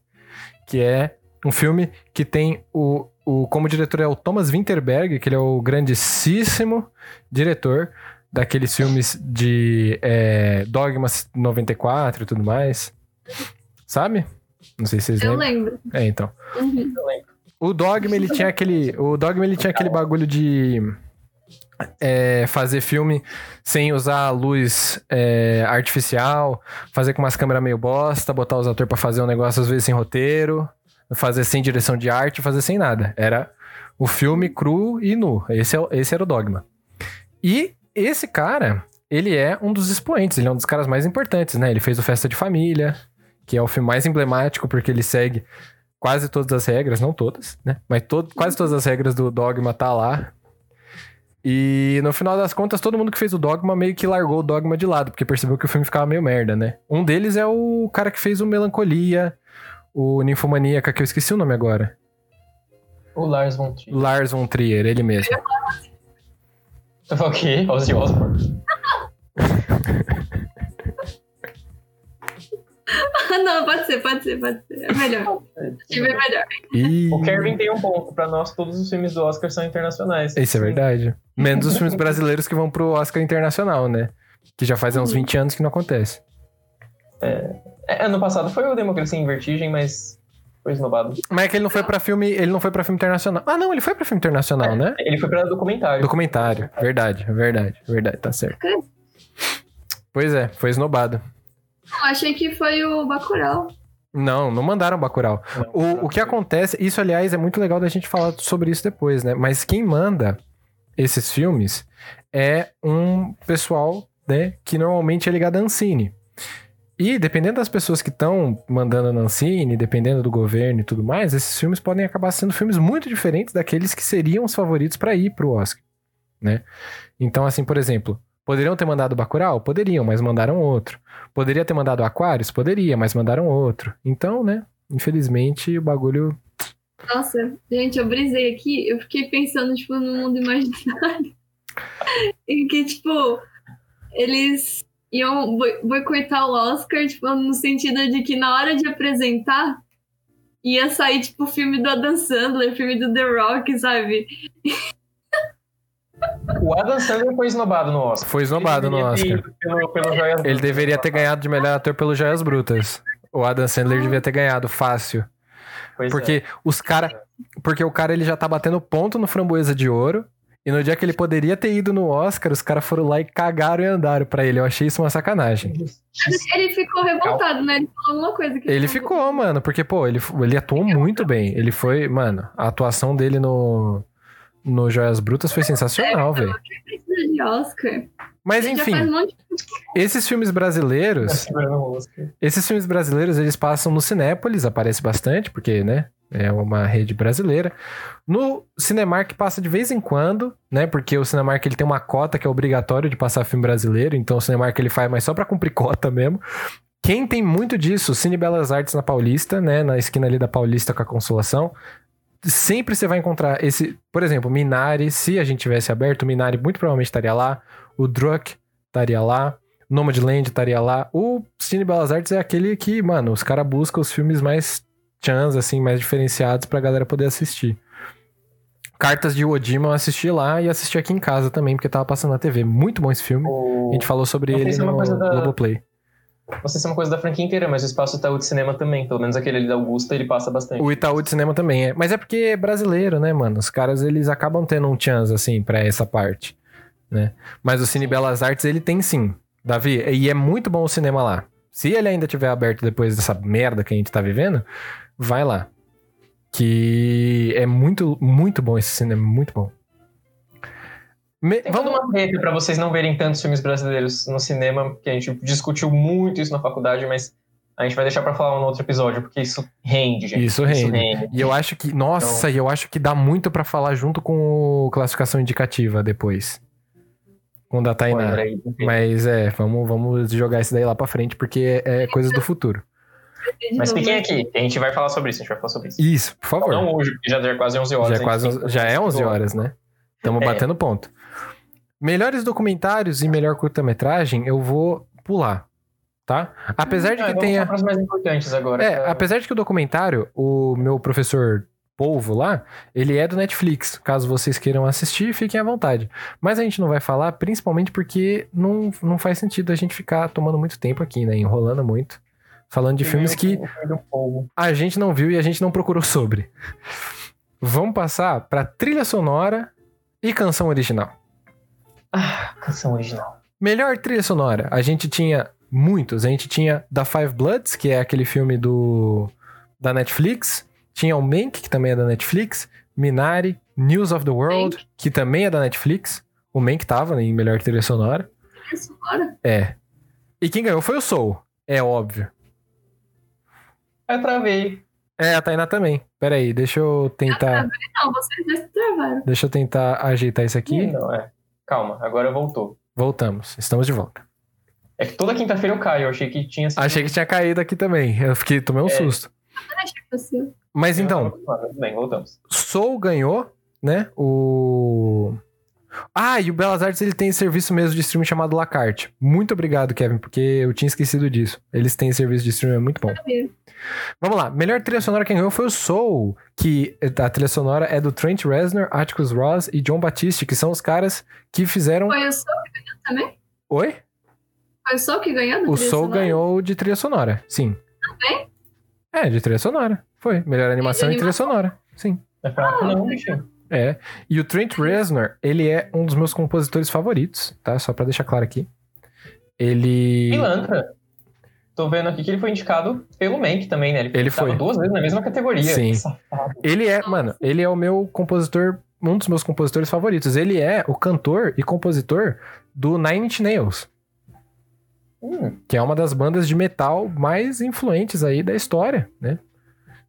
que é um filme que tem o, o como diretor é o Thomas Winterberg, que ele é o grandíssimo diretor daqueles filmes de é, Dogma 94 e tudo mais. Sabe? Não sei se vocês Eu lembram. lembro. É, então. Uhum. O Dogma, ele tinha aquele. O Dogma, ele tinha aquele bagulho de. é, fazer filme sem usar luz é, artificial, fazer com umas câmeras meio bosta, botar os atores pra fazer um negócio às vezes sem roteiro, fazer sem direção de arte, fazer sem nada. Era o filme cru e nu. Esse, é, esse era o Dogma. E esse cara, ele é um dos expoentes, ele é um dos caras mais importantes, né? Ele fez o Festa de Família, que é o filme mais emblemático porque ele segue quase todas as regras, não todas, né? Mas todo, quase todas as regras do Dogma tá lá. E no final das contas, todo mundo que fez o Dogma meio que largou o Dogma de lado, porque percebeu que o filme ficava meio merda, né? Um deles é o cara que fez o Melancolia, o Ninfomaníaca, que eu esqueci o nome agora. O Lars von Trier. Lars von Trier, ele mesmo. Você falou o quê? Ozzy Osbourne. Ah, não, pode ser, pode ser, pode ser. É melhor. Tive é melhor. E... O Kevin tem um ponto. Pra nós, todos os filmes do Oscar são internacionais. Isso é verdade. Menos os filmes brasileiros que vão pro Oscar Internacional, né? Que já faz uns Uhum. 20 anos que não acontece. É, ano passado foi o Democracia em Vertigem, mas foi esnobado. Mas é que ele não foi pra filme. Ele não foi pra filme internacional. Ah, não, ele foi pra filme internacional, né? Ele foi pra documentário. Documentário. Verdade, verdade, verdade, tá certo. Pois é, foi esnobado. Eu achei que foi o Bacurau. Não, não mandaram Bacurau. Não, O, o que acontece, isso aliás é muito legal da gente falar sobre isso depois, né? Mas quem manda esses filmes é um pessoal, né, que normalmente é ligado à Ancine. E dependendo das pessoas que estão mandando a Ancine, dependendo do governo e tudo mais, esses filmes podem acabar sendo filmes muito diferentes daqueles que seriam os favoritos para ir pro Oscar, né? Então, assim, por exemplo, poderiam ter mandado Bacurau? Poderiam, mas mandaram outro. Poderia ter mandado Aquarius? Poderia, mas mandaram outro. Então, né, infelizmente o bagulho Nossa, gente, eu brisei aqui, eu fiquei pensando, tipo, no mundo imaginário. em que, tipo, eles iam boi- boicotar o Oscar, tipo, no sentido de que na hora de apresentar, ia sair, tipo, o filme do Adam Sandler, filme do The Rock, sabe? O Adam Sandler foi esnobado no Oscar. foi esnobado no Ele Oscar. deveria ter ido Pelo, pelo Joias Ele deveria ter ganhado de melhor ator pelo Joias Brutas. O Adam Sandler devia ter ganhado fácil. Pois é. Porque os cara, porque o cara ele já tá batendo ponto no Framboesa de Ouro. E no dia que ele poderia ter ido no Oscar, os caras foram lá e cagaram e andaram pra ele. Eu achei isso uma sacanagem. Ele ficou revoltado, né? Ele falou alguma coisa que Ele ficou, mano, porque, pô, ele, ele atuou muito bem. Ele foi, mano, a atuação dele no, no Joias Brutas foi sensacional, velho. precisa de Oscar. Mas Ele enfim, um monte esses filmes brasileiros. Esses filmes brasileiros, eles passam no Cinépolis, aparece bastante, porque, né, é uma rede brasileira. No Cinemark passa de vez em quando, né, porque o Cinemark ele tem uma cota que é obrigatório de passar filme brasileiro, então o Cinemark ele faz, mas só pra cumprir cota mesmo. Quem tem muito disso, Cine Belas Artes na Paulista, né, na esquina ali da Paulista com a Consolação, sempre você vai encontrar esse, por exemplo, Minari, se a gente tivesse aberto, o Minari muito provavelmente estaria lá, o Druck estaria lá, Nomadland estaria lá. O Cine Belas Artes é aquele que, mano, os caras buscam os filmes mais chans, assim, mais diferenciados pra galera poder assistir. Cartas de Odima eu assisti lá e assisti aqui em casa também, porque tava passando na TV. Muito bom esse filme. A gente falou sobre ele é no da- Globoplay. Não sei se é uma coisa da franquia inteira, mas o espaço Itaú de cinema também. Pelo menos aquele ali da Augusta, ele passa bastante. O Itaú de Cinema também é. Mas é porque é brasileiro, né, mano? Os caras, eles acabam tendo um chance, assim, pra essa parte, né? Mas o Cine Belas Artes, ele tem sim, Davi. E é muito bom o cinema lá. Se ele ainda tiver aberto depois dessa merda que a gente tá vivendo, vai lá. Que é muito, muito bom esse cinema, muito bom. Me- Tem vamos uma treta pra vocês não verem tantos filmes brasileiros no cinema, que a gente discutiu muito isso na faculdade, mas a gente vai deixar pra falar no outro episódio, porque isso rende, gente. Isso rende. E eu acho que, nossa, e eu acho que dá muito pra falar junto com o classificação indicativa depois. Com o da Tainá. Mas é, vamos, vamos jogar isso daí lá pra frente, porque é, coisa do futuro. Mas fiquem aqui, a gente vai falar sobre isso, a gente vai falar sobre isso. Isso, por favor. Não hoje, porque já é quase 11 horas. já, é quase, já é 11 horas, né? Estamos É. batendo ponto. Melhores documentários e melhor curta-metragem, eu vou pular, tá? Apesar de Ah, que vamos tenha... para mais importantes agora. É, tá? apesar de que o documentário, o meu professor Polvo lá, ele é do Netflix. Caso vocês queiram assistir, fiquem à vontade. Mas a gente não vai falar, principalmente porque não, não faz sentido a gente ficar tomando muito tempo aqui, né? Enrolando muito. Falando de filmes que a gente não viu e a gente não procurou sobre. Vamos passar pra trilha sonora e canção original. Ah, canção original. Melhor trilha sonora, a gente tinha muitos. A gente tinha The Five Bloods, que é aquele filme do da Netflix. Tinha o Mank, que também é da Netflix. Minari, News of the World, que também é da Netflix. O Mank tava em melhor trilha sonora. Isso, bora. É. E quem ganhou foi o Soul, é óbvio. Eu travei. É, a Tainá também. Pera aí, deixa eu tentar, Não, vocês dois travaram. deixa eu tentar ajeitar isso aqui. Não, é. Calma, agora voltou. Voltamos, estamos de volta. É que toda quinta-feira eu caio, eu achei que tinha sido. Achei que tinha caído aqui também. Eu fiquei, tomei um É. susto. Mas então, Tudo bem, voltamos. Soul ganhou, né? O. Ah, e o Belas Artes ele tem serviço mesmo de streaming chamado Lacarte. Muito obrigado, Kevin, porque eu tinha esquecido disso. Eles têm serviço de streaming, é muito bom. Vamos lá, melhor trilha sonora quem ganhou foi o Soul, que a trilha sonora é do Trent Reznor, Atticus Ross e John Batiste, que são os caras que fizeram. Foi o seu que ganhou também? Oi? Foi o Soul que ganhou O trilha Soul sonora? ganhou de trilha sonora, sim. Também? É, de trilha sonora. Foi. Melhor animação e trilha animação? sonora. Sim. É fraco, não, bichinho. É. E o Trent Reznor, ele é um dos meus compositores favoritos, tá? Só pra deixar claro aqui. Ele. Pilantra. Tô vendo aqui que ele foi indicado pelo Mank também, né? Ele tava foi. duas vezes na mesma categoria. Sim. Ele é, mano, ele é o meu compositor, um dos meus compositores favoritos. Ele é o cantor e compositor do Nine Inch Nails, Hum, que é uma das bandas de metal mais influentes aí da história, né?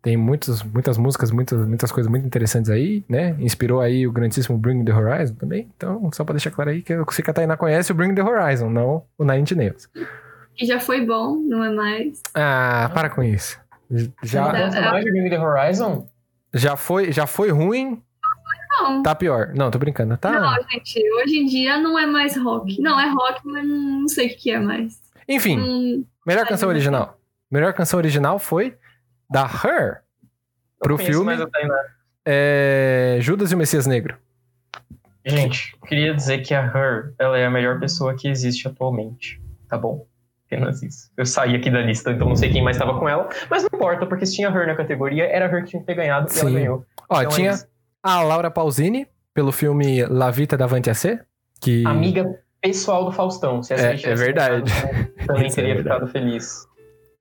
Tem muitos, muitas músicas, muitas, muitas coisas muito interessantes aí, né? Inspirou aí o grandíssimo Bring the Horizon também. Então, só pra deixar claro aí que eu sei que a Tainá conhece o Bring the Horizon, não o Nine Inch Nails. Que já foi bom, não é mais. Ah, para com isso. Já, mais de Bring the Horizon? já, foi, já foi ruim, Não. tá pior. Não, tô brincando. Tá. Não, gente, hoje em dia não é mais rock. Não, é rock, mas não sei o que é mais. Enfim, Hum, melhor canção original. Melhor canção original foi da Her pro Não conheço filme Tainá. é, Judas e o Messias Negro. Gente, queria dizer que a Her, ela é a melhor pessoa que existe atualmente. Tá bom? Apenas isso. Eu saí aqui da lista, então não sei quem mais tava com ela. Mas não importa, porque se tinha Her na categoria, era a Her que tinha que ter ganhado e Sim. ela ganhou. Ó, Então é tinha isso. a Laura Pausini pelo filme La Vita Davanti a C, que Amiga pessoal do Faustão. Se essa É, é verdade. ganhado, Também é teria verdade. ficado feliz.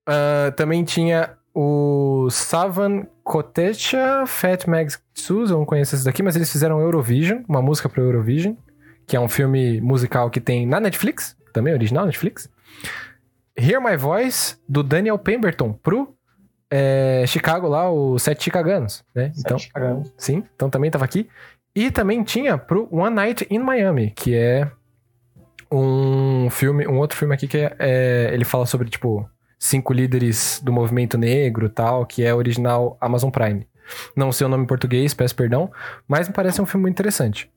Ah, também tinha o Savan Kotecha, Fat Mags Sus, eu não conheço esse daqui, mas eles fizeram Eurovision, uma música pro Eurovision, que é um filme musical que tem na Netflix, também original Netflix. Hear My Voice, do Daniel Pemberton, pro é, Chicago lá, o Sete Chicaganos, né? Então, Sete cagamos. sim, então também tava aqui. E também tinha pro One Night in Miami, que é um filme, um outro filme aqui que é, é- ele fala sobre, tipo, cinco líderes do movimento negro tal, que é original Amazon Prime. Não sei o nome em português, peço perdão, mas me parece um filme muito interessante.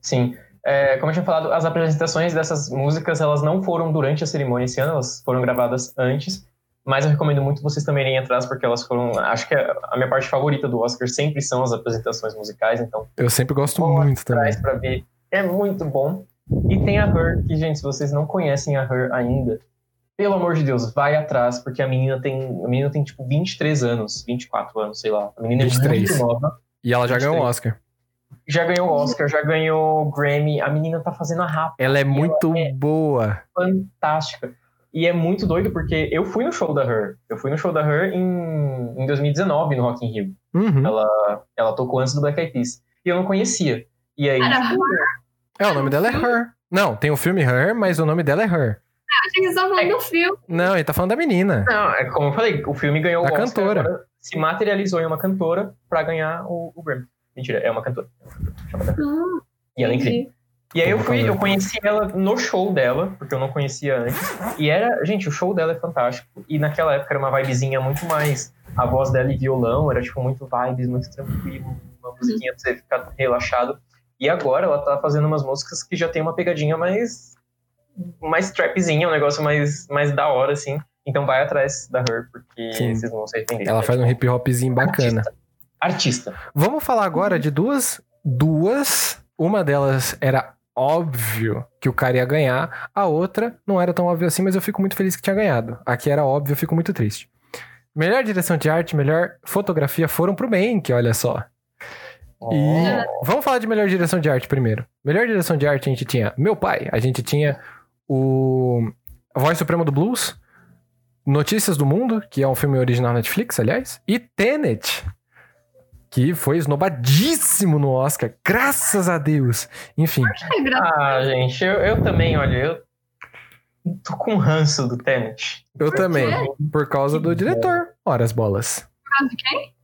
Sim. É, como eu tinha falado, as apresentações dessas músicas, elas não foram durante a cerimônia esse ano, elas foram gravadas antes. Mas eu recomendo muito vocês também irem atrás, porque elas foram. Acho que a a minha parte favorita do Oscar sempre são as apresentações musicais, então Eu sempre gosto muito também. pra ver. É muito bom. E tem a Her, que, gente, se vocês não conhecem a Her ainda, pelo amor de Deus, vai atrás, porque a menina tem. A menina tem, tipo, 23 anos, 24 anos, sei lá. A menina 23. é muito nova. E ela já ganhou um 23. Oscar. Já ganhou Oscar, já ganhou Grammy. A menina tá fazendo a rapa Ela é muito é- boa. fantástica. E é muito doido porque eu fui no show da Her. Eu fui no show da Her em, em 2019 no Rock in Rio. Uhum. Ela, ela tocou antes do Black Eyed Peas. E eu não conhecia. E aí, Cara, tipo, É, o nome dela é Her. Não, tem o filme Her, mas o nome dela é Her. Achei que falando do filme. Não, ele tá falando da menina. Não, é como eu falei, o filme ganhou Da o Oscar, cantora. agora se materializou em uma cantora pra ganhar o, o Grammy. Mentira, é uma cantora. Ah, E ela é incrível. E aí eu fui, eu conheci ela no show dela, porque eu não conhecia antes. E era, gente, o show dela é fantástico. E naquela época era uma vibezinha muito mais a voz dela e violão, era tipo muito vibes, muito tranquilo, uma musiquinha pra você ficar relaxado. E agora ela tá fazendo umas músicas que já tem uma pegadinha mais mais trapzinha, um negócio mais mais da hora assim. Então vai atrás da Her, porque Sim. vocês vão se arrepender. Ela É, faz um hip hopzinho bacana. Artista. Vamos falar agora de duas. Duas. Uma delas era óbvio que o cara ia ganhar. A outra não era tão óbvio assim, mas eu fico muito feliz que tinha ganhado. Aqui era óbvio, eu fico muito triste. Melhor direção de arte, melhor fotografia foram pro Mank, olha só. E vamos falar de melhor direção de arte primeiro. Melhor direção de arte a gente tinha Meu Pai, a gente tinha o A Voz Suprema do Blues, Notícias do Mundo, que é um filme original Netflix, aliás, e Tenet, que foi esnobadíssimo no Oscar, graças a Deus. Enfim, É Ah, gente, eu, eu também, olha, eu tô com ranço do Tenet. eu também, por causa do Que diretor. Ora as bolas. Por causa de quem?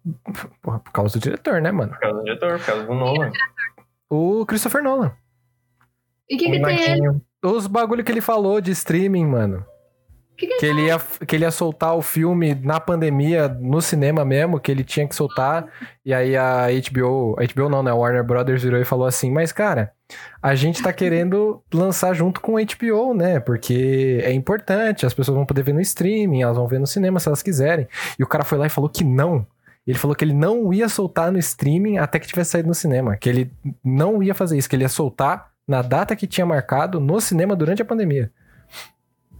Porra, por causa do diretor, né, mano? Por causa do diretor, por causa do Nolan. O Christopher Nolan. E o que, o que tem ele? Os bagulho que ele falou de streaming, mano. Que, que Que ele, ia, que ele ia soltar o filme na pandemia, no cinema mesmo, que ele tinha que soltar. E aí a HBO, a HBO não, né? A Warner Brothers virou e falou assim: Mas, cara, a gente tá querendo lançar junto com a HBO, né? Porque é importante, as pessoas vão poder ver no streaming, elas vão ver no cinema se elas quiserem. E o cara foi lá e falou que não. Ele falou que ele não ia soltar no streaming até que tivesse saído no cinema. Que ele não ia fazer isso, que ele ia soltar na data que tinha marcado no cinema durante a pandemia.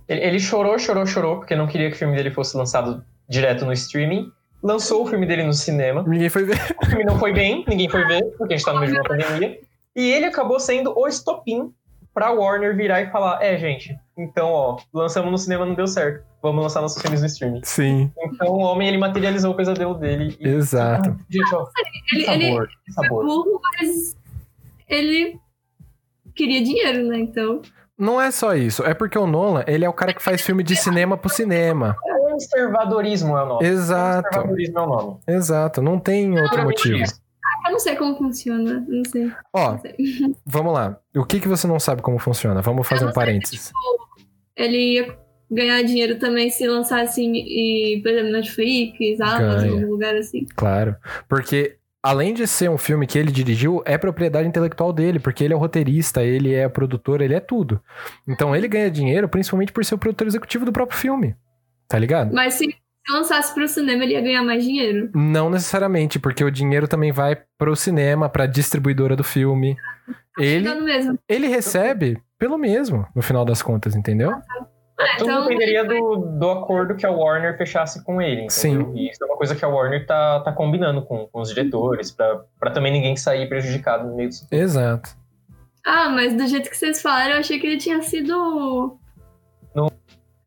Ele, ele chorou, chorou, chorou, porque não queria que o filme dele fosse lançado direto no streaming. Lançou o filme dele no cinema. Ninguém foi ver. O filme não foi bem, ninguém foi ver, porque a gente tá no meio de uma pandemia. E ele acabou sendo o estopim pra Warner virar e falar: é, gente, então, ó, lançamos no cinema, não deu certo. Vamos lançar nossos filmes no streaming. Sim, Então o homem, ele materializou o pesadelo dele. E, exato. Ah, gente, ó, que Ele, ele sabor, que sabor. burro, mas ele queria dinheiro, né? Então. Não é só isso, é porque o Nolan, ele é o cara que faz filme de cinema pro cinema. Conservadorismo é o nome. Exato, Conservadorismo é o nome. exato, não tem outro Puramente motivo. isso. Eu não sei como funciona. Não sei. Ó, Não sei. vamos lá. O que que você não sabe como funciona? Vamos fazer um não sei, parênteses. Ele ia ganhar dinheiro também se lançasse em, por exemplo, Netflix, Amazon, algum lugar assim. Claro, porque além de ser um filme que ele dirigiu, é propriedade intelectual dele, porque ele é o roteirista, ele é produtor, ele é tudo. Então ele ganha dinheiro principalmente por ser o produtor executivo do próprio filme. Tá ligado? Mas se se lançasse pro cinema, ele ia ganhar mais dinheiro. Não necessariamente, porque o dinheiro também vai pro cinema, pra distribuidora do filme. Ele, Então, mesmo. ele recebe pelo mesmo, no final das contas, entendeu? Ah, Tudo então, dependeria do, do acordo que a Warner fechasse com ele. Entendeu? Sim. E isso é uma coisa que a Warner tá, tá combinando com, com os diretores, pra, pra também ninguém sair prejudicado no meio disso. Exato. Ah, mas do jeito que vocês falaram, eu achei que ele tinha sido. Não.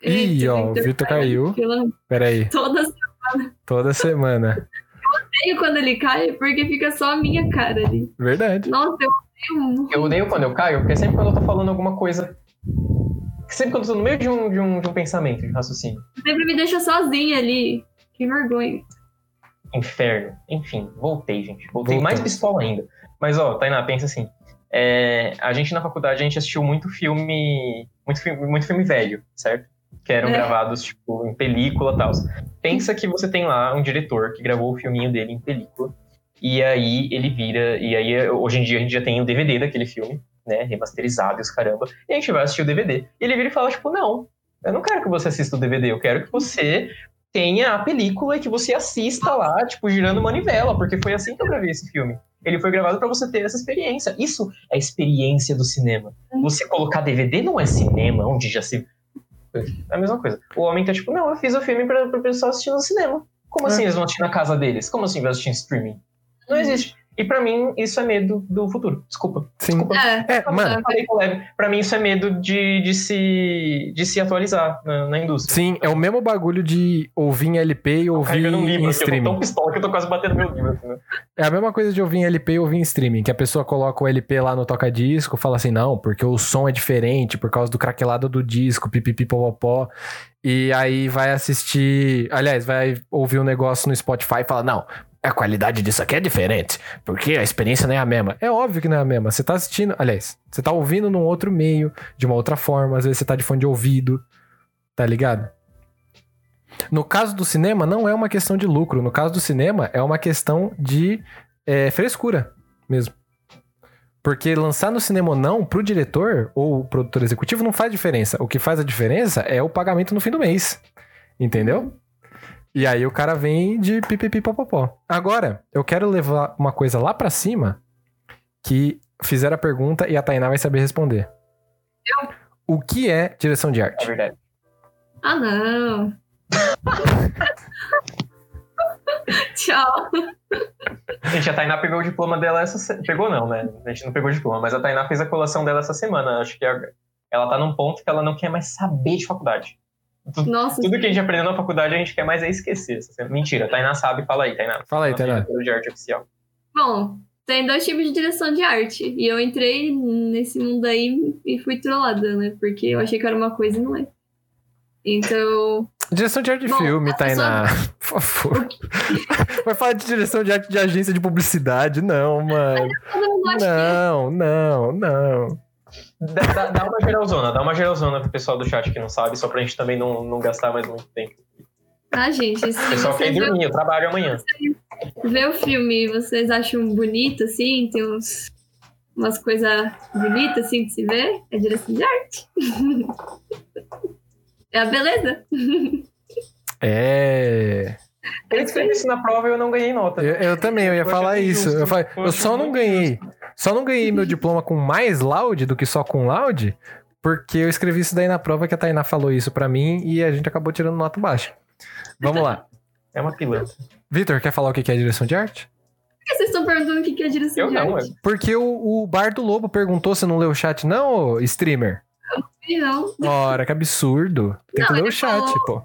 Ih, Eita, ó, o Vitor caiu. Pela... Pera aí, Todas toda semana. odeio quando ele cai, porque fica só a minha cara ali. Verdade. Nossa, eu odeio muito. Eu odeio quando eu caio, porque sempre quando eu tô falando alguma coisa. Sempre quando eu tô no meio de um, de um, de um pensamento, de raciocínio. Sempre me deixa sozinha ali. Que vergonha. Inferno. Enfim, voltei, gente. Voltei Voltamos. mais pistola ainda. Mas, ó, Tainá, pensa assim. é, a gente na faculdade, a gente assistiu muito filme. Muito filme, muito filme velho, certo? Que eram É. gravados, tipo, em película e tal. Pensa que você tem lá um diretor que gravou o filminho dele em película. E aí ele vira. E aí, hoje em dia, a gente já tem o DVD daquele filme, né? Remasterizado e os caramba. E a gente vai assistir o DVD. E ele vira e fala, tipo, não, eu não quero que você assista o DVD, eu quero que você tenha a película e que você assista lá, tipo, girando manivela, porque foi assim que eu gravei esse filme. Ele foi gravado pra você ter essa experiência. Isso é experiência do cinema. Você colocar DVD não é cinema, onde já se. É a mesma coisa. O homem tá tipo, não, eu fiz o filme pra, pra pessoal assistir no cinema. Como É. assim eles vão assistir na casa deles? Como assim vai assistir em streaming? Não existe. E pra mim, isso é medo do futuro. Desculpa. Sim. Desculpa. É, É, mano, Eu falei com leve. Pra mim, isso é medo de, de, se, de se atualizar na, na indústria. sim, é o mesmo bagulho de ouvir em LP e ouvir Carregando um livro, em aqui, eu tô streaming. tão pistola que eu tô quase batendo meu livro. Assim, né? É a mesma coisa de ouvir em LP e ouvir em streaming, que a pessoa coloca o LP lá no toca-disco, fala assim, não, porque o som é diferente, por causa do craquelado do disco, pipipipopopó, e aí vai assistir, aliás, vai ouvir um negócio no Spotify e fala, não, a qualidade disso aqui é diferente, porque a experiência não é a mesma. É óbvio que não é a mesma, você tá assistindo, aliás, você tá ouvindo num outro meio, de uma outra forma, às vezes você tá de fone de ouvido, tá ligado? No caso do cinema, não é uma questão de lucro. No caso do cinema, é uma questão de é, frescura mesmo. Porque lançar no cinema ou não, pro diretor ou produtor executivo, não faz diferença. O que faz a diferença é o pagamento no fim do mês. Entendeu? E aí o cara vem de pipipipopopó. Agora, eu quero levar uma coisa lá pra cima que fizeram a pergunta e a Tainá vai saber responder. O que é direção de É arte? verdade. Ah, não. Tchau. Gente, a Tainá pegou o diploma dela essa se... Pegou não, né? A gente não pegou o diploma, mas a Tainá fez a colação dela essa semana. Acho que ela tá num ponto que ela não quer mais saber de faculdade. Nossa. Tudo que a gente aprendeu na faculdade a gente quer mais é esquecer. Mentira, Tainá sabe, fala aí, Tainá. Fala aí, Tainá. de arte oficial. Bom, tem dois tipos de direção de arte. E eu entrei nesse mundo aí e fui trollada, né? Porque eu achei que era uma coisa e não é. Então. Direção de arte de Bom, filme, Tainá. Por favor. Vai falar de direção de arte de agência de publicidade? Não, mano. Não, não, não. Dá, dá- dá uma geralzona, dá uma geralzona pro pessoal do chat que não sabe, só pra gente também não, não gastar mais muito tempo. Ah, gente, se O pessoal quer dormir, eu trabalho amanhã. vê o filme vocês acham bonito, assim, tem uns, umas coisas bonitas, assim, de se ver, é direção de arte. é a beleza. É. Ele escreveu isso na prova e eu não ganhei nota. Eu, eu também, eu ia Eu falar isso. Eu, falei, Eu eu só não ganhei. Só não ganhei meu diploma com mais laude do que só com laude, porque eu escrevi isso daí na prova que a Tainá falou isso pra mim e a gente acabou tirando nota baixa. Vamos lá. É uma pilantra. Vitor, quer falar o que que é direção de arte? Por que vocês estão perguntando o que que é direção Eu de não, arte? eu- Porque o, o Bar do Lobo perguntou, você não leu o chat, não, streamer? Não. Ora, que absurdo. Tem que Não, ler o chat, falou- pô.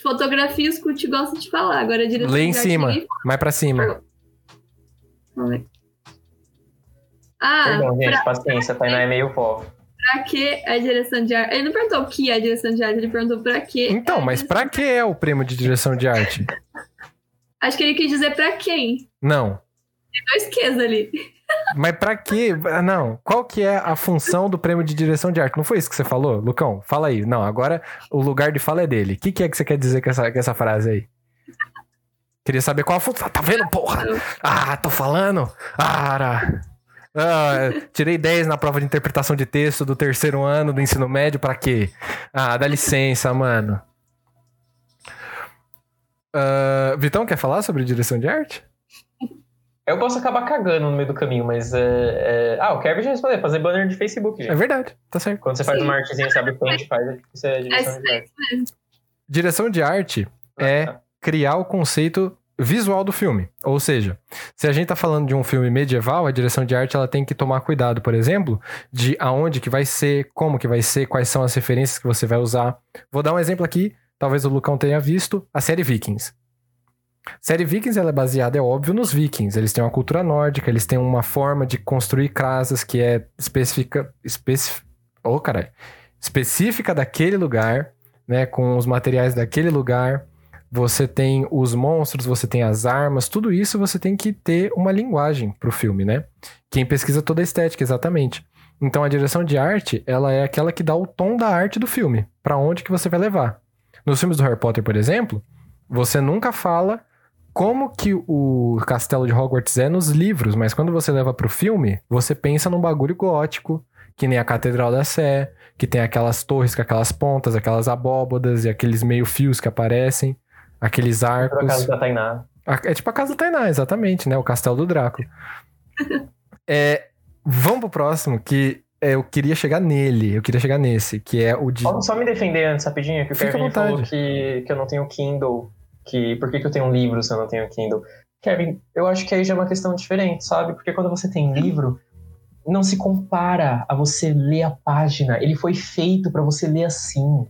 Fotografia, os Scoot gosta de falar. Agora, direção Lê em de arte, cima, mais pra cima. Vamos ver. Ah, Perdão, gente, pra, paciência, a Tainá é meio vó. pra que é direção de arte? Ele não perguntou o que é direção de arte, ele perguntou pra que. Então, é mas direção- pra que é o prêmio de direção de arte? Acho que ele quis dizer pra quem. Não. Tem dois Qs ali. Mas pra quê? Ah, Não. Qual que é a função do prêmio de direção de arte? Não foi isso que você falou, Lucão? Fala aí. Não, agora o lugar de fala é dele. O que, que é que você quer dizer com essa, com essa frase aí? Queria saber qual a função. Tá vendo, porra? Ah, tô falando? Ah, ah, tirei 10 na prova de interpretação de texto do terceiro ano do ensino médio, pra quê? Ah, dá licença, mano. Ah, Vitão, quer falar sobre direção de arte? Eu posso acabar cagando no meio do caminho, mas é. é- Ah, o Kevin já respondeu, fazer banner de Facebook, É gente. verdade, tá certo. Quando você faz Sim. uma artezinha, sabe o que a gente faz, isso é direção de arte. Direção de arte é Ah, criar o conceito visual do filme. Ou seja, se a gente tá falando de um filme medieval, a direção de arte ela tem que tomar cuidado, por exemplo, de aonde que vai ser, como que vai ser, quais são as referências que você vai usar. Vou dar um exemplo aqui, talvez o Lucão tenha visto, a série Vikings. A série Vikings ela é baseada, é óbvio, nos Vikings. Eles têm uma cultura nórdica, eles têm uma forma de construir casas que é específica, especi... oh, caralho, específica daquele lugar, né, com os materiais daquele lugar. Você tem os monstros, você tem as armas, tudo isso você tem que ter uma linguagem pro filme, né? Quem pesquisa toda a estética, exatamente. Então a direção de arte, ela é aquela que dá o tom da arte do filme, Pra onde que você vai levar. Nos filmes do Harry Potter, por exemplo, você nunca fala como que o castelo de Hogwarts é nos livros, mas quando você leva pro filme, você pensa num bagulho gótico, que nem a Catedral da Sé, que tem aquelas torres com aquelas pontas, aquelas abóbodas e aqueles meio fios que aparecem, aqueles arcos. acaso da Tainá. A- É tipo a casa da Tainá, exatamente, né? O castelo do Drácula. é, vamos pro próximo, que é, eu queria chegar nele, eu queria chegar nesse, que é o de. Posso só me defender antes, rapidinho, que o Fica Kevin falou que, que eu não tenho Kindle. Que, por que, que eu tenho um livro se eu não tenho Kindle? Kevin, eu acho que aí já é uma questão diferente, sabe? Porque quando você tem livro, não se compara a você ler a página. Ele foi feito pra você ler assim,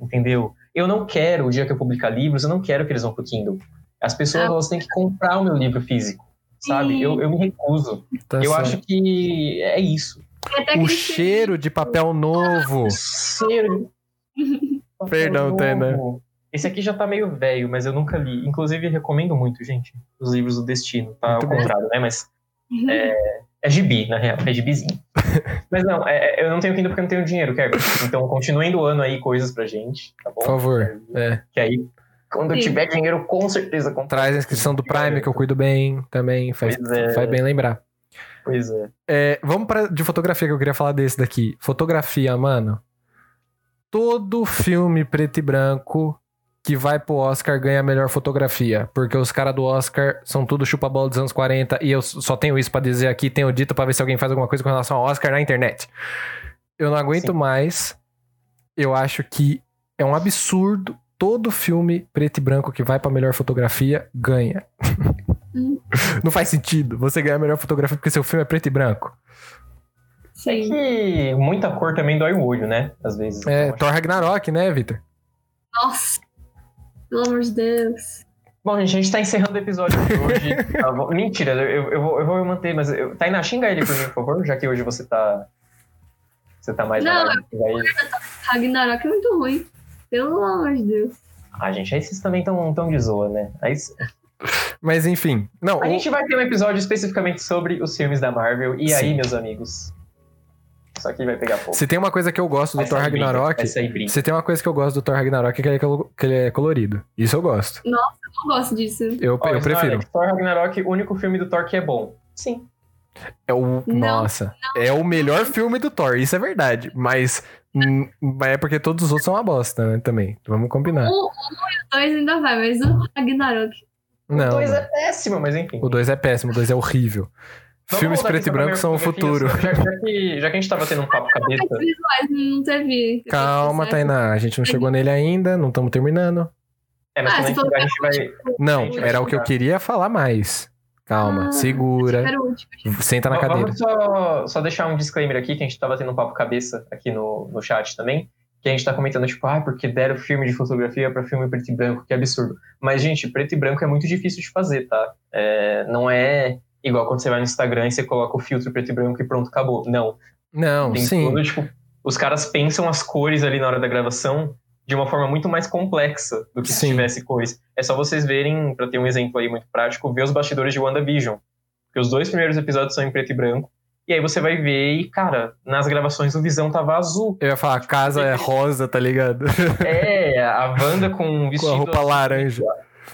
entendeu? Eu não quero, o dia que eu publicar livros, eu não quero que eles vão pro Kindle. As pessoas Ah. elas têm que comprar o meu livro físico, sabe? Sim. Eu, eu me recuso. Tá eu certo. acho que é isso. O cheiro de papel novo. Cheiro. Perdão, Tainá. Esse aqui já tá meio velho, mas eu nunca li. Inclusive, recomendo muito, gente, os livros do Destino. Tá Muito ao bom. contrário, né? Mas é gibi, na real. É gibizinho. mas não, é- é- eu não tenho Kindle porque eu não tenho dinheiro, Kevin. Então, continuem doando aí coisas pra gente, tá bom? Por favor. É. Que aí, quando eu Sim. tiver dinheiro, com certeza compro. Traz a inscrição do Prime, que eu cuido bem também. Faz, Pois é. faz bem lembrar. Pois é. É, vamos para de fotografia que eu queria falar desse daqui. Fotografia, mano. Todo filme preto e branco que vai pro Oscar ganha a melhor fotografia. Porque os caras do Oscar são tudo chupa-bola dos anos 40. E eu só tenho isso pra dizer aqui, tenho dito pra ver se alguém faz alguma coisa com relação ao Oscar na internet. Eu não aguento Sim. mais. Eu acho que é um absurdo. Todo filme preto e branco que vai pra melhor fotografia ganha. Não faz sentido você ganhar a melhor fotografia porque seu filme é preto e branco. É Sim. que muita cor também dói o olho, né? Às vezes. É, Thor Ragnarok, né, Victor? Nossa. Pelo amor de Deus. Bom, gente, a gente tá encerrando o episódio de hoje. Bom? Mentira, eu, eu, vou, eu vou manter, mas. Eu... Tainá, xinga ele por mim, por favor, já que hoje você tá. Você tá mais Não. Ragnarok é muito ruim. Pelo amor de Deus. Ah, gente, aí vocês também tão, tão de zoa, né? Aí, Mas enfim. Não, a o- gente vai ter um episódio especificamente sobre os filmes da Marvel. E aí, Sim. meus amigos? Isso aqui vai pegar fogo. se tem uma coisa que eu gosto do Vai Thor Ragnarok. Vai sair briga. Se tem uma coisa que eu gosto do Thor Ragnarok é que ele é, colo- que ele é colorido. Isso eu gosto. Eu não gosto disso. Eu, Ó, eu prefiro. Thor Ragnarok, o único filme do Thor que é bom. Sim. É o. Não, nossa. É o melhor filme do Thor, isso é verdade. Mas. hum, mas é porque todos os outros são uma bosta, né? Também. Vamos combinar. O 1 e o 2 ainda vai, mas o Ragnarok. O Não. 2 não. é péssimo, mas enfim. O 2 é péssimo, o 2 é horrível. Vamos Filmes preto e branco são o futuro. Já, já que, já que a gente tava tendo um papo cabeça, não teve. Calma, Tainá. A gente não chegou nele ainda, não estamos terminando. é, mas Ah, quando a gente, a vai. Não, Gente, vai era o que eu chegar. queria falar mais. Calma, Ah, segura. Era o último. Senta na cadeira. Vamos só, só deixar um disclaimer aqui, que a gente tava tendo um papo cabeça aqui no, no chat também. Que a gente tá comentando, tipo, ah, porque deram filme de fotografia pra filme preto e branco, que absurdo. Mas, gente, preto e branco é muito difícil de fazer, tá? É, não é igual quando você vai no Instagram e você coloca o filtro preto e branco e pronto, acabou. Não. Não, Tem sim. todo, tipo, os caras pensam as cores ali na hora da gravação de uma forma muito mais complexa do que se Sim. tivesse cores. É só vocês verem, pra ter um exemplo aí muito prático, ver os bastidores de WandaVision. Porque os dois primeiros episódios são em preto e branco. E aí você vai ver e, cara, nas gravações o Visão tava azul. Eu ia falar, a casa é rosa, tá ligado? É, a Wanda com um Com vestido... a roupa laranja.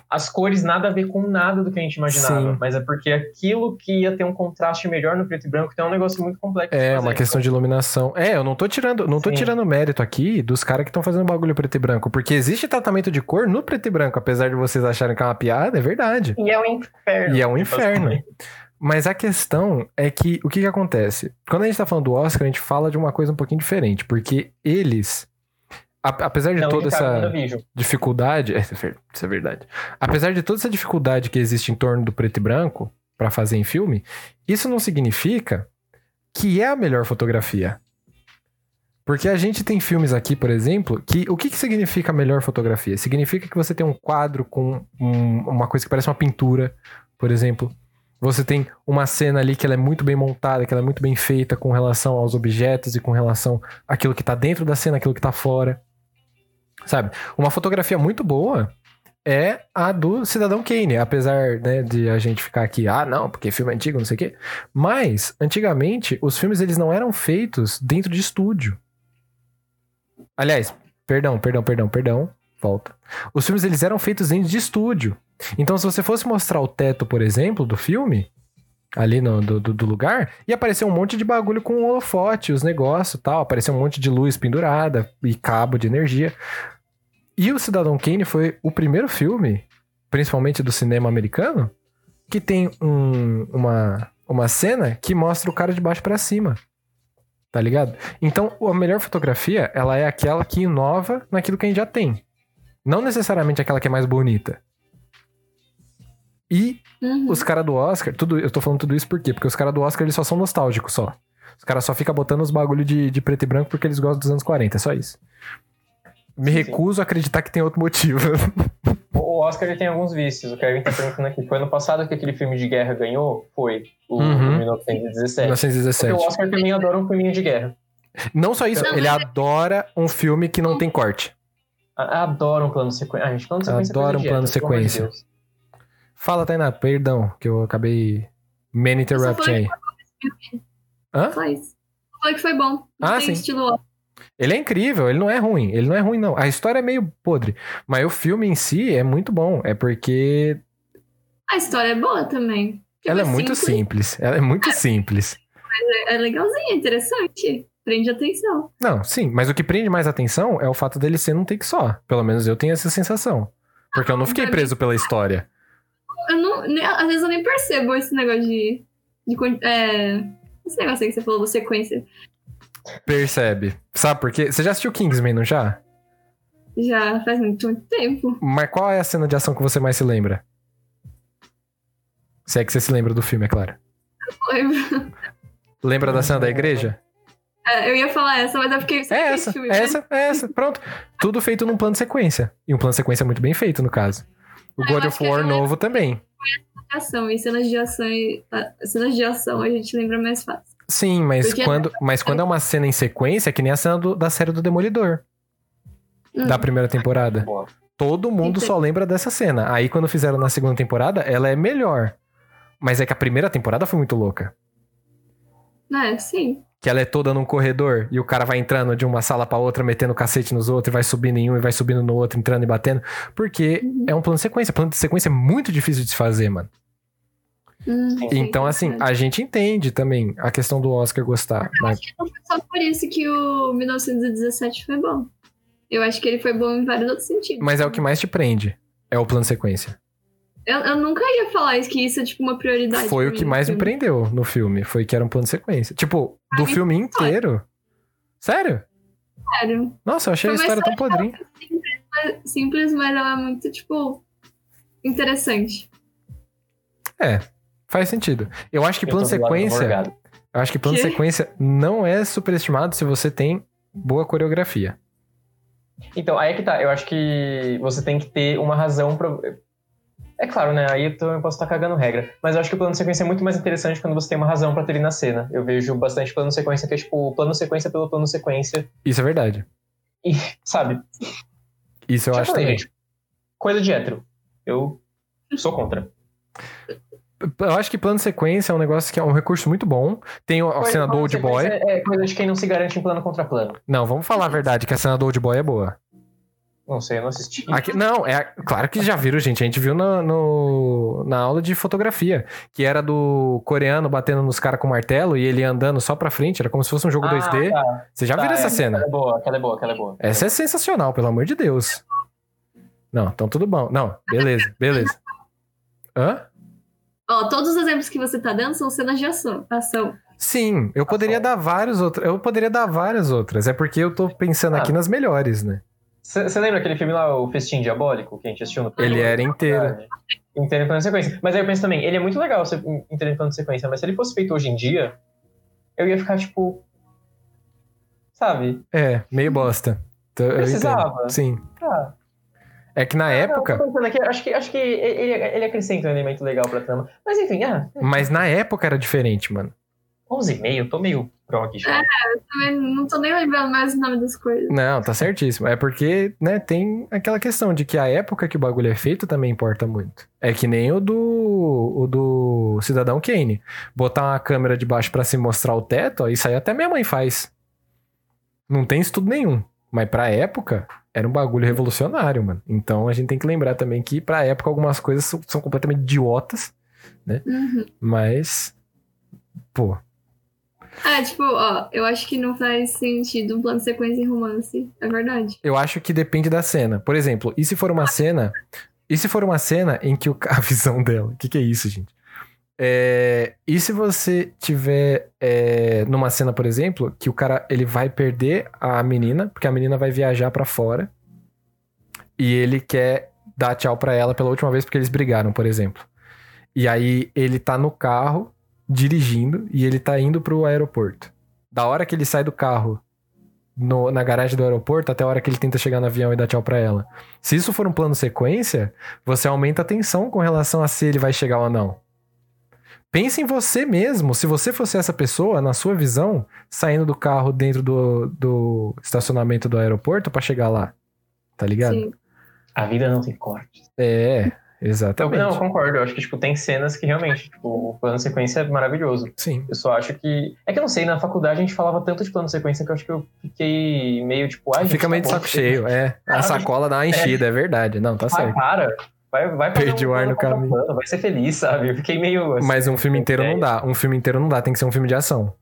As cores nada a ver com nada do que a gente imaginava. Sim. Mas é porque aquilo que ia ter um contraste melhor no preto e branco, então é um negócio muito complexo. É, fazer. uma questão de iluminação. É, eu não tô tirando, não tô Sim. tirando mérito aqui dos caras que estão fazendo bagulho preto e branco, porque existe tratamento de cor no preto e branco, apesar de vocês acharem que é uma piada, é verdade. E é um inferno. E é um inferno. Mas a questão é que o que, que acontece? Quando a gente tá falando do Oscar, a gente fala de uma coisa um pouquinho diferente, porque eles, apesar de Não, toda essa dificuldade, é, isso é verdade. Apesar de toda essa dificuldade que existe em torno do preto e branco pra fazer em filme, isso não significa que é a melhor fotografia. Porque a gente tem filmes aqui, por exemplo, que o que, que significa a melhor fotografia? Significa que você tem um quadro com um- uma coisa que parece uma pintura, por exemplo. Você tem uma cena ali que ela é muito bem montada, que ela é muito bem feita com relação aos objetos e com relação àquilo que tá dentro da cena, aquilo que tá fora. Sabe? Uma fotografia muito boa é a do Cidadão Kane, apesar né, de a gente ficar aqui, ah, não, porque filme é antigo, não sei o quê. Mas, antigamente, os filmes eles não eram feitos dentro de estúdio. Aliás, perdão, perdão, perdão, perdão. Volta. Os filmes eles eram feitos dentro de estúdio. Então, se você fosse mostrar o teto, por exemplo, do filme, ali no, do, do, lugar, ia aparecer um monte de bagulho com holofote, os negócios tal. Aparecer um monte de luz pendurada e cabo de energia. E o Cidadão Kane foi o primeiro filme, principalmente do cinema americano, que tem um- uma, uma cena que mostra o cara de baixo pra cima. Tá ligado? Então, a melhor fotografia, ela é aquela que inova naquilo que a gente já tem. Não necessariamente aquela que é mais bonita. E Uhum. os caras do Oscar, tudo, eu tô falando tudo isso por quê? Porque os caras do Oscar, eles só são nostálgicos só. Os caras só ficam botando os bagulho de, de preto e branco porque eles gostam dos anos 40, é só isso. Me Sim, sim. recuso a acreditar que tem outro motivo. O Oscar ele tem alguns vícios. O Kevin tá perguntando aqui. Foi ano passado que aquele filme de guerra ganhou? Foi. O Uhum. 1917. Porque 1917. o Oscar também adora um filminho de guerra. Não só isso, Não, ele mas- adora um filme que não tem corte. A- Adora um plano sequência. Ah, gente, plano sequência é Adora coisa um plano sequência. Fala, Tainá, perdão, que eu acabei man interrupting aí. Hã? Só isso. Eu falei que foi bom. Não Ah, sim. estilo Ele é incrível, ele não é ruim. Ele não é ruim, não. A história é meio podre. Mas o filme em si é muito bom. É porque A história é boa também. Tipo, ela é muito simples. Ela é muito simples. É, é legalzinha, é interessante. Prende atenção. Não, sim, mas o que prende mais atenção é o fato dele ser num take só. Pelo menos eu tenho essa sensação. Porque eu não fiquei preso pela história. Eu não, nem- às vezes eu nem percebo esse negócio de. de é, esse negócio aí que você falou sequência. Percebe? Sabe por quê? Você já assistiu Kingsman, não já? Já faz muito, muito tempo. Mas qual é a cena de ação que você mais se lembra? Se é que você se lembra do filme, é claro. Não lembro. Lembra da cena da igreja? É, eu ia falar essa, mas eu fiquei É ver essa, filme, é essa, é essa. Pronto. Tudo feito num plano de sequência. E um plano de sequência muito bem feito, no caso. O Ah, eu God of eu War lembro. novo também. De ação. E cenas de ação, e, ah, cenas de ação a gente lembra mais fácil. Sim, mas Porque- quando, mas quando é uma cena em sequência, é que nem a cena do- da série do Demolidor, Hum. da primeira temporada. Boa. Todo mundo Entendi. só lembra dessa cena. Aí quando fizeram na segunda temporada, ela é melhor. Mas é que a primeira temporada foi muito louca. É, sim. Que ela é toda num corredor e o cara vai entrando de uma sala pra outra, metendo cacete nos outros, e vai subindo em um e vai subindo no outro, entrando e batendo. Porque é um plano de sequência. Plano de sequência é muito difícil de se fazer, mano. Hum, Então, assim, a gente entende também a questão do Oscar gostar. Mas Não foi só por isso que o 1917 foi bom. Eu acho que ele foi bom em vários outros sentidos. Mas é o que mais te prende. É o plano sequência. Eu, eu nunca ia falar isso, que isso é tipo uma prioridade. Foi o que mais me prendeu no filme. Foi que era um plano de sequência. Tipo, do filme inteiro. Sério? Sério. Nossa, eu achei a Foi uma história tão podrinha. Simples, mas ela é muito, tipo, interessante. É, faz sentido. Eu acho que Eu plano de sequência. Eu acho que plano de Quê? sequência não é superestimado se você tem boa coreografia. Então, aí é que tá. Eu acho que você tem que ter uma razão pra. É claro, né? Aí eu, tô- eu posso estar cagando regra. Mas eu acho que o plano de sequência é muito mais interessante quando você tem uma razão pra ter ele na cena. Eu vejo bastante plano de sequência que é tipo plano de sequência pelo plano de sequência. Isso é verdade. Sabe? Isso eu Já acho falei, também. gente. Coisa de hétero. Eu sou contra. Eu acho que plano de sequência é um negócio que é um recurso muito bom. Tem a cena do Old de Boy. sequência É coisa de quem não se garante em plano contra plano. Não, vamos falar a verdade, que a cena do Old Boy é boa. Não sei, eu não assisti. Aqui- não, é claro que já viram, gente. A gente viu na, no- na aula de fotografia, que era do coreano batendo nos caras com martelo e ele andando só pra frente, era como se fosse um jogo 2D. tá, Você já tá, viu essa é, cena? Aquela é boa, aquela é boa, aquela é boa. Essa é sensacional, pelo amor de Deus. Não, então tudo bom. Não, beleza, beleza. Hã? Ó, todos os exemplos que você tá dando são cenas de ação. ação. Sim, eu poderia dar vários outros. Eu poderia dar várias outras. É porque eu tô pensando aqui Ah. nas melhores, né? Você lembra aquele filme lá, o Festim Diabólico, que a gente assistiu no Ele era inteiro. Inteiro em plano de sequência. Mas aí eu penso também, ele é muito legal inteiro em plano de sequência, mas se ele fosse feito hoje em dia, eu ia ficar tipo. Sabe? É, meio bosta. Eu Precisava. entendo. Sim. Ah, É que na época. Não, eu tô pensando aqui, acho que, acho que ele, ele acrescenta um elemento legal pra trama. Mas enfim, ah, Mas na época era diferente, mano. 11,5, tô meio prog já. Também não tô nem lembrando mais o nome das coisas. Não, tá certíssimo. É porque, né, tem aquela questão de que a época que o bagulho é feito também importa muito. É que nem o do, o do Cidadão Kane. Botar uma câmera de baixo pra se mostrar o teto, ó, isso aí até minha mãe faz. Não tem estudo nenhum. Mas pra época, era um bagulho revolucionário, mano. Então a gente tem que lembrar também que pra época algumas coisas são, completamente idiotas, Uhum. mas. Pô, É, tipo, ó, eu acho que não faz sentido um plano de sequência em romance. É verdade. Eu acho que depende da cena. Por exemplo, e se for uma cena. E se for uma cena em que o, a visão dela. O que, que é isso, gente? É, e se você tiver é, numa cena, por exemplo, que o cara ele vai perder a menina, porque a menina vai viajar pra fora e ele quer dar tchau pra ela pela última vez porque eles brigaram, por exemplo. E aí ele tá no carro dirigindo e ele tá indo pro aeroporto. Da hora que ele sai do carro no- na garagem do aeroporto até a hora que ele tenta chegar no avião e dar tchau pra ela. Se isso for um plano sequência, você aumenta a tensão com relação a se ele vai chegar ou não. Pense em você mesmo, se você fosse essa pessoa, na sua visão, saindo do carro dentro do, do estacionamento do aeroporto pra chegar lá. Tá ligado? Sim. A vida não tem cortes. É, exatamente. não, eu concordo. Eu acho que tipo, tem cenas que realmente, tipo, o plano de sequência é maravilhoso. Sim. Eu só acho que. É que eu não sei, na faculdade a gente falava tanto de plano de sequência que eu acho que eu fiquei meio tipo. Gente, Fica meio de tá bom, saco cheio, é. A Ah, sacola dá uma enchida, é verdade. Não, tá Vai, certo. para. Vai, vai Perdi um o ar no caminho. plano, Vai ser feliz, sabe? Eu fiquei meio. assim, Mas um filme inteiro não dá. Um filme inteiro não dá, tem que ser um filme de ação.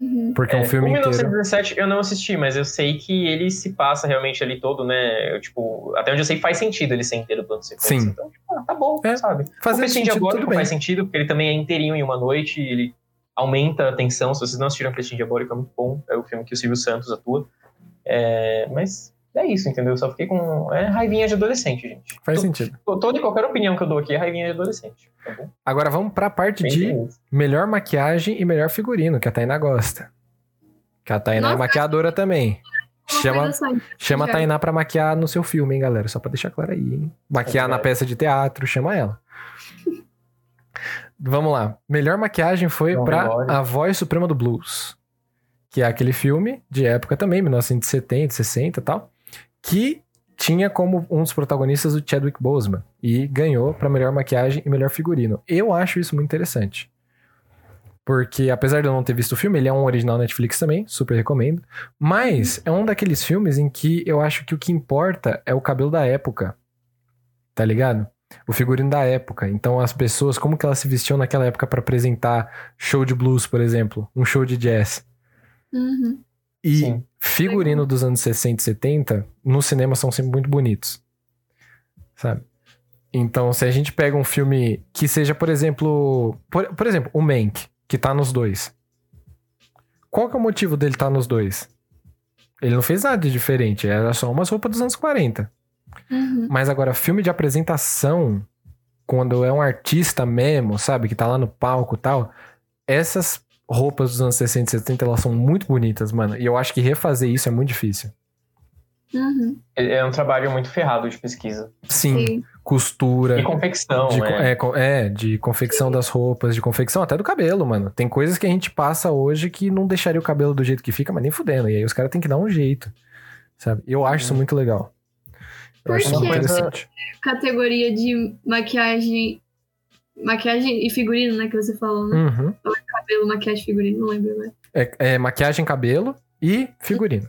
Uhum. Porque um É, filme o inteiro. 1917 eu não assisti, mas eu sei que ele se passa realmente ali todo, né? Eu, tipo, até onde eu sei faz sentido ele ser inteiro plano de sequência. Sim. Então, tipo, ah, tá bom, É, sabe? o Festim sentido, Diabólico tudo bem. faz sentido, porque ele também é inteirinho em uma noite, ele aumenta a tensão. Se vocês não assistiram Festim Diabólico, é muito bom. É o filme que o Silvio Santos atua. É, mas é isso, entendeu? Eu só fiquei com. É raivinha de adolescente, gente. Faz sentido. Toda e qualquer opinião que eu dou aqui é raivinha de adolescente. Tá bom? Agora vamos pra parte Bem de feliz. melhor maquiagem e melhor figurino, que a Tainá gosta. Que a Tainá é Nossa. maquiadora também. Chama, chama a. Tainá pra maquiar no seu filme, hein, galera? Só pra deixar claro aí, hein? Maquiar É na peça de teatro, chama ela. Vamos lá. Melhor maquiagem foi Não, pra. A Voz Suprema do Blues. Que é aquele filme de época também, 1970, 60 e tal. Que tinha como um dos protagonistas o Chadwick Boseman. E ganhou pra melhor maquiagem e melhor figurino. Eu acho isso muito interessante. Porque, apesar de eu não ter visto o filme, ele é um original Netflix também, super recomendo. Mas é um daqueles filmes em que eu acho que o que importa é o cabelo da época. Tá ligado? O figurino da época. Então, as pessoas, como que elas se vestiam naquela época pra apresentar show de blues, por exemplo, um show de jazz. Uhum. E Sim. Figurino dos anos 60 e 70 no cinema são sempre muito bonitos. Sabe? Então, se a gente pega um filme que seja, por exemplo. Por, por exemplo, o Mank, que tá nos dois. Qual que é o motivo dele estar tá nos dois? Ele não fez nada de diferente, era só umas roupas dos anos 40. Uhum. Mas agora, filme de apresentação, quando é um artista mesmo, sabe, que tá lá no palco e tal, essas roupas dos anos 60 e 70, elas são muito bonitas, mano. E eu acho que refazer isso é muito difícil. Uhum. É um trabalho muito ferrado de pesquisa. Sim, Sim. costura. E confecção, de, né? é, co- é, de confecção das roupas, de confecção até do cabelo, mano. Tem coisas que a gente passa hoje que não deixaria o cabelo do jeito que fica, mas nem fudendo. E aí os caras têm que dar um jeito, sabe? Eu acho isso muito legal. Eu acho Por muito quê? interessante. Categoria de maquiagem. Maquiagem e figurino, né? Que você falou, né? Uhum. Cabelo, maquiagem, figurino, não lembro, né? É, é maquiagem, cabelo e figurino.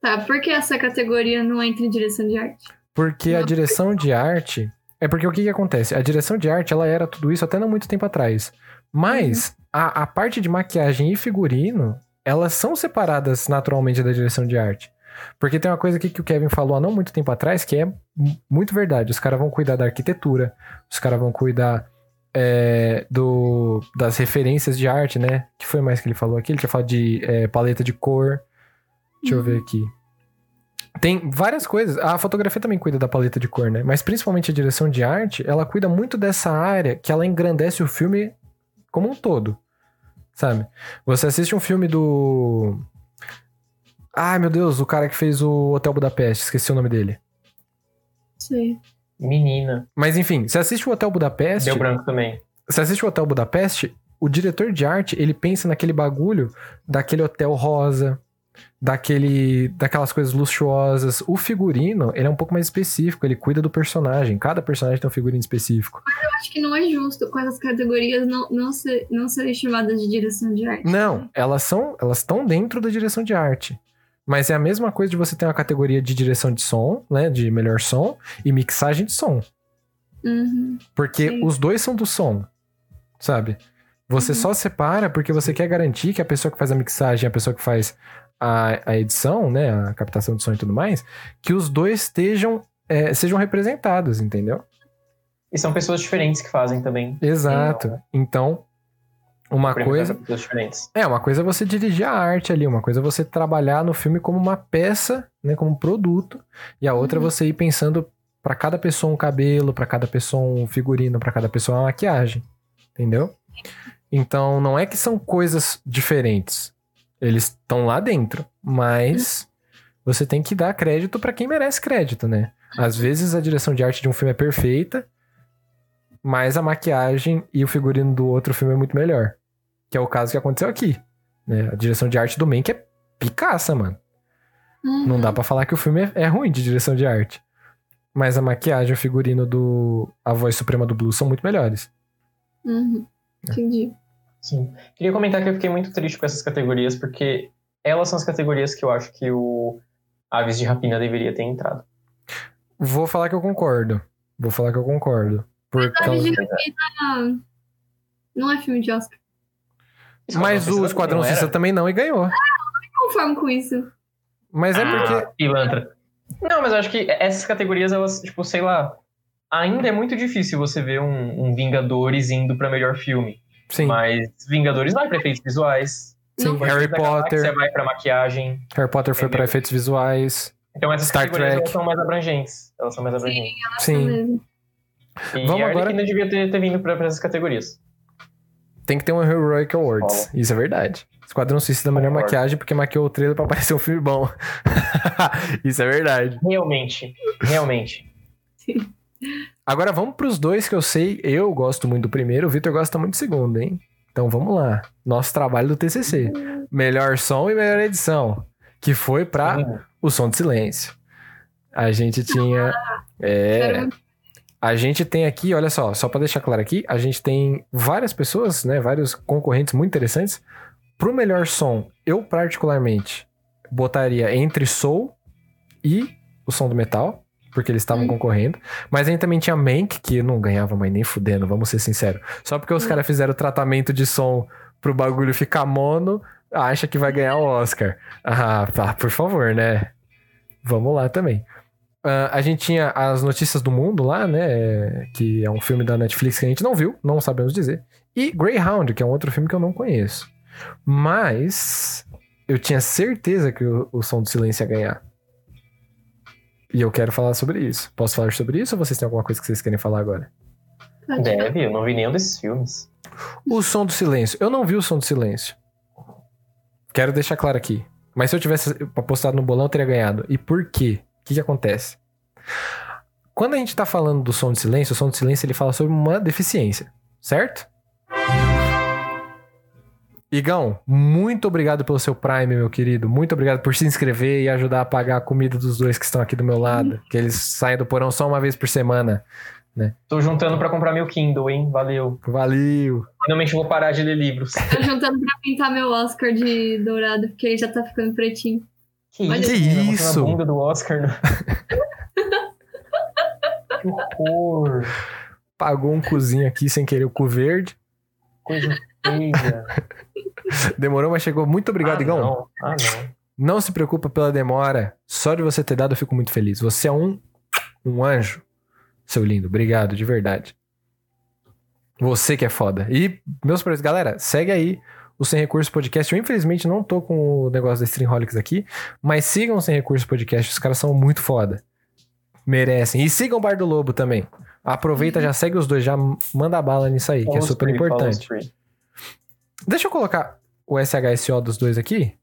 Tá, por que essa categoria não entra em direção de arte? Porque a Não. direção de arte. É porque o que, que acontece? A direção de arte, ela era tudo isso até não muito tempo atrás. Mas a, a parte de maquiagem e figurino, elas são separadas naturalmente da direção de arte. Porque tem uma coisa aqui que o Kevin falou há não muito tempo atrás, que é mu- muito verdade. Os caras vão cuidar da arquitetura, os caras vão cuidar é, do, das referências de arte, né? que foi mais que ele falou aqui? Ele tinha falado de é, paleta de cor. Deixa eu ver aqui. Tem várias coisas. A fotografia também cuida da paleta de cor, né? Mas principalmente a direção de arte, ela cuida muito dessa área que ela engrandece o filme como um todo. Sabe? Você assiste um filme do. Ai, meu Deus, o cara que fez o Hotel Budapeste, esqueci o nome dele. Sei. Menina. Mas enfim, você assiste o Hotel Budapeste. Deu branco também. Você assiste o Hotel Budapeste, o diretor de arte, ele pensa naquele bagulho daquele hotel rosa, daquele daquelas coisas luxuosas. O figurino, ele é um pouco mais específico, ele cuida do personagem. Cada personagem tem um figurino específico. Acho que não é justo com essas categorias não, não, ser, não serem chamadas de direção de arte. Não, elas são, elas estão dentro da direção de arte. Mas é a mesma coisa de você ter uma categoria de direção de som, né, de melhor som e mixagem de som. Uhum. Porque Sim. os dois são do som, sabe? Você Uhum. só separa porque você quer garantir que a pessoa que faz a mixagem, a pessoa que faz a, a edição, né, a captação de som e tudo mais, que os dois estejam, é, sejam representados, entendeu? E são pessoas diferentes que fazem também. Exato. Então, uma coisa... para. É, uma coisa é você dirigir a arte ali, uma coisa é você trabalhar no filme como uma peça, né, como um produto, e a outra é Uhum. você ir pensando pra cada pessoa um cabelo, pra cada pessoa um figurino, pra cada pessoa uma maquiagem, entendeu? Então, não é que são coisas diferentes. Eles estão lá dentro, mas você tem que dar crédito pra quem merece crédito, né? Às vezes a direção de arte de um filme é perfeita, mas a maquiagem e o figurino do outro filme é muito melhor. Que é o caso que aconteceu aqui. né? A direção de arte do Mank é picaça, mano. Uhum. Não dá pra falar que o filme é, é ruim de direção de arte. Mas a maquiagem e o figurino do A Voz Suprema do Blues são muito melhores. Uhum. Entendi. Sim. Queria comentar que eu fiquei muito triste com essas categorias, porque elas são as categorias que eu acho que o Aves de Rapina deveria ter entrado. Vou falar que eu concordo. Vou falar que eu concordo. Por Aves causa... de Rapina não é filme de Oscar. Mas o Esquadrão Não? Suicida também não e ganhou. Conforme com isso. Mas é porque. Ah, pilantra. Não, mas eu acho que essas categorias, elas, tipo, sei lá. Ainda é muito difícil você ver um, um Vingadores indo pra melhor filme. Sim, Mas Vingadores vai pra efeitos visuais. sim. Não. Harry Potter. vai pra maquiagem. Harry Potter foi pra Entendeu? efeitos visuais. Então essas Star categorias Trek. elas são mais abrangentes. Elas são mais abrangentes. Sim. Mesmo. E Vamos agora- Arlequina devia ter, ter vindo pra, pra essas categorias. Tem que ter um Heroic Awards. Isso é verdade. Esquadrão Suicida é a melhor Concordo. maquiagem porque maquiou o trailer pra parecer um filme bom. Isso é verdade. Realmente. Realmente. Agora vamos pros dois que eu sei. Eu gosto muito do primeiro, o Vitor gosta muito do segundo, hein? Então vamos lá. Nosso trabalho do TCC. Melhor som e melhor edição. Que foi pra Sim. O Som de Silêncio. A gente tinha. É. A gente tem aqui, olha só, só pra deixar claro aqui, a gente tem várias pessoas, né? Vários concorrentes muito interessantes. Pro melhor som, eu particularmente botaria entre Soul e o som do metal, porque eles estavam Hum. concorrendo. Mas a gente também tinha Mank, que não ganhava mais nem fudendo, vamos ser sinceros. Só porque os Hum. caras fizeram o tratamento de som pro bagulho ficar mono, acha que vai ganhar o Oscar. Ah, tá, por favor, né? Vamos lá também. Ah, a gente tinha as notícias do mundo lá, né? Que é um filme da Netflix que a gente não viu, não sabemos dizer. E Greyhound, que é um outro filme que eu não conheço. Mas eu tinha certeza que o, o Som do Silêncio ia ganhar. E eu quero falar sobre isso. Posso falar sobre isso ou vocês têm alguma coisa que vocês querem falar agora? Deve, eu não vi nenhum desses filmes. O Som do Silêncio. Eu não vi o Som do Silêncio. Quero deixar claro aqui. Mas se eu tivesse apostado no bolão, eu teria ganhado. E por quê? O que, que acontece? Quando a gente tá falando do som do silêncio, o som do silêncio ele fala sobre uma deficiência, certo? Igão, muito obrigado pelo seu Prime, meu querido. Muito obrigado por se inscrever e ajudar a pagar a comida dos dois que estão aqui do meu lado. Que eles saem do porão só uma vez por semana. Tô juntando pra comprar meu Kindle, hein? Valeu. Valeu! Finalmente vou parar de ler livros. Tô juntando pra pintar meu Oscar de dourado, porque ele já tá ficando pretinho. Que Olha isso? Que isso? a bunda do Oscar. Né? que horror. Pagou um cozinho aqui sem querer o cu verde. Coisa feia. Demorou, mas chegou. Muito obrigado, ah, Igão. Não. Ah, não. Não se preocupa pela demora. Só de você ter dado, eu fico muito feliz. Você é um, um anjo, seu lindo. Obrigado, de verdade. Você que é foda. E, meus preços, galera, segue aí o Sem Recursos Podcast. Eu, infelizmente, não tô com o negócio da Streamholics aqui, mas sigam o Sem Recursos Podcast. Os caras são muito foda. Merecem. E sigam o Bar do Lobo também. Aproveita, já segue os dois, já manda bala nisso aí, que é super importante. Deixa eu colocar o SHSO dos dois aqui.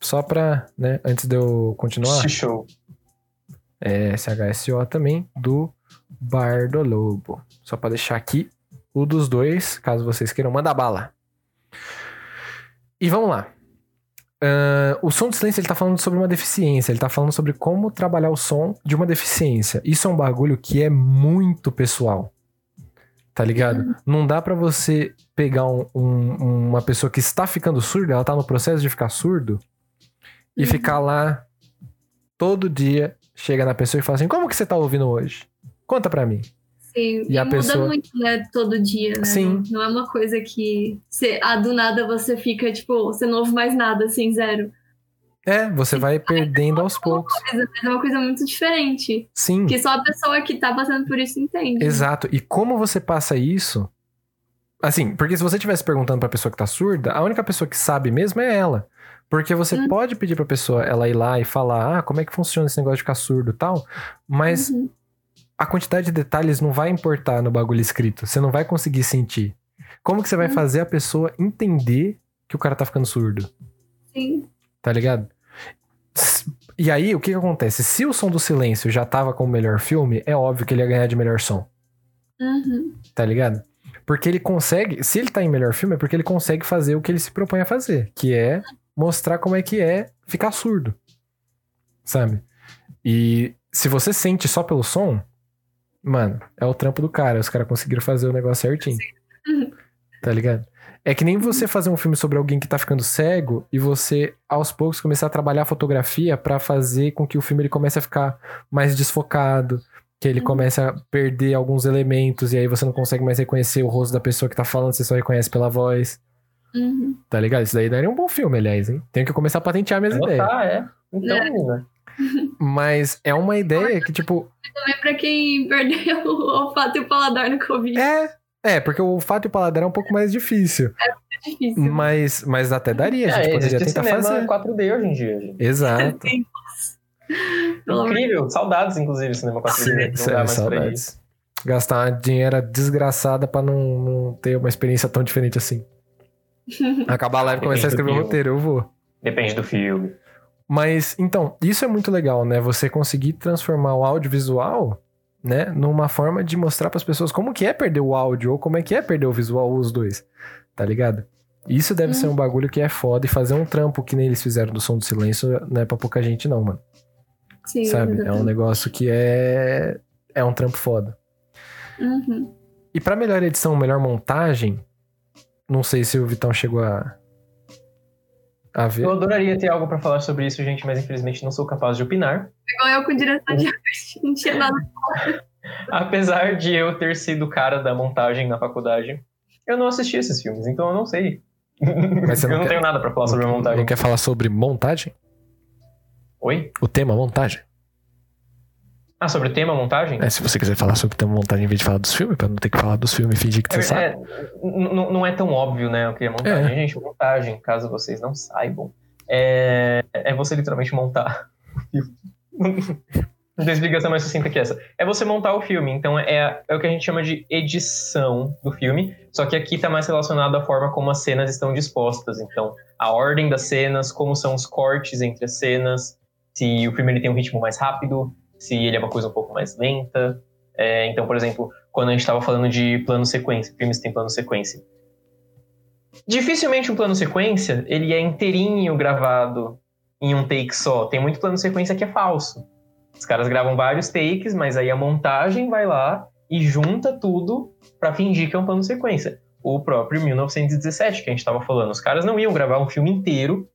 Só pra, né, antes de eu continuar. Show. É, SHSO também do Bar do Lobo. Só pra deixar aqui o dos dois, caso vocês queiram, manda bala. E vamos lá. Ahn, o som do silêncio ele tá falando sobre uma deficiência, ele tá falando sobre como trabalhar o som de uma deficiência. Isso é um bagulho que é muito pessoal. Tá ligado? Não dá pra você pegar um- um- uma pessoa que está ficando surda, ela tá no processo de ficar surdo, e Uhum. ficar lá todo dia, chega na pessoa e fala assim: Como que você tá ouvindo hoje? Conta pra mim. Sim, E e, muda pessoa- muito, né, todo dia, né? Sim. Não, é uma coisa que você, ah, do nada você fica, tipo, você não ouve mais nada, assim, zero. É, você vai perdendo aos poucos. Mas é uma coisa muito diferente. Sim, Que só a pessoa que tá passando por isso entende. exato. E como você passa isso? Assim, porque se você estivesse perguntando pra pessoa que tá surda, a única pessoa que sabe mesmo é ela. Porque você Hum. pode pedir pra pessoa ela ir lá e falar, ah, como é que funciona esse negócio de ficar surdo e tal, mas Uhum. A quantidade de detalhes não vai importar no bagulho escrito. Você não vai conseguir sentir. Como que você vai Hum. fazer a pessoa entender que o cara tá ficando surdo? Sim. Tá ligado? E aí, o que que acontece? Se o Som do Silêncio já tava como melhor filme, é óbvio que ele ia ganhar de melhor som. Uhum. Tá ligado? Porque ele consegue. Se ele tá em melhor filme, é porque ele consegue fazer o que ele se propõe a fazer, que é mostrar como é que é ficar surdo. Sabe? E se você sente só pelo som, mano, é o trampo do cara. Os caras conseguiram fazer o negócio certinho. Uhum. Tá ligado? É que nem você fazer um filme sobre alguém que tá ficando cego e você, aos poucos, começar a trabalhar a fotografia pra fazer com que o filme ele comece a ficar mais desfocado, que ele Uhum. comece a perder alguns elementos e aí você não consegue mais reconhecer o rosto da pessoa que tá falando, você só reconhece pela voz, Uhum. tá ligado? Isso daí daria um bom filme, aliás, hein? Tenho que começar a patentear minhas Vou ideias. tá, é. Então, É. Mas é uma ideia que, tipo, Também pra quem perdeu o olfato e o paladar no Covid. é. É, porque o olfato e o paladar é um pouco mais difícil. É difícil. Mas, mas até daria, a gente É, poderia tentar cinema fazer. 4D hoje em dia, gente. Exato. Incrível. Saudades, inclusive, cinema 4D. Sim, não dá mais pra ir. saudades. Gastar uma dinheira desgraçada pra não, não ter uma experiência tão diferente assim. Acabar a live e começar a escrever o roteiro, eu vou. Depende do filme. Mas, então, isso é muito legal, né? Você conseguir transformar o audiovisual, né, numa forma de mostrar pras pessoas como que é perder o áudio ou como é que é perder o visual, os dois. Tá ligado? Isso deve Hum. ser um bagulho que é foda e fazer um trampo que nem eles fizeram do som do silêncio não é pra pouca gente, não, mano. Sim, Sabe? É um negócio que é. É um trampo foda. Uhum. E pra melhor edição, melhor montagem, não sei se o Vitão chegou a. a ver. Eu adoraria ter algo pra falar sobre isso, gente, mas infelizmente não sou capaz de opinar. Igual eu com direção de arte. Não tinha nada. Apesar de eu ter sido cara da montagem na faculdade, eu não assisti esses filmes, então eu não sei. Mas eu não não quer- tenho nada pra falar sobre a montagem. Não quer falar sobre montagem? Oi? O tema montagem? Ah, sobre o tema, montagem? É, se você quiser falar sobre o tema montagem em vez de falar dos filmes, pra não ter que falar dos filmes e fingir que você sabe. É, não é tão óbvio, né, o que é montagem. É. Gente, montagem, caso vocês não saibam, é, é você literalmente montar o filme. Não tem explicação mais sucinta que essa. É você montar o filme, então é, é o que a gente chama de edição do filme, só que aqui tá mais relacionado à forma como as cenas estão dispostas. Então, a ordem das cenas, como são os cortes entre as cenas, se o filme ele tem um ritmo mais rápido, se ele é uma coisa um pouco mais lenta. É, então, por exemplo, quando a gente estava falando de plano sequência, filmes têm plano sequência. Dificilmente um plano sequência, ele é inteirinho gravado em um take só. Tem muito plano sequência que é falso. Os caras gravam vários takes, mas aí a montagem vai lá e junta tudo pra fingir que é um plano sequência. O próprio 1917 que a gente estava falando, os caras não iam gravar um filme inteiro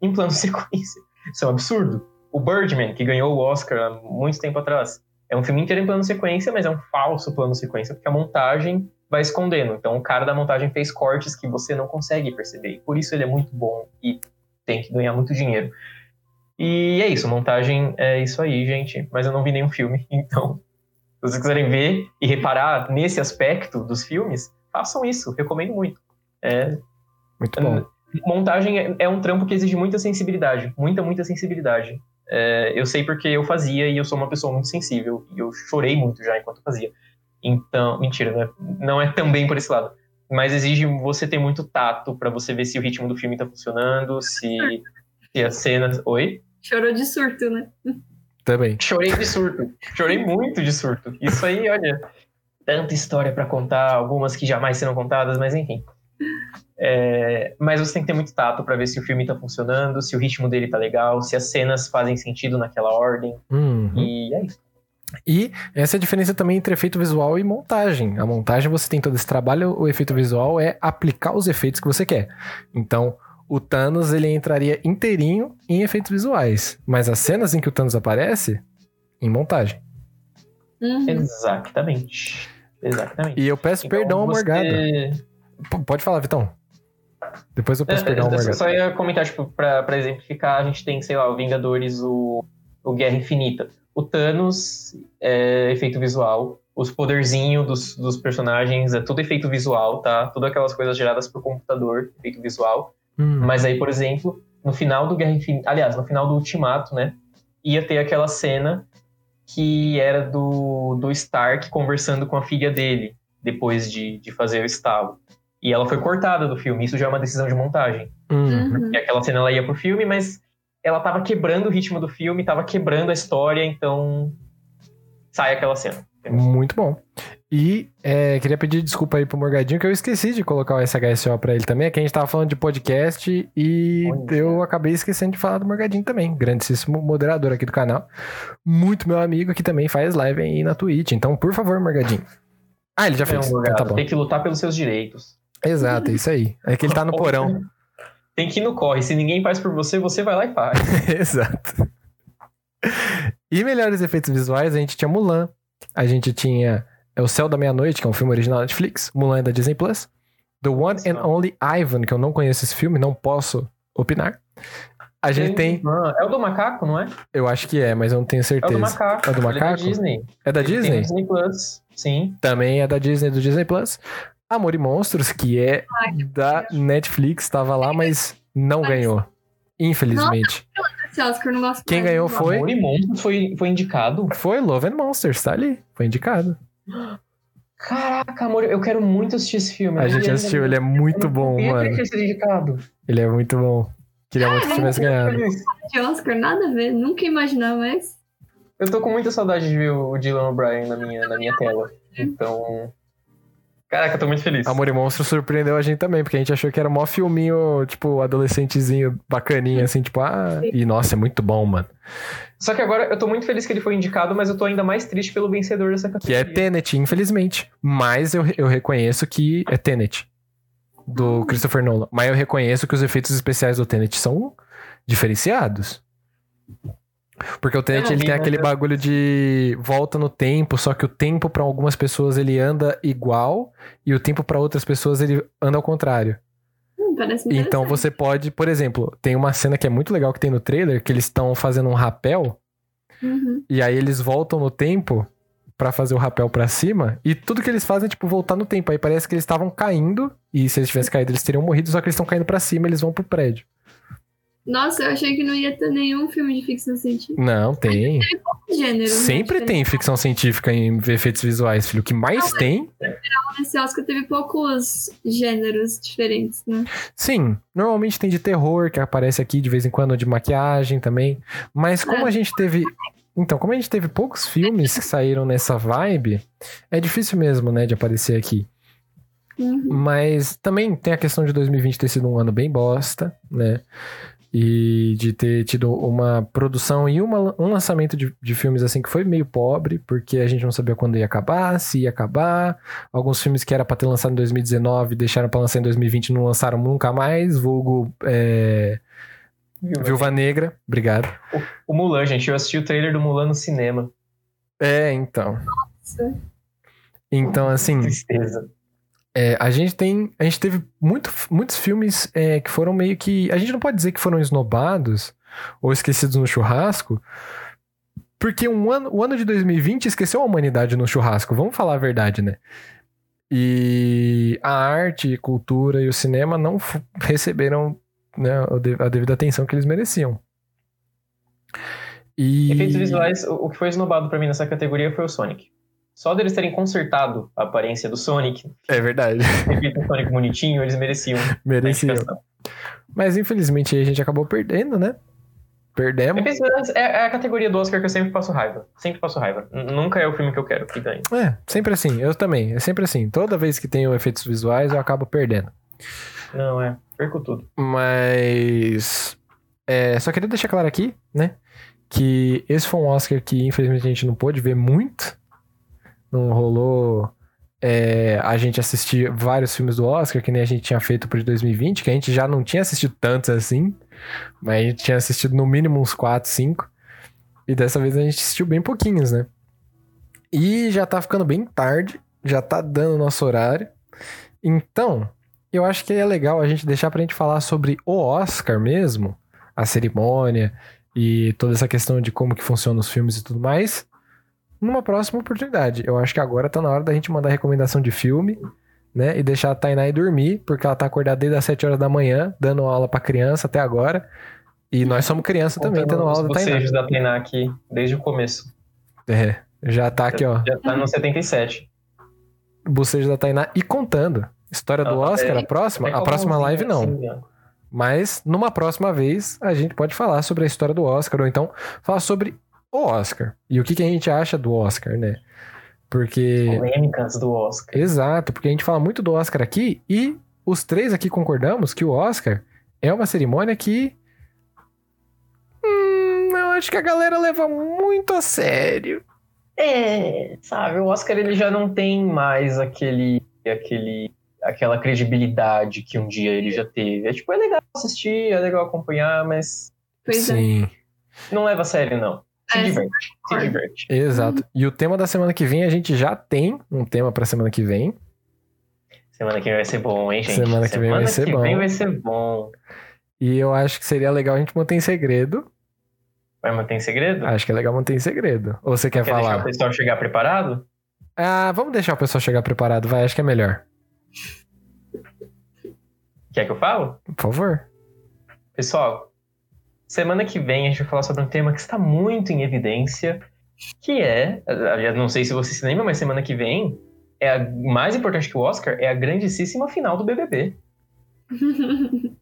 em plano sequência. Isso é um absurdo. O Birdman, que ganhou o Oscar há muito tempo atrás, é um filme inteiro em plano sequência, mas é um falso plano sequência, porque a montagem vai escondendo. Então o cara da montagem fez cortes que você não consegue perceber. E por isso ele é muito bom e tem que ganhar muito dinheiro. E é isso, montagem é isso aí, gente. Mas eu não vi nenhum filme, então se vocês quiserem ver e reparar nesse aspecto dos filmes, façam isso, recomendo muito. É, Muito bom. montagem é, é um trampo que exige muita sensibilidade, muita, muita sensibilidade. É, eu sei porque eu fazia e eu sou uma pessoa muito sensível e eu chorei muito já enquanto fazia. Então, mentira, né? não é também por esse lado. Mas exige você ter muito tato pra você ver se o ritmo do filme tá funcionando, se, se as cenas. Oi? Chorou de surto, né? Também. Chorei de surto. Chorei muito de surto. Isso aí, olha, tanta história pra contar, algumas que jamais serão contadas, mas enfim. É, mas você tem que ter muito tato pra ver se o filme tá funcionando, se o ritmo dele tá legal, se as cenas fazem sentido naquela ordem. Uhum. E é isso. E essa é a diferença também entre efeito visual e montagem. A montagem você tem todo esse trabalho, o efeito visual é aplicar os efeitos que você quer. Então, o Thanos ele entraria inteirinho em efeitos visuais, mas as cenas em que o Thanos aparece em montagem. Uhum. Exatamente. Exatamente. E eu peço Então, perdão ao você- Morgado. Pode falar, Vitão. Depois eu peço É, perdão ao eu só ia comentar, tipo, pra, pra exemplificar, a gente tem, sei lá, o Vingadores, o, o Guerra Infinita. O Thanos é efeito visual. Os poderzinhos dos, dos personagens é tudo efeito visual, tá? Tudo aquelas coisas geradas por computador, efeito visual. Hum, Mas aí, por exemplo, no final do Guerra Infinita, aliás, no final do Ultimato, né? Ia ter aquela cena que era do, do Stark conversando com a filha dele, depois de, de fazer o estalo. E ela foi cortada do filme, isso já é uma decisão de montagem. hum. Uhum. E aquela cena ela ia pro filme, mas ela tava quebrando o ritmo do filme, tava quebrando a história, então sai aquela cena. Muito bom. E é, queria pedir desculpa aí pro Morgadinho, que eu esqueci de colocar o SHSO pra ele também. É que a gente tava falando de podcast e eu acabei esquecendo de falar do Morgadinho também. Grandíssimo moderador aqui do canal. Muito meu amigo que também faz live aí na Twitch. Então, por favor, Morgadinho. Ah, ele já fez. Não, Então, tá bom. tem que lutar pelos seus direitos. Exato, é isso aí. É que ele tá no porão. Tem que ir no corre. Se ninguém faz por você, você vai lá e faz. Exato. E melhores efeitos visuais, a gente tinha Mulan. A gente tinha é O Céu da Meia-Noite, que é um filme original da Netflix. Mulan é da Disney Plus. The One and Nossa. Only Ivan, que eu não conheço esse filme, não posso opinar. A gente tem. Ah, é o do macaco, não é? Eu acho que é, mas eu não tenho É o certeza. do macaco. É do macaco? da Disney. É da Ele tem Disney? Disney Plus. Sim. Também é da Disney, do Disney Plus. Amor e Monstros, que é da Netflix, estava lá, mas não Mas- ganhou. Infelizmente. Esse Oscar não gosto Quem mais. ganhou foi- Amor e Monstros foi, foi indicado. Foi Love and Monsters, tá ali. Foi indicado. Caraca, amor, eu quero muito assistir esse filme. A Eu gente assistiu, ele é muito Eu não bom, mano. ele tinha sido indicado. Ele é muito bom. Queria muito que tivesse ganhado. De Oscar, nada a ver. Nunca ia imaginar, mas. Eu tô com muita saudade de ver o Dylan O'Brien na minha, na minha tela. Então. Caraca, eu tô muito feliz. Amor e Monstro surpreendeu a gente também, porque a gente achou que era mó filminho, tipo, adolescentezinho bacaninha, assim, tipo, ah. E nossa, é muito bom, mano. Só que agora eu tô muito feliz que ele foi indicado, mas eu tô ainda mais triste pelo vencedor dessa Que é categoria. Tenet, infelizmente. Mas eu, eu reconheço que é Tenet. Do Christopher Nolan. Mas eu reconheço que os efeitos especiais do Tenet são diferenciados. Porque o Tenet ele tem mas aquele bagulho de volta no tempo, só que o tempo pra algumas pessoas ele anda igual e o tempo pra outras pessoas ele anda ao contrário. Hum, Então você pode, por exemplo, tem uma cena que é muito legal que tem no trailer, que eles estão fazendo um rapel Uhum. E aí eles voltam no tempo pra fazer o rapel pra cima. E tudo que eles fazem é, tipo, voltar no tempo. Aí parece que eles estavam caindo. E se eles tivessem caído, eles teriam morrido. Só que eles estão caindo pra cima eles vão pro prédio. Nossa, eu achei que não ia ter nenhum filme de ficção científica. Não, tem. Gênero. né? Sempre tem ficção científica em efeitos visuais, filho. O que mais tem. Nesse Oscar teve poucos gêneros diferentes, né? Sim, normalmente tem de terror, que aparece aqui de vez em quando, de maquiagem também. Mas como É. a gente teve. Então, como a gente teve poucos filmes que saíram nessa vibe, é difícil mesmo, né, de aparecer aqui. Uhum. Mas também tem a questão de 2020 ter sido um ano bem bosta, né? E de ter tido uma produção e uma- um lançamento de, de filmes assim que foi meio pobre, porque a gente não sabia quando ia acabar, se ia acabar. Alguns filmes que era pra ter lançado em 2019 deixaram pra lançar em 2020 e não lançaram nunca mais. Vulgo é, Viúva Negra, obrigado. O Mulan, gente, eu assisti o trailer do Mulan no cinema. É, então. Nossa. Então, assim. Tristeza. É, a gente tem. A gente teve muito, muitos filmes é, que foram meio que. A gente não pode dizer que foram esnobados ou esquecidos no churrasco. Porque um ano, o ano de 2020 esqueceu a humanidade no churrasco, vamos falar a verdade, né? E a arte, cultura e o cinema não receberam né, a de- a devida atenção que eles mereciam. E... Efeitos visuais, o que foi esnobado pra mim nessa categoria foi o Sonic. Só deles terem consertado a aparência do Sonic, É verdade, feito um Sonic bonitinho, eles mereciam. mereciam. Mas infelizmente a gente acabou perdendo, né? Perdemos. Visuais é, é a categoria do Oscar que eu sempre passo raiva. Sempre passo raiva. Nunca é o filme que eu quero que ganhe. É, sempre assim. Eu também. É sempre assim. Toda vez que tenho efeitos visuais, eu acabo perdendo. Não, é. Perco tudo. Mas. é, só queria deixar claro aqui, né? Que esse foi um Oscar que infelizmente a gente não pôde ver muito. Não rolou é, a gente assistir vários filmes do Oscar, que nem a gente tinha feito pro de 2020, que a gente já não tinha assistido tantos assim. Mas a gente tinha assistido no mínimo uns 4, 5. E dessa vez a gente assistiu bem pouquinhos, né? E já tá ficando bem tarde, já tá dando nosso horário. Então, eu acho que é legal a gente deixar pra gente falar sobre o Oscar mesmo, a cerimônia e toda essa questão de como que funcionam os filmes e tudo mais, numa próxima oportunidade. Eu acho que agora tá na hora da gente mandar recomendação de filme, né? E deixar a Tainá ir dormir, porque ela tá acordada desde as 7 horas da manhã, dando aula pra criança até agora. E nós somos criança também, tendo aula da Tainá. da Tainá aqui, desde o começo. É, já tá aqui, ó. Já tá no 77. Bocejo da Tainá e contando. História do tá Oscar, bem- a próxima? Bem A próxima live não. assim. Mas numa próxima vez a gente pode falar sobre a história do Oscar, ou então falar sobre o Oscar. E o que, que a gente acha do Oscar, né? Porque. Polêmicas do Oscar. Exato, porque a gente fala muito do Oscar aqui e os três aqui concordamos que o Oscar é uma cerimônia que. Hum, eu acho que a galera leva muito a sério. É, sabe, o Oscar ele já não tem mais aquele, aquele, aquela credibilidade que um dia ele já teve. É tipo, é legal assistir, é legal acompanhar, mas Pois é. Sim, não leva a sério, não. Se É, diverte, se diverte. exato. E o tema da semana que vem, a gente já tem um tema pra semana que vem. Semana que vem vai ser bom, hein, gente? Semana que vem vai ser que bom. vem vai ser bom. E eu acho que seria legal a gente manter em segredo. Vai manter em segredo? Acho que é legal manter em segredo. Ou você quer, Quer deixar o falar? pessoal chegar preparado? Ah, vamos deixar o pessoal chegar preparado, vai, acho que é melhor. Quer que eu falo? Por favor. Pessoal, semana que vem a gente vai falar sobre um tema que está muito em evidência, que é, aliás, não sei se você se lembra, mas semana que vem é a mais importante que o Oscar, é a grandíssima final do BBB.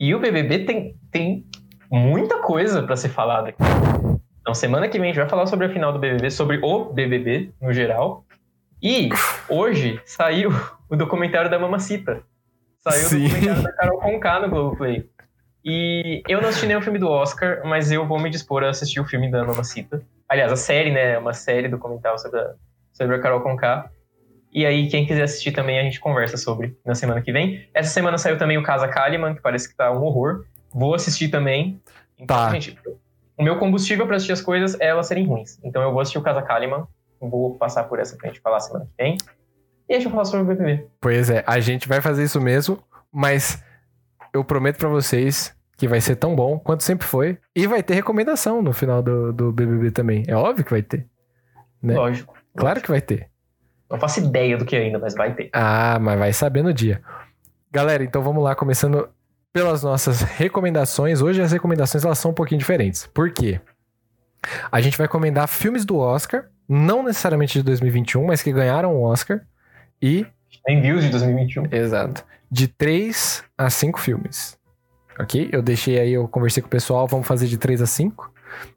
E o BBB tem, tem muita coisa para ser falada aqui. Então, semana que vem a gente vai falar sobre a final do BBB, sobre o BBB no geral. E hoje saiu o documentário da Mamacita. Saiu Sim. o documentário da Carol Conká no Globoplay. E eu não assisti nenhum filme do Oscar, mas eu vou me dispor a assistir o filme da Mamacita. Aliás, a série, né? É Uma série documental sobre a, sobre a Carol Conká. E aí, quem quiser assistir também, a gente conversa sobre na semana que vem. Essa semana saiu também o Casa Kalimann, que parece que tá um horror. Vou assistir também. Então, Tá. gente, o meu combustível para assistir as coisas é elas serem ruins. Então eu vou assistir o Casa Kalimann. Vou passar por essa pra gente falar semana que vem. E a gente vai falar sobre o BBB. Pois é, a gente vai fazer isso mesmo, mas eu prometo pra vocês que vai ser tão bom quanto sempre foi. E vai ter recomendação no final do, do BBB também. É óbvio que vai ter. Né? Lógico. Claro que vai ter. Não faço ideia do que ainda, mas vai ter. Ah, mas vai saber no dia. Galera, então vamos lá, começando pelas nossas recomendações. Hoje as recomendações elas são um pouquinho diferentes. Por quê? A gente vai recomendar filmes do Oscar, não necessariamente de 2021, mas que ganharam o Oscar. E. Tem views de 2021. Exato. De 3 a 5 filmes. Ok? Eu deixei aí, eu conversei com o pessoal, vamos fazer de 3 a 5.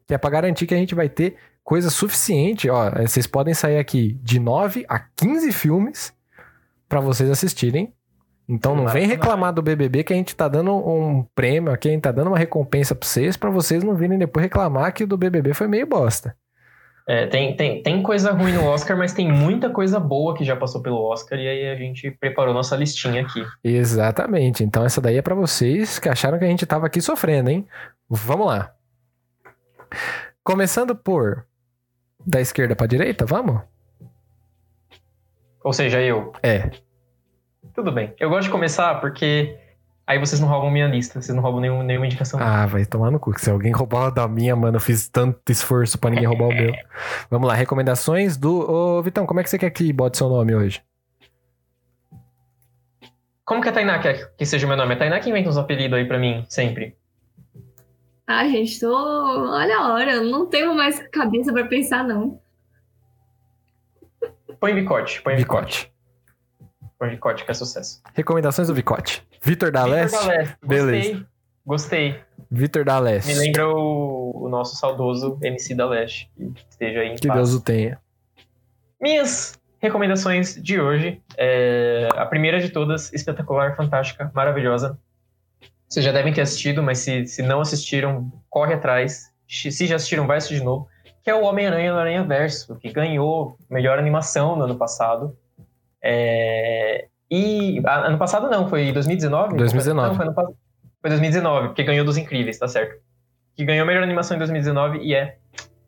Que é pra garantir que a gente vai ter coisa suficiente. Ó, vocês podem sair aqui de 9 a 15 filmes para vocês assistirem. Então não vem reclamar do BBB que a gente tá dando um prêmio aqui, a gente tá dando uma recompensa pra vocês, para vocês não virem depois reclamar que o do BBB foi meio bosta. É, tem, tem, tem coisa ruim no Oscar, mas tem muita coisa boa que já passou pelo Oscar e aí a gente preparou nossa listinha aqui. Exatamente. Então essa daí é para vocês que acharam que a gente tava aqui sofrendo, hein? Vamos lá. Começando por da esquerda pra direita, vamos? Ou seja, eu. É. Tudo bem. Eu gosto de começar porque aí vocês não roubam minha lista, vocês não roubam nenhum, nenhuma indicação. Ah, vai tomar no cu. Se alguém roubar a da minha, mano, eu fiz tanto esforço pra ninguém roubar o meu. Vamos lá, recomendações do. Ô, Vitão, como é que você quer que bote seu nome hoje? Como que a Tainá quer que seja o meu nome? A Tainá que inventa uns apelidos aí pra mim, sempre. Ah, gente, tô. Olha a hora, eu não tenho mais cabeça pra pensar, não. Põe Vicote, põe Vicote. Põe Vicote, que é sucesso. Recomendações do Vicote. Vitor da Vitor Leste. da Leste. Beleza. Gostei. Gostei. Vitor da Leste. Me lembra o, o nosso saudoso MC da Leste, que esteja aí em Que paz. Deus o tenha. Minhas recomendações de hoje. É, a primeira de todas, espetacular, fantástica, maravilhosa. Vocês já devem ter assistido, mas se, se não assistiram, corre atrás. Se já assistiram, vai assistir de novo. Que é o Homem-Aranha no Aranha Verso, que ganhou melhor animação no ano passado. É, e. ano passado não, foi 2019? 2019. Não, foi, ano, foi 2019, porque ganhou dos Incríveis, tá certo. Que ganhou melhor animação em 2019 e é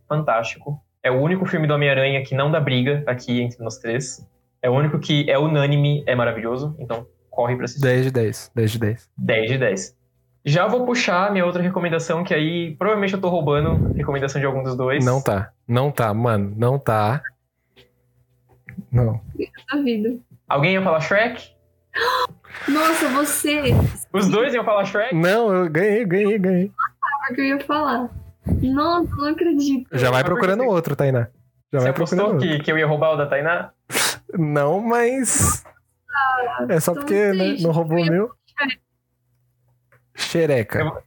fantástico. É o único filme do Homem-Aranha que não dá briga aqui entre nós três. É o único que é unânime, é maravilhoso. Então, corre pra assistir. 10 de 10. 10 de 10. 10 de 10. Já vou puxar minha outra recomendação, que aí provavelmente eu tô roubando recomendação de algum dos dois. Não tá. Não tá, mano. Não tá. Não. Da vida. Alguém ia falar Shrek? Nossa, você. Os dois iam falar Shrek? Não, eu ganhei, ganhei, ganhei. O que eu ia falar? Nossa, não acredito. Já vai procurando que outro, Tainá. Já Você vai apostou procurando outro. que, que eu ia roubar o da Tainá? Não, mas. É só tô porque né, não roubou o meu. Xereca. Eu-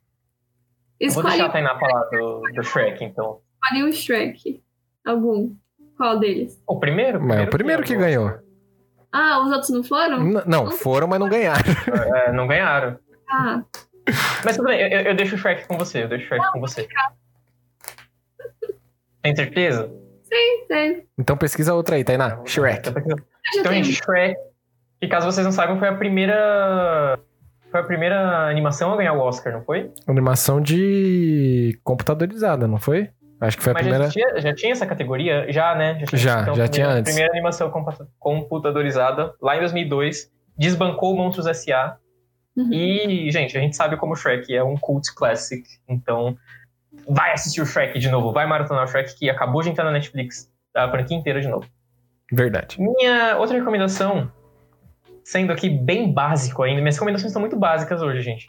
Eu vou deixar a Tainá falar do, do Shrek, então. escolhe um Shrek. Algum. Qual deles? O primeiro? Mas é o primeiro que ganhou. Ah, os outros não foram? N- Não, foram, mas não ganharam. É, não ganharam. Ah, Mas tudo bem, eu, eu deixo o Shrek com você, eu deixo o Shrek com você. Tem certeza? sei. Então pesquisa outra aí, Tainá. Shrek. Eu já Então, gente, Shrek, que caso vocês não saibam, foi a primeira. Foi a primeira animação a ganhar o Oscar, não foi? Animação de computadorizada, não foi? Acho que foi a Mas primeira. já, tinha, já tinha essa categoria? Já, né? tinha. Já, já a primeira, tinha antes. primeira animação computadorizada, lá em 2002, desbancou o Monstros S.A. Uhum. E, gente, a gente sabe como o Shrek é um cult classic, então vai assistir o Shrek de novo, vai maratonar o Shrek, que acabou de entrar na Netflix, a franquia inteira de novo. Verdade. Minha outra recomendação, sendo aqui bem básico ainda, minhas recomendações estão muito básicas hoje, gente,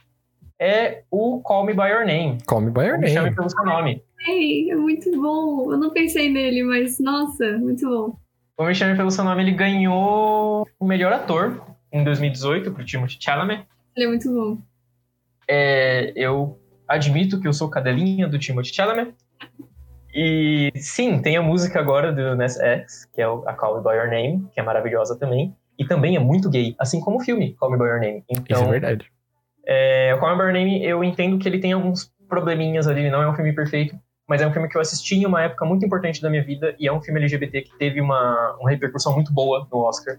é o Call Me By Your Name. Call me by your Ou Me Chame name. Pelo Seu Nome. Ei, é muito bom. Eu não pensei nele, mas nossa, muito bom. O Me Chame Pelo Seu Nome, ele ganhou o melhor ator em 2018 pro Timothée Chalamet. Ele é muito bom. É, eu admito que eu sou cadelinha do Timothée Chalamet. E sim, tem a música agora do Nas X, que é o- a Call Me By Your Name, que é maravilhosa também. E também é muito gay, assim como o filme Call Me By Your Name. Isso Então, é verdade. é, o Call Me By Your Name, eu entendo que ele tem alguns probleminhas ali, não é um filme perfeito, mas é um filme que eu assisti em uma época muito importante da minha vida, e é um filme LGBT que teve uma, uma repercussão muito boa no Oscar.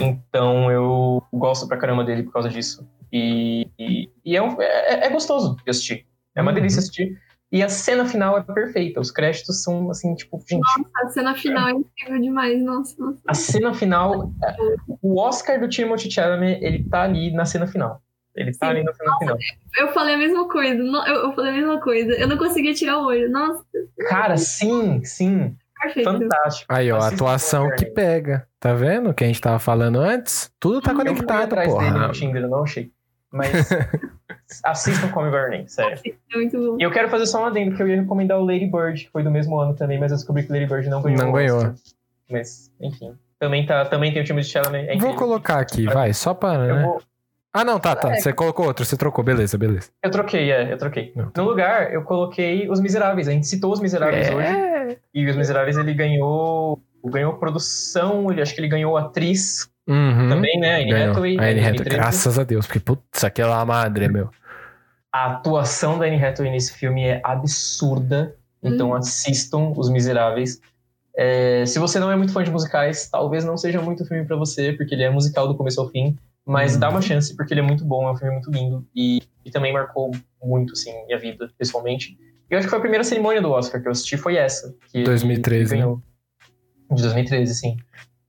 Então eu gosto pra caramba dele por causa disso. E, e, e é, um- é, é gostoso de assistir. É uma Uhum. delícia assistir. E a cena final é perfeita. Os créditos são assim, tipo, gente, A cena final é incrível demais. Nossa, nossa. a cena final. O Oscar do Timothée Chalamet, ele tá ali na cena final. Ele tá Sim. ali no final. final. Eu falei a mesma coisa. Eu, eu falei a mesma coisa. Eu não conseguia tirar o olho. Nossa, Cara, sim, sim. perfeito. Fantástico. Aí, ó, a atuação que pega. Tá vendo? Que a gente tava falando antes. Tudo tá Eu Eu conectado, atrás dele porra. no Tinder, eu não achei. Mas assistam Come Burning, sério. É muito bom. E eu quero fazer só um adendo, que eu ia recomendar o Lady Bird, que foi do mesmo ano também, mas eu descobri que Lady Bird não ganhou. Não o ganhou. Oscar. Mas, enfim. Também, tá, também tem o time de Chalamet. é Vou colocar aqui, vai, só para, Eu, né? vou- Ah, não, tá, tá. É. Você colocou outro, você trocou, beleza, beleza. eu troquei, é, eu troquei. Não. No lugar, eu coloquei Os Miseráveis. A gente citou Os Miseráveis hoje. É. E Os Miseráveis, ele ganhou... Ganhou produção, ele, acho que ele ganhou atriz Uhum. também, né? Anne. Hathaway. A Anne Hathaway, 2013. graças a Deus, porque putz, aquela madre, meu. A atuação da Anne Hathaway nesse filme é absurda. Então Hum. assistam Os Miseráveis. É, se você não é muito fã de musicais, talvez não seja muito filme pra você, porque ele é musical do começo ao fim. Mas Hum. dá uma chance, porque ele é muito bom, é um filme muito lindo. E, e também marcou muito, assim, minha vida, pessoalmente. E eu acho que foi a primeira cerimônia do Oscar que eu assisti, foi essa. Que ele- 2013, ele ganhou. De 2013, sim.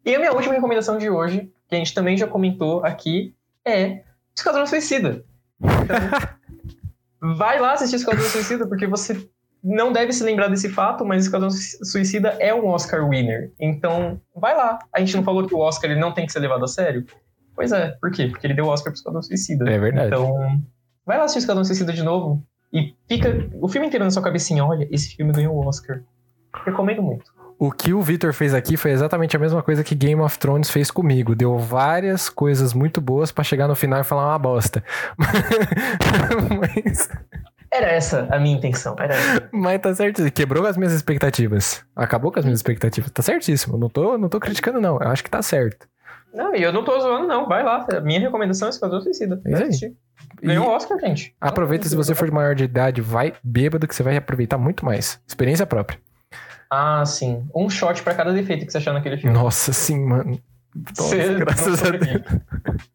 E a minha última recomendação de hoje, que a gente também já comentou aqui, é Esquadrão Suicida. Então, vai lá assistir Esquadrão Suicida, porque você não deve se lembrar desse fato, mas Esquadrão Suicida é um Oscar winner. Então, vai lá. A gente não falou que o Oscar ele não tem que ser levado a sério? Pois é, por quê? Porque ele deu o Oscar pro Esquadrão Suicida. É verdade. Então, vai lá assistir Esquadrão Suicida de novo e fica o filme inteiro na sua cabecinha, olha, esse filme ganhou o Oscar. Recomendo muito. O que o Victor fez aqui foi exatamente a mesma coisa que Game of Thrones fez comigo. Deu várias coisas muito boas pra chegar no final e falar uma bosta. mas, Era essa a minha intenção. Era essa. mas tá certo. Quebrou as minhas expectativas. Acabou com as minhas expectativas. Tá certíssimo. Não tô, não tô criticando, não. Eu acho que tá certo. Não, e eu não tô zoando, não. Vai lá. Minha recomendação é Esquadrão Suicida. É Vai assistir. Ganhou o Oscar, gente. aproveita se você for de maior de idade, vai bêbado que você vai aproveitar muito mais. Experiência própria. Ah, sim. Um shot pra cada defeito que você achar naquele filme. Nossa, sim, mano. Nossa, Você graças não a. Deus.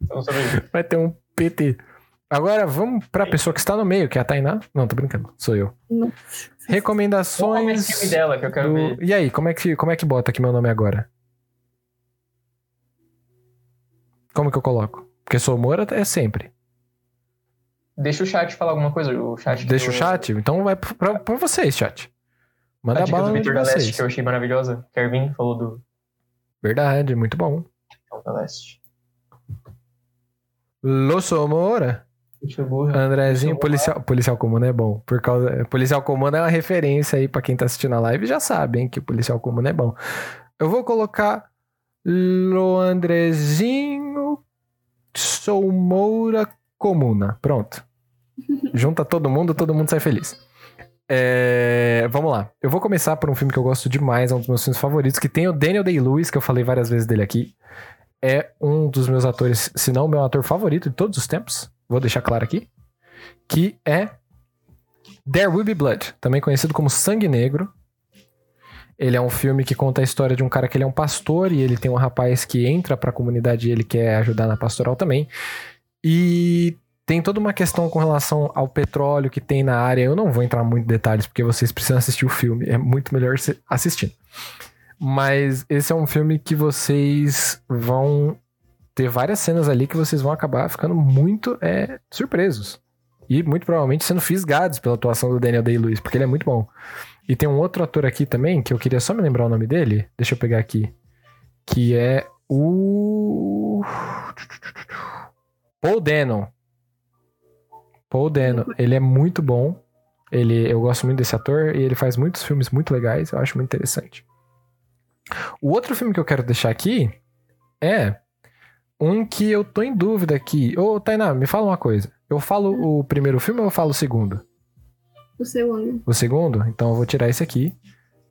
Não sobrevive. Vai ter um PT. Agora vamos pra pessoa que está no meio, que é a Tainá. Não, tô brincando. Sou eu. Qual é Recomendações. filme dela que eu quero do- ver? E aí, como é, que, como é que bota aqui meu nome agora? Como que eu coloco? Porque sou Moura é sempre. Deixa o chat falar alguma coisa. O chat Deixa o chat? Então vai pra, pra- vocês, chat. Manda A a dica bala do de Vitor da Leste, vocês. que eu achei maravilhosa. Kervin falou do Verdade, muito bom. Vitor da Leste. Lo sou Moura. Andrezinho, policial, policial comum é bom. Por causa, policial comum é uma referência aí pra quem tá assistindo a live já sabe, hein, que o policial comum é bom. Eu vou colocar Lo Andrezinho Sou Moura Comuna. Pronto. Junta todo mundo, todo mundo sai feliz. É, vamos lá. Eu vou começar por um filme que eu gosto demais, é um dos meus filmes favoritos, que tem o Daniel Day-Lewis, que eu falei várias vezes dele aqui. É um dos meus atores, se não o meu ator favorito de todos os tempos. Vou deixar claro aqui. Que é There Will Be Blood, também conhecido como Sangue Negro. Ele é um filme que conta a história de um cara que ele é um pastor e ele tem um rapaz que entra pra comunidade e ele quer ajudar na pastoral também. E tem toda uma questão com relação ao petróleo que tem na área. Eu não vou entrar muito em detalhes porque vocês precisam assistir o filme. É muito melhor assistindo. Mas esse é um filme que vocês vão ter várias cenas ali que vocês vão acabar ficando muito é, surpresos. E muito provavelmente sendo fisgados pela atuação do Daniel Day-Lewis, porque ele é muito bom. E tem um outro ator aqui também, que eu queria só me lembrar o nome dele. Deixa eu pegar aqui. Que é o. Paul Dano. Paul Dano. Ele é muito bom. Ele, eu gosto muito desse ator e ele faz muitos filmes muito legais. Eu acho muito interessante. O outro filme que eu quero deixar aqui é um que eu tô em dúvida aqui. Ô, Tainá, me fala uma coisa. Eu falo o primeiro filme ou eu falo o segundo? O segundo. O segundo? Então eu vou tirar esse aqui.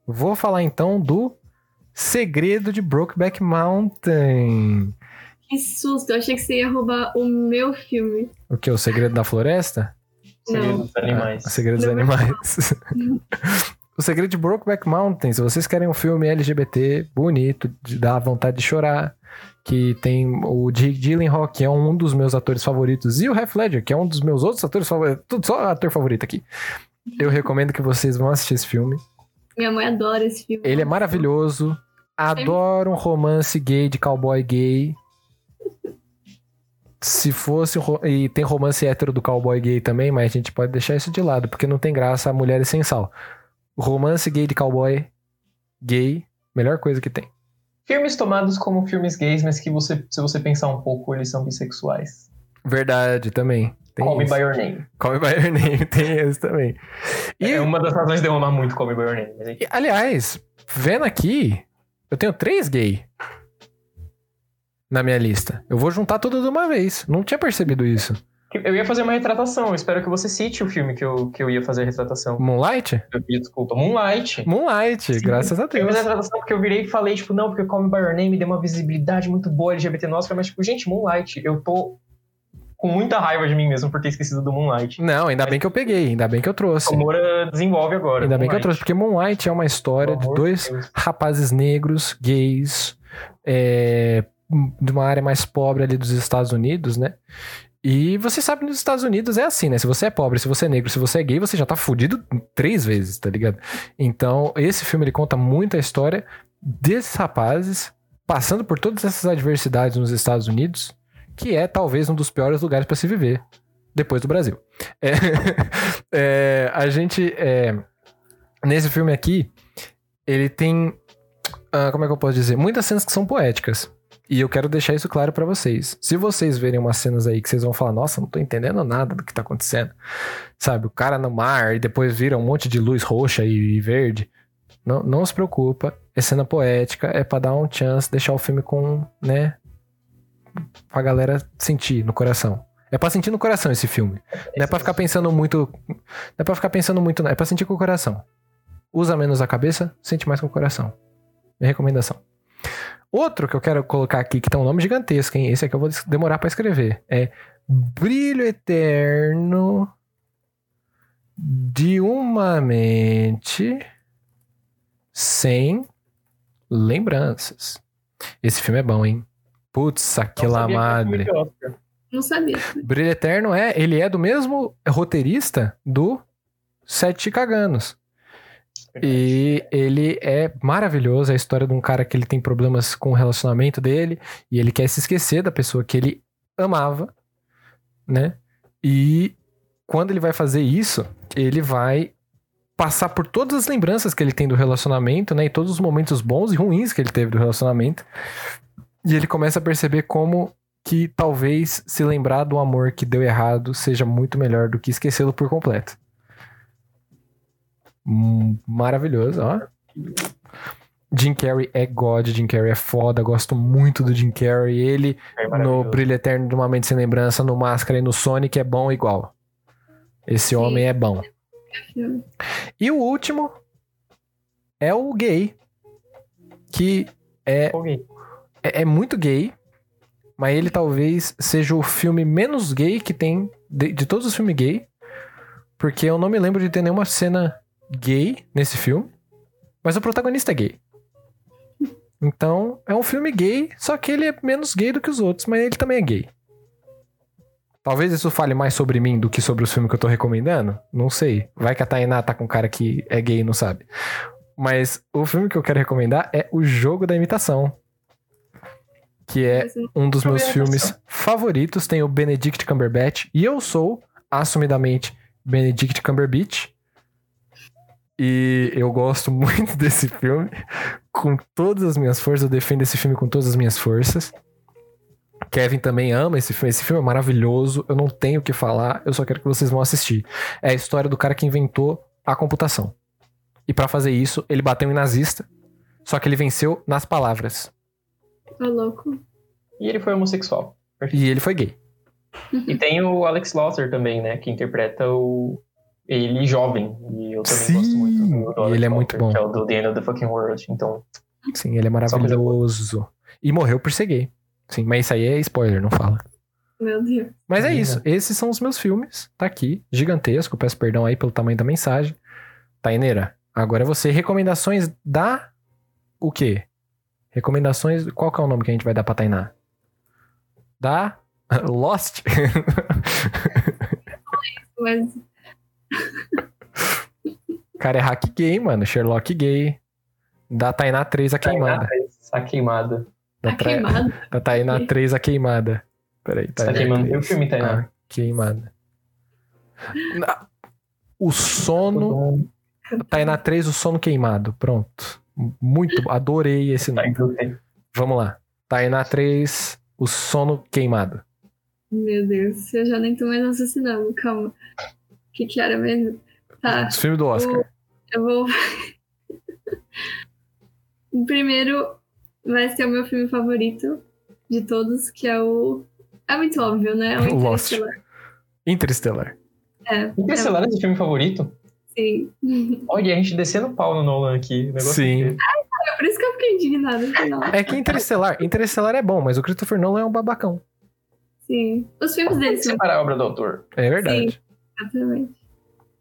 Vou falar então do Segredo de Brokeback Mountain. Que susto, eu achei que você ia roubar o meu filme. O que? O Segredo da Floresta? Segredo dos Animais. Ah, o Segredo dos. Animais. o Segredo de Brokeback Mountain. Se vocês querem um filme LGBT bonito, de dar vontade de chorar, que tem o Jake Gyllenhaal, que é um dos meus atores favoritos, e o Heath Ledger, que é um dos meus outros atores favoritos, tudo só ator favorito aqui. Eu recomendo que vocês vão assistir esse filme. Minha mãe adora esse filme. Ele é maravilhoso. Adoro um romance gay de cowboy gay. se fosse. E tem romance hétero do cowboy gay também, mas a gente pode deixar isso de lado, porque não tem graça a mulher sem sal. Romance gay de cowboy, gay, melhor coisa que tem. Filmes tomados como filmes gays, mas que você, se você pensar um pouco, eles são bissexuais. Verdade, também. Tem Call Me. By Your Name. Call Me By Your Name, tem esse também. E, É uma das razões de eu amar muito Call Me By Your Name. Mas, enfim. e, aliás, vendo aqui, eu tenho três gay na minha lista. Eu vou juntar tudo de uma vez. Não tinha percebido isso. Eu ia fazer uma retratação. Eu espero que você cite o filme que eu, que eu ia fazer a retratação. Moonlight? Eu desculpa. Moonlight. Moonlight, Sim, graças a Eu fiz a Deus. retratação porque eu virei e falei, tipo, não, porque Call Me By Your Name deu uma visibilidade muito boa LGBT no Oscar, mas, tipo, gente, Moonlight, eu tô com muita raiva de mim mesmo por ter esquecido do Moonlight. Não, ainda bem que eu peguei, ainda bem que eu trouxe. O Moura desenvolve agora. Ainda bem que eu Moonlight. trouxe, porque Moonlight é uma história de dois de Deus. rapazes negros, gays, é, de uma área mais pobre ali dos Estados Unidos, né? E você sabe que nos Estados Unidos é assim, né? Se você é pobre, se você é negro, se você é gay, você já tá fudido três vezes, tá ligado? Então, esse filme ele conta muito a história desses rapazes passando por todas essas adversidades nos Estados Unidos, que é talvez um dos piores lugares para se viver depois do Brasil. É, é, a gente é, nesse filme aqui ele tem ah, como é que eu posso dizer muitas cenas que são poéticas e eu quero deixar isso claro pra vocês. Se vocês verem umas cenas aí que vocês vão falar, nossa, não tô entendendo nada do que tá acontecendo, sabe? O cara no mar e depois vira um monte de luz roxa e, verde. Não, não se preocupa, é cena poética, é pra dar um chance, deixar o filme com, né, pra galera sentir no coração. É pra sentir no coração esse filme. Não é pra ficar pensando muito. Não é pra ficar pensando muito, não. É pra sentir com o coração. Usa menos a cabeça, sente mais com o coração. Minha recomendação. Outro que eu quero colocar aqui, que tem um nome gigantesco, hein? Esse aqui eu vou demorar pra escrever. É Brilho Eterno de uma mente sem lembranças. Esse filme é bom, hein? Putz, aquela madre. Não sabia. Brilho Eterno é, ele é do mesmo roteirista do Sete Caganos. E ele é maravilhoso, é a história de um cara que ele tem problemas com o relacionamento dele e ele quer se esquecer da pessoa que ele amava, né? E quando ele vai fazer isso, ele vai passar por todas as lembranças que ele tem do relacionamento, né? E todos os momentos bons e ruins que ele teve do relacionamento. E ele começa a perceber como que talvez se lembrar do amor que deu errado seja muito melhor do que esquecê-lo por completo. Hum, Maravilhoso, ó. Jim Carrey é God, Jim Carrey é foda, gosto muito do Jim Carrey. Ele É no. Brilho Eterno de uma Mente Sem Lembrança, no Máscara e no Sonic é bom igual. Esse Sim. homem é bom. E o último é o gay, que é Ok. É, é muito gay, mas ele talvez seja o filme menos gay que tem de, de todos os filmes gay, porque eu não me lembro de ter nenhuma cena gay nesse filme, mas o protagonista é gay. Então, é um filme gay, só que ele é menos gay do que os outros, mas ele também é gay. Talvez isso fale mais sobre mim do que sobre os filmes que eu tô recomendando. Não sei. Vai que a Tainá tá com um cara que é gay e não sabe. Mas o filme que eu quero recomendar é O Jogo da Imitação. Que é Assim, um dos meus filmes Imitação. favoritos. Tem o Benedict Cumberbatch. E eu sou, assumidamente, Benedict Cumberbatch. E eu gosto muito desse filme. Com todas as minhas forças. Eu defendo esse filme com todas as minhas forças. Kevin também ama esse filme. Esse filme é maravilhoso. Eu não tenho o que falar. Eu só quero que vocês vão assistir. É a história do cara que inventou a computação. E pra fazer isso, ele bateu em nazista. Só que ele venceu nas palavras. Tô louco. E ele foi homossexual. E ele foi gay. E tem o Alex Lawther também, né? Que interpreta o. Ele jovem. E eu também Sim, gosto muito do, Alex ele é muito bom. Que é o do The End of the Fucking World. Então, Sim, ele é maravilhoso. E morreu por ser gay. Sim, mas isso aí é spoiler, não fala. Meu Deus. Mas é isso. Esses são os meus filmes. Tá aqui. Gigantesco. Peço perdão aí pelo tamanho da mensagem. Taineira, agora é você. Recomendações da. O quê? Recomendações. Qual que é o nome que a gente vai dar pra Tainá? Da. Lost? Mas Cara, é hack gay, mano. Sherlock gay. Da Tainá 3 a queimada. A queimada. Da, tá tra- queimado. da Tainá 3 a queimada. Peraí, Você tá queimando meu filme, Tainá. Ah, queimada. Na- O sono. Tá aí na 3, o sono queimado. Pronto. Muito. Adorei esse Tá, nome. então Vamos lá. Aí na 3, o sono queimado. Meu Deus, eu já nem tô mais raciocinando, calma. O que que era mesmo? Tá, Os filmes do Oscar. eu vou. o primeiro vai ser o meu filme favorito de todos, que é o. É muito óbvio, né? É o Lost. Interestelar. Interestelar. É, Interestelar é seu filme favorito? Sim. Olha, a gente descendo o pau no Nolan aqui. Sim. é- É por isso que eu fiquei indignada no final. É que Interestelar. Interestelar é bom, mas o Christopher Nolan é um babacão. Sim. Os filmes Tem dele são separar a obra do autor. É verdade. Exatamente.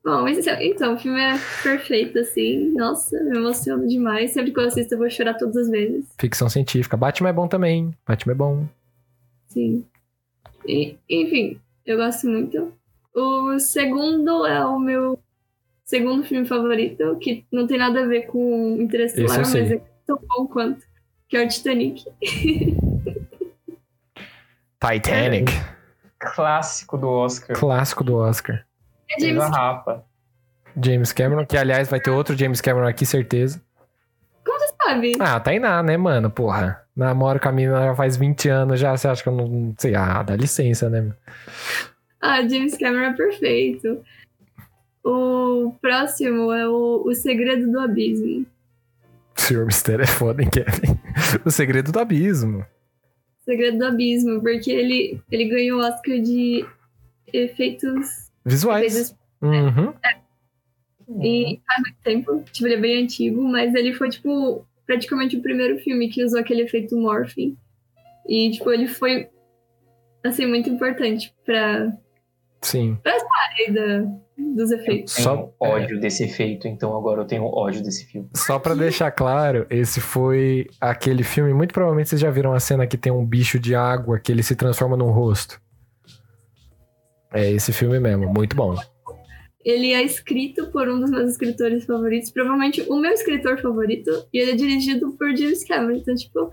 Bom, mas então, então, o filme é perfeito, assim. Nossa, me emociono demais. Sempre que eu assisto, eu vou chorar todas as vezes. Ficção científica. Batman é bom também. Batman é bom. Sim. E, enfim, eu gosto muito. O segundo é o meu segundo filme favorito, que não tem nada a ver com Interestelar, mas sei. é tão bom quanto. Que é o Titanic. Titanic. Clássico do Oscar. Clássico do Oscar. É James rapa. James Cameron, que aliás vai ter outro James Cameron aqui, certeza. sabe? Ah, Tainá, né, mano? Porra. Namoro com a menina já faz 20 anos já. Você acha que eu não. não sei. Ah, dá licença, né? Ah, James Cameron é perfeito. O próximo é o, o Segredo do Abismo. Senhor Mistério é foda, hein, Kevin? O segredo do abismo. Segredo do Abismo, porque ele, ele ganhou o Oscar de efeitos. Visuais. efeitos Uhum. E faz muito tempo, tipo, ele é bem antigo, mas ele foi, tipo, praticamente o primeiro filme que usou aquele efeito morphing. E, tipo, ele foi, assim, muito importante pra Sim. área da, dos efeitos. Tenho Só- ódio desse efeito, então agora eu tenho ódio desse filme. Só pra deixar claro, esse foi aquele filme. Muito provavelmente vocês já viram a cena que tem um bicho de água que ele se transforma num rosto. É esse filme mesmo, muito bom. Ele é escrito por um dos meus escritores favoritos, provavelmente o meu escritor favorito, e ele é dirigido por James Cameron, então, tipo,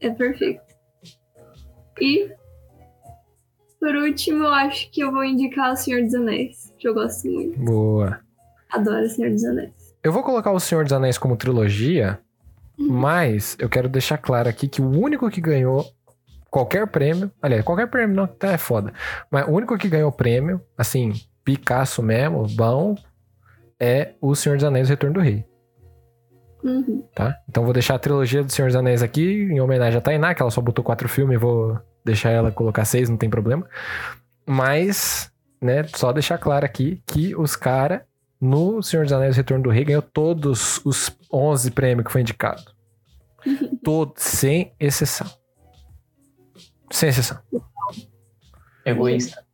é perfeito. E, por último, eu acho que eu vou indicar O Senhor dos Anéis, que eu gosto muito. Boa. Adoro O Senhor dos Anéis. Eu vou colocar O Senhor dos Anéis como trilogia, mas eu quero deixar claro aqui que o único que ganhou qualquer prêmio, aliás, qualquer prêmio não, até é foda, mas o único que ganhou prêmio, assim, Picasso mesmo, bom, é O Senhor dos Anéis, O Retorno do Rei. Uhum. tá? Então vou deixar a trilogia do Senhor dos Anéis aqui, em homenagem a Tainá, que ela só botou quatro filmes, vou deixar ela colocar seis, não tem problema. Mas, né, só deixar claro aqui que os caras, no Senhor dos Anéis Retorno do Rei, ganhou todos os 11 prêmios que foi indicado. Todos, sem exceção. Sem exceção. Egoísta.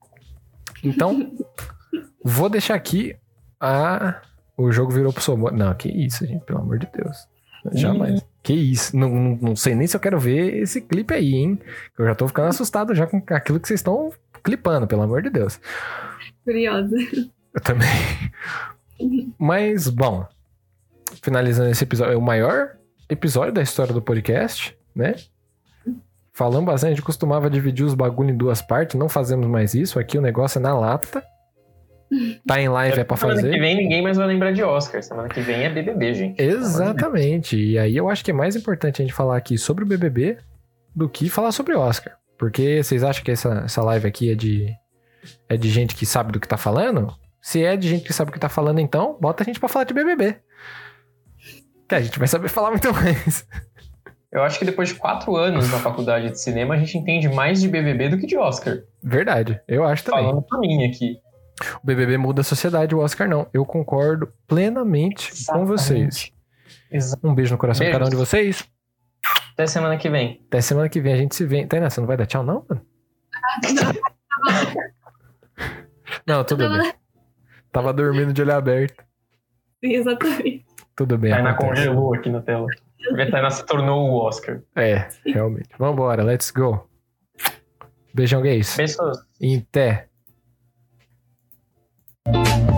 Então, vou deixar aqui a. O jogo virou pro Somor. Não, que isso, gente, pelo amor de Deus. Jamais. Que isso. Não, não, não sei nem se eu quero ver esse clipe aí, hein? Eu já tô ficando assustado já com aquilo que vocês estão clipando, pelo amor de Deus. Curiosa. Eu também. Mas, bom. Finalizando esse episódio. É o maior episódio da história do podcast, né? Falamos bastante, a gente costumava dividir os bagulho em duas partes, não fazemos mais isso. Aqui o negócio é na lata. Tá em live é pra Semana fazer. que vem ninguém mais vai lembrar de Oscar. Semana que vem é BBB, gente. Exatamente. E aí eu acho que é mais importante a gente falar aqui sobre o BBB do que falar sobre o Oscar. Porque vocês acham que essa, essa live aqui é de, é de gente que sabe do que tá falando? Se é de gente que sabe o que tá falando, então, bota a gente pra falar de BBB. Que a gente vai saber falar muito mais. Eu acho que depois de quatro anos na faculdade de cinema, a gente entende mais de BBB do que de Oscar. Verdade, eu acho também. Falando pra mim aqui. O BBB muda a sociedade, o Oscar não. Eu concordo plenamente com vocês. Exato. Um beijo no coração de cada um de vocês. Até semana que vem. Até semana que vem a gente se vê. Tainá, você não vai dar tchau, não, mano? Não, tudo bem. Tava dormindo de olho aberto. Sim, exatamente. Tudo bem. Tainá congelou aqui na tela. Porque a Tainá se tornou o Oscar. É, realmente. Vambora, let's go. Beijão, gays. Beijos. Em té. Thank you.